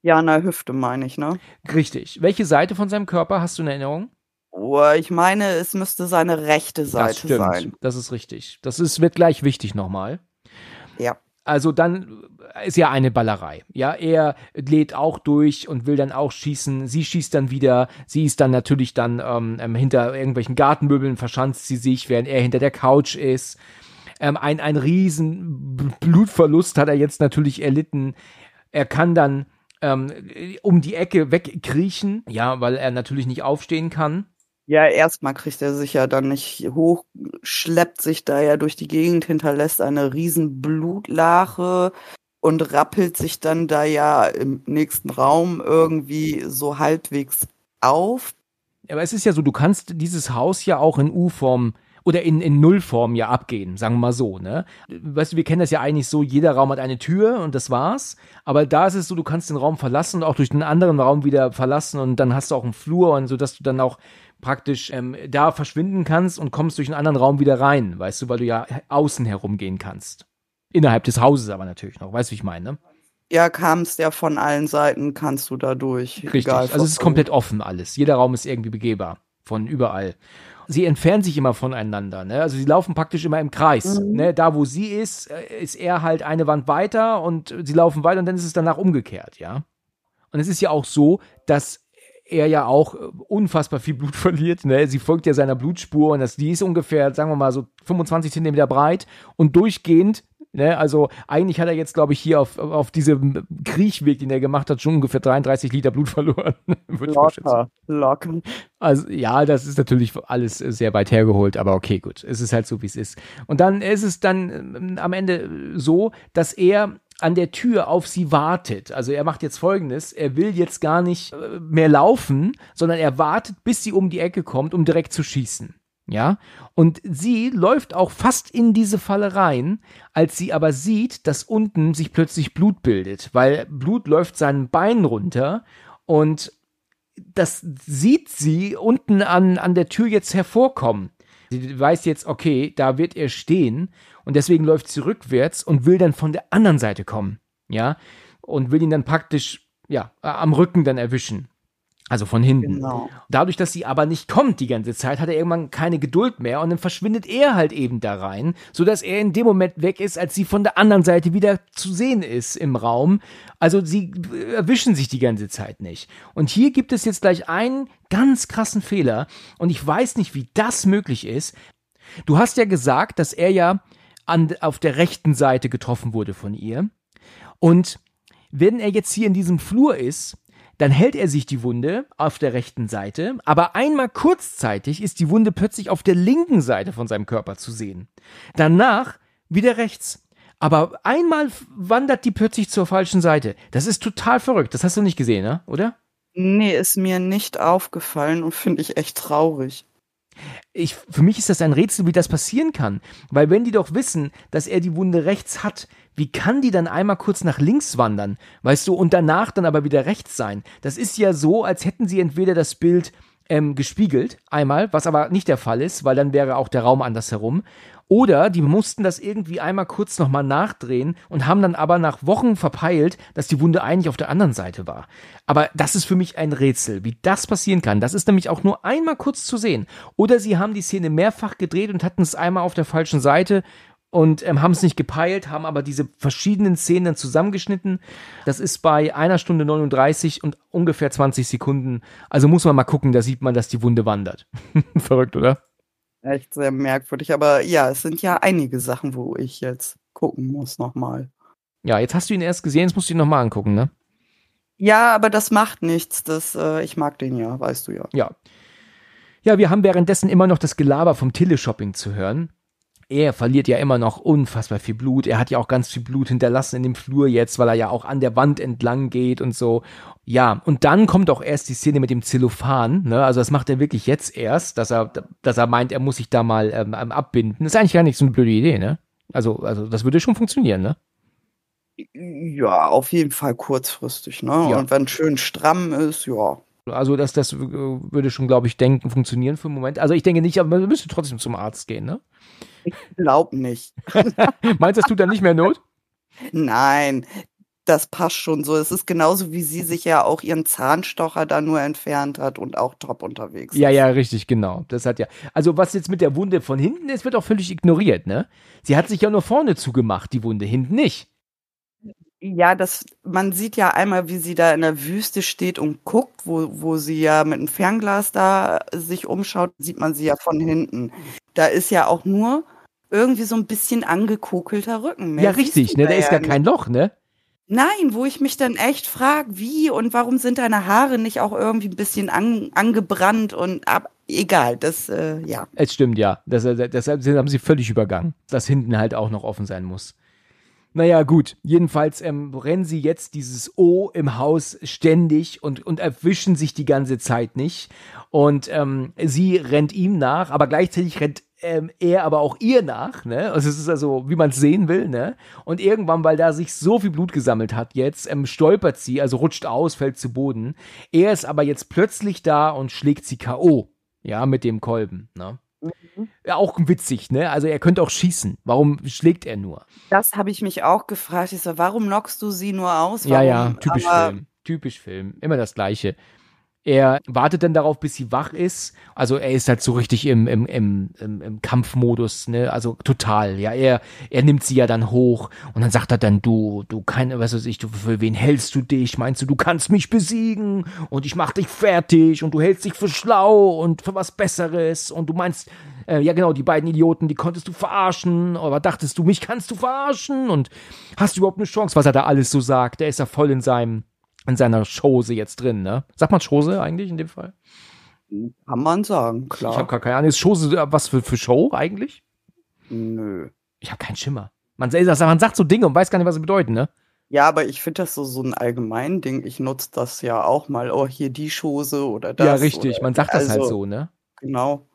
Ja, an der Hüfte meine ich, ne? Richtig. Welche Seite von seinem Körper hast du in Erinnerung? Oh, ich meine, es müsste seine rechte Seite das stimmt. sein. Das ist richtig. Das ist, wird gleich wichtig nochmal. Ja. Also dann ist ja eine Ballerei. Ja, er lädt auch durch und will dann auch schießen. Sie schießt dann wieder. Sie ist dann natürlich dann ähm, ähm hinter irgendwelchen Gartenmöbeln verschanzt sie sich, während er hinter der Couch ist. Ähm, ein, ein riesen Blutverlust hat er jetzt natürlich erlitten. Er kann dann ähm, um die Ecke wegkriechen, ja, weil er natürlich nicht aufstehen kann. Ja, erstmal kriegt er sich ja dann nicht hoch, schleppt sich da ja durch die Gegend, hinterlässt eine riesen Blutlache und rappelt sich dann da ja im nächsten Raum irgendwie so halbwegs auf. Aber es ist ja so, du kannst dieses Haus ja auch in U-Form oder in, in Nullform ja abgehen, sagen wir mal so, ne? Weißt du, wir kennen das ja eigentlich so, jeder Raum hat eine Tür und das war's. Aber da ist es so, du kannst den Raum verlassen und auch durch den anderen Raum wieder verlassen und dann hast du auch einen Flur und so, dass du dann auch praktisch ähm, da verschwinden kannst und kommst durch einen anderen Raum wieder rein, weißt du, weil du ja außen herumgehen kannst. Innerhalb des Hauses aber natürlich noch, weißt du, wie ich meine, ne? Ja, kamst ja von allen Seiten, kannst du da durch. Richtig, also es ist komplett offen alles. Jeder Raum ist irgendwie begehbar, von überall. Sie entfernen sich immer voneinander, ne? Also sie laufen praktisch immer im Kreis. Mhm. Ne? Da, wo sie ist, äh, ist er halt eine Wand weiter und sie laufen weiter und dann ist es danach umgekehrt, ja? Und es ist ja auch so, dass er ja auch äh, unfassbar viel Blut verliert. Ne? Sie folgt ja seiner Blutspur und das, die ist ungefähr, sagen wir mal, so 25 Zentimeter breit und durchgehend. Ne? Also eigentlich hat er jetzt, glaube ich, hier auf, auf diesem Kriechweg, den er gemacht hat, schon ungefähr 33 Liter Blut verloren. locker, locker. Also ja, das ist natürlich alles sehr weit hergeholt, aber okay, gut. Es ist halt so, wie es ist. Und dann ist es dann äh, am Ende so, dass er an der Tür auf sie wartet. Also er macht jetzt folgendes, er will jetzt gar nicht äh, mehr laufen, sondern er wartet, bis sie um die Ecke kommt, um direkt zu schießen. Ja, und sie läuft auch fast in diese Falle rein, als sie aber sieht, dass unten sich plötzlich Blut bildet, weil Blut läuft seinen Bein runter und das sieht sie unten an, an der Tür jetzt hervorkommen. Sie weiß jetzt, okay, da wird er stehen und deswegen läuft sie rückwärts und will dann von der anderen Seite kommen, ja, und will ihn dann praktisch, ja, am Rücken dann erwischen. Also von hinten. Genau. Dadurch, dass sie aber nicht kommt die ganze Zeit, hat er irgendwann keine Geduld mehr und dann verschwindet er halt eben da rein, sodass er in dem Moment weg ist, als sie von der anderen Seite wieder zu sehen ist im Raum. Also sie erwischen sich die ganze Zeit nicht. Und hier gibt es jetzt gleich einen ganz krassen Fehler und ich weiß nicht, wie das möglich ist. Du hast ja gesagt, dass er ja an, auf der rechten Seite getroffen wurde von ihr. Und wenn er jetzt hier in diesem Flur ist, dann hält er sich die Wunde auf der rechten Seite, aber einmal kurzzeitig ist die Wunde plötzlich auf der linken Seite von seinem Körper zu sehen. Danach wieder rechts. Aber einmal wandert die plötzlich zur falschen Seite. Das ist total verrückt. Das hast du nicht gesehen, ne? oder? Nee, ist mir nicht aufgefallen und finde ich echt traurig ich, für mich ist das ein Rätsel, wie das passieren kann. Weil wenn die doch wissen, dass er die Wunde rechts hat, wie kann die dann einmal kurz nach links wandern, weißt du, und danach dann aber wieder rechts sein? Das ist ja so, als hätten sie entweder das Bild ähm, gespiegelt, einmal, was aber nicht der Fall ist, weil dann wäre auch der Raum anders herum. Oder die mussten das irgendwie einmal kurz nochmal nachdrehen und haben dann aber nach Wochen verpeilt, dass die Wunde eigentlich auf der anderen Seite war. Aber das ist für mich ein Rätsel, wie das passieren kann. Das ist nämlich auch nur einmal kurz zu sehen. Oder sie haben die Szene mehrfach gedreht und hatten es einmal auf der falschen Seite und ähm, haben es nicht gepeilt, haben aber diese verschiedenen Szenen dann zusammengeschnitten. Das ist bei einer Stunde 39 und ungefähr 20 Sekunden. Also muss man mal gucken, da sieht man, dass die Wunde wandert. Verrückt, oder? Echt sehr merkwürdig. Aber ja, es sind ja einige Sachen, wo ich jetzt gucken muss nochmal. Ja, jetzt hast du ihn erst gesehen, jetzt musst du ihn nochmal angucken, ne? Ja, aber das macht nichts. Das, äh, ich mag den ja, weißt du ja. Ja. Ja, wir haben währenddessen immer noch das Gelaber vom Teleshopping zu hören er verliert ja immer noch unfassbar viel Blut. Er hat ja auch ganz viel Blut hinterlassen in dem Flur jetzt, weil er ja auch an der Wand entlang geht und so. Ja, und dann kommt auch erst die Szene mit dem Zellophan, ne? Also das macht er wirklich jetzt erst, dass er, dass er meint, er muss sich da mal ähm, ähm abbinden. Das ist eigentlich gar nicht so eine blöde Idee, ne? Also, also das würde schon funktionieren, ne? Ja, auf jeden Fall kurzfristig, ne? Ja. Und wenn schön stramm ist, ja. Also das, das würde schon, glaube ich, denken, funktionieren für einen Moment. Also ich denke nicht, aber man müsste trotzdem zum Arzt gehen, ne? Ich glaube nicht. Meinst du, das tut dann nicht mehr Not? Nein, das passt schon so. Es ist genauso, wie sie sich ja auch ihren Zahnstocher da nur entfernt hat und auch top unterwegs Ja, ist. ja, richtig, genau. Das hat ja. Also, was jetzt mit der Wunde von hinten ist, wird auch völlig ignoriert, ne? Sie hat sich ja nur vorne zugemacht, die Wunde, hinten nicht. Ja, das, man sieht ja einmal, wie sie da in der Wüste steht und guckt, wo, wo sie ja mit einem Fernglas da sich umschaut, sieht man sie ja von hinten. Da ist ja auch nur irgendwie so ein bisschen angekokelter Rücken. Mehr ja, richtig, ne? Da ist gar kein Loch, ne? Nein, wo ich mich dann echt frage, wie und warum sind deine Haare nicht auch irgendwie ein bisschen an, angebrannt und ab, egal, das, äh, ja. Es stimmt, ja. Das, äh, deshalb haben sie völlig übergangen, dass hinten halt auch noch offen sein muss. Naja, gut. Jedenfalls ähm, rennen sie jetzt dieses O im Haus ständig und, und erwischen sich die ganze Zeit nicht. Und ähm, sie rennt ihm nach, aber gleichzeitig rennt ähm, er aber auch ihr nach, ne? Also es ist also, wie man es sehen will, ne? Und irgendwann, weil da sich so viel Blut gesammelt hat, jetzt ähm, stolpert sie, also rutscht aus, fällt zu Boden. Er ist aber jetzt plötzlich da und schlägt sie K.O. Ja, mit dem Kolben, ne? Mhm. Ja, auch witzig, ne? Also er könnte auch schießen. Warum schlägt er nur? Das habe ich mich auch gefragt. Ich so, warum knockst du sie nur aus? Warum? Ja, ja, typisch Aber Film. Typisch Film. Immer das Gleiche. Er wartet dann darauf, bis sie wach ist. Also er ist halt so richtig im, im, im, im, im Kampfmodus, ne? Also total. Ja, er, er nimmt sie ja dann hoch und dann sagt er dann, du, du keine, was weiß ich, du, für wen hältst du dich? Meinst du, du kannst mich besiegen und ich mach dich fertig und du hältst dich für schlau und für was Besseres und du meinst, äh, ja genau, die beiden Idioten, die konntest du verarschen, aber dachtest du, mich kannst du verarschen und hast du überhaupt eine Chance, was er da alles so sagt? Der ist ja voll in seinem in seiner Chose jetzt drin, ne? Sagt man Chose eigentlich in dem Fall? Kann man sagen, klar. Ich habe gar keine Ahnung. Ist Chose was für, für Show eigentlich? Nö. Ich habe keinen Schimmer. Man, man sagt so Dinge und weiß gar nicht, was sie bedeuten, ne? Ja, aber ich finde das so, so ein allgemein Ding. Ich nutze das ja auch mal. Oh, hier die Chose oder das. Ja, richtig. Man sagt das halt also, halt so, ne? Genau.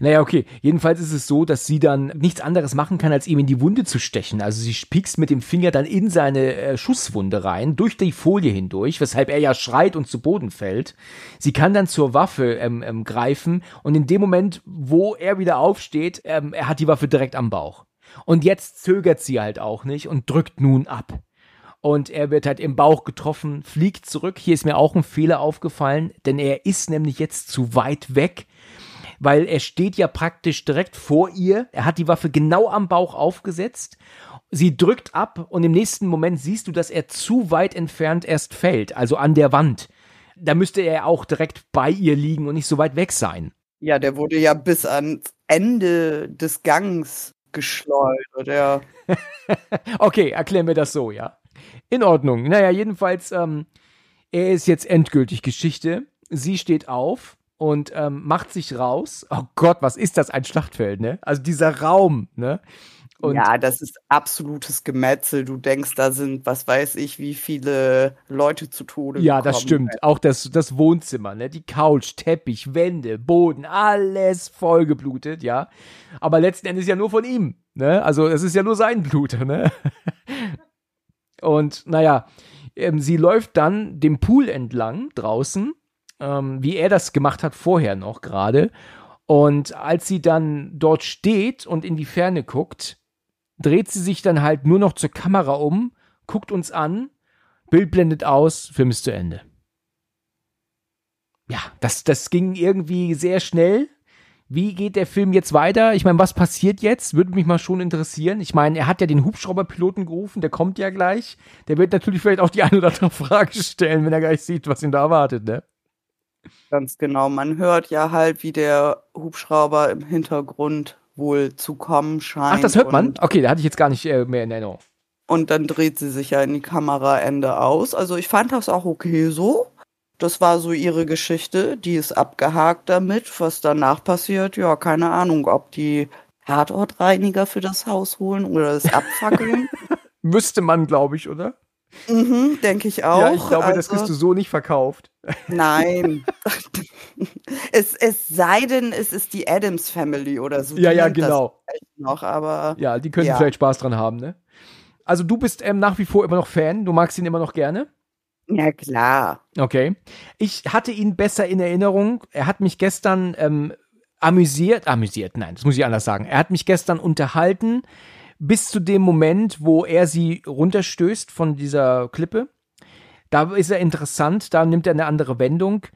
Naja, okay. Jedenfalls ist es so, dass sie dann nichts anderes machen kann, als ihm in die Wunde zu stechen. Also sie piekst mit dem Finger dann in seine äh, Schusswunde rein, durch die Folie hindurch, weshalb er ja schreit und zu Boden fällt. Sie kann dann zur Waffe ähm, ähm, greifen und in dem Moment, wo er wieder aufsteht, ähm, er hat die Waffe direkt am Bauch. Und jetzt zögert sie halt auch nicht und drückt nun ab. Und er wird halt im Bauch getroffen, fliegt zurück. Hier ist mir auch ein Fehler aufgefallen, denn er ist nämlich jetzt zu weit weg weil er steht ja praktisch direkt vor ihr. Er hat die Waffe genau am Bauch aufgesetzt. Sie drückt ab und im nächsten Moment siehst du, dass er zu weit entfernt erst fällt, also an der Wand. Da müsste er auch direkt bei ihr liegen und nicht so weit weg sein. Ja, der wurde ja bis ans Ende des Gangs geschleudert, ja. okay, erklären wir das so, ja. In Ordnung. Naja, jedenfalls, ähm, er ist jetzt endgültig Geschichte. Sie steht auf und ähm, macht sich raus. Oh Gott, was ist das ein Schlachtfeld, ne? Also dieser Raum, ne? Und ja, das ist absolutes Gemetzel. Du denkst, da sind, was weiß ich, wie viele Leute zu Tode Ja, das stimmt. Auch das, das Wohnzimmer, ne? Die Couch, Teppich, Wände, Boden, alles vollgeblutet, ja. Aber letzten Endes ja nur von ihm, ne? Also es ist ja nur sein Blut, ne? Und naja, ähm, sie läuft dann dem Pool entlang draußen ähm, wie er das gemacht hat vorher noch gerade. Und als sie dann dort steht und in die Ferne guckt, dreht sie sich dann halt nur noch zur Kamera um, guckt uns an, Bild blendet aus, Film ist zu Ende. Ja, das, das ging irgendwie sehr schnell. Wie geht der Film jetzt weiter? Ich meine, was passiert jetzt? Würde mich mal schon interessieren. Ich meine, er hat ja den Hubschrauberpiloten gerufen, der kommt ja gleich. Der wird natürlich vielleicht auch die eine oder andere Frage stellen, wenn er gleich sieht, was ihn da erwartet, ne? Ganz genau. Man hört ja halt, wie der Hubschrauber im Hintergrund wohl zu kommen scheint. Ach, das hört man? Okay, da hatte ich jetzt gar nicht äh, mehr in Erinnerung. Und dann dreht sie sich ja in die Kameraende aus. Also ich fand das auch okay so. Das war so ihre Geschichte. Die ist abgehakt damit. Was danach passiert, ja, keine Ahnung, ob die Tatortreiniger für das Haus holen oder es abfackeln. Müsste man, glaube ich, oder? Mhm, denke ich auch. Ja, ich glaube, also, das kriegst du so nicht verkauft. Nein. es, es sei denn, es ist die Adams Family oder so. Ja, ja, genau. Noch, aber, ja, die können ja. vielleicht Spaß dran haben, ne? Also du bist ähm, nach wie vor immer noch Fan, du magst ihn immer noch gerne? Ja, klar. Okay. Ich hatte ihn besser in Erinnerung. Er hat mich gestern ähm, amüsiert, amüsiert, nein, das muss ich anders sagen. Er hat mich gestern unterhalten bis zu dem Moment, wo er sie runterstößt von dieser Klippe. Da ist er interessant, da nimmt er eine andere Wendung.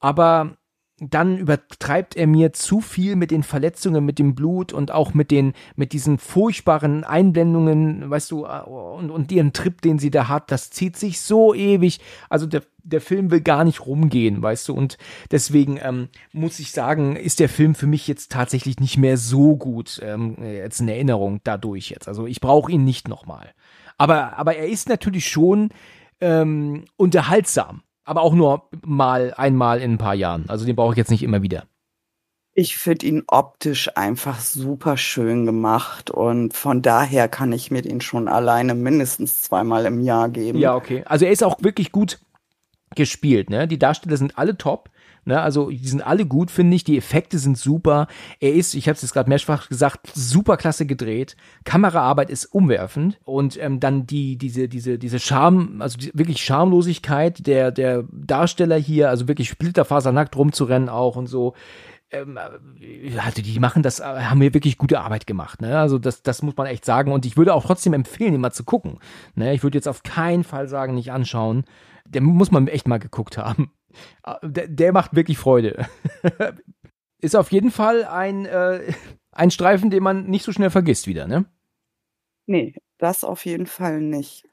Aber dann übertreibt er mir zu viel mit den Verletzungen, mit dem Blut und auch mit den, mit diesen furchtbaren Einblendungen, weißt du, und, und ihren Trip, den sie da hat, das zieht sich so ewig. Also der, der Film will gar nicht rumgehen, weißt du, und deswegen ähm, muss ich sagen, ist der Film für mich jetzt tatsächlich nicht mehr so gut, ähm, jetzt in Erinnerung dadurch jetzt. Also ich brauche ihn nicht nochmal. Aber, aber er ist natürlich schon ähm, unterhaltsam aber auch nur mal einmal in ein paar Jahren. Also den brauche ich jetzt nicht immer wieder. Ich finde ihn optisch einfach super schön gemacht und von daher kann ich mir den schon alleine mindestens zweimal im Jahr geben. Ja, okay. Also er ist auch wirklich gut gespielt, ne? Die Darsteller sind alle top. Ne, also die sind alle gut, finde ich. Die Effekte sind super. Er ist, ich habe es jetzt gerade mehrfach gesagt, super klasse gedreht. Kameraarbeit ist umwerfend und ähm, dann die diese diese diese Charme, also die, wirklich Schamlosigkeit der der Darsteller hier, also wirklich splitterfasernackt rumzurennen auch und so. Ähm, also die machen das, haben mir wirklich gute Arbeit gemacht. Ne? Also das, das muss man echt sagen. Und ich würde auch trotzdem empfehlen, mal zu gucken. Ne? Ich würde jetzt auf keinen Fall sagen, nicht anschauen. Der muss man echt mal geguckt haben. Ah, der, der macht wirklich Freude. Ist auf jeden Fall ein, äh, ein Streifen, den man nicht so schnell vergisst wieder, ne? Nee, das auf jeden Fall nicht.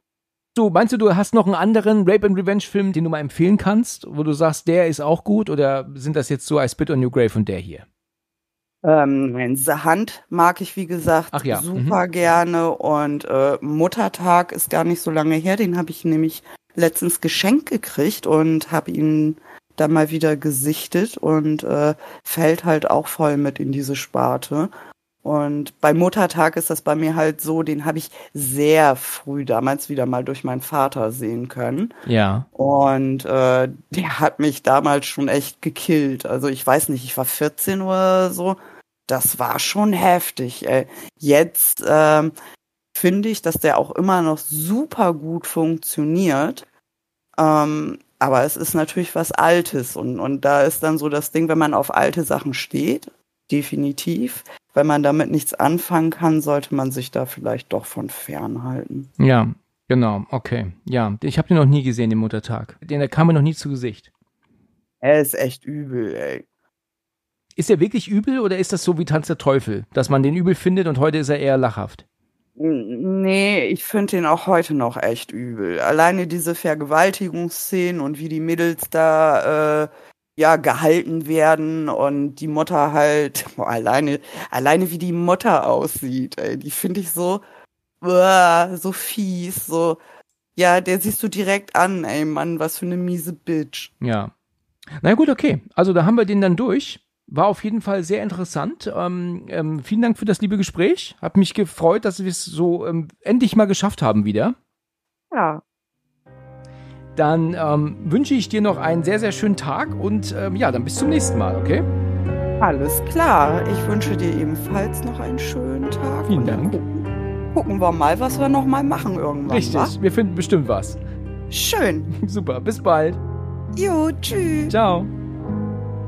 So, meinst du, du hast noch einen anderen Rape and Revenge Film, den du mal empfehlen kannst, wo du sagst, der ist auch gut oder sind das jetzt so I Spit on Your Grave und der hier? Ähm, The Hand mag ich, wie gesagt, ja. super mhm. gerne und äh, Muttertag ist gar nicht so lange her, den habe ich nämlich letztens geschenkt gekriegt und habe ihn dann mal wieder gesichtet und äh, fällt halt auch voll mit in diese Sparte. Und bei Muttertag ist das bei mir halt so, den habe ich sehr früh damals wieder mal durch meinen Vater sehen können. Ja. Und äh, der hat mich damals schon echt gekillt. Also ich weiß nicht, ich war 14 oder so. Das war schon heftig. Ey. Jetzt ähm, finde ich, dass der auch immer noch super gut funktioniert. Ähm, aber es ist natürlich was Altes und, und da ist dann so das Ding, wenn man auf alte Sachen steht, definitiv. Wenn man damit nichts anfangen kann, sollte man sich da vielleicht doch von fernhalten. Ja, genau, okay. Ja, ich habe den noch nie gesehen, den Muttertag. Den der kam mir noch nie zu Gesicht. Er ist echt übel, ey. Ist er wirklich übel oder ist das so wie Tanz der Teufel, dass man den übel findet und heute ist er eher lachhaft? Nee, ich finde den auch heute noch echt übel. Alleine diese Vergewaltigungsszenen und wie die Mädels da äh, ja gehalten werden und die Mutter halt boah, alleine alleine wie die Mutter aussieht, ey, die finde ich so uh, so fies, so ja, der siehst du direkt an, ey Mann, was für eine miese Bitch. Ja. Na gut, okay. Also da haben wir den dann durch. War auf jeden Fall sehr interessant. Ähm, ähm, vielen Dank für das liebe Gespräch. Hat mich gefreut, dass wir es so ähm, endlich mal geschafft haben wieder. Ja. Dann ähm, wünsche ich dir noch einen sehr, sehr schönen Tag und ähm, ja, dann bis zum nächsten Mal, okay? Alles klar. Ich wünsche dir ebenfalls noch einen schönen Tag. Vielen Dank. Gucken, gucken, wir mal, was wir noch mal machen irgendwann. Richtig, wa? wir finden bestimmt was. Schön. Super, bis bald. Jo, tschüss. Ciao.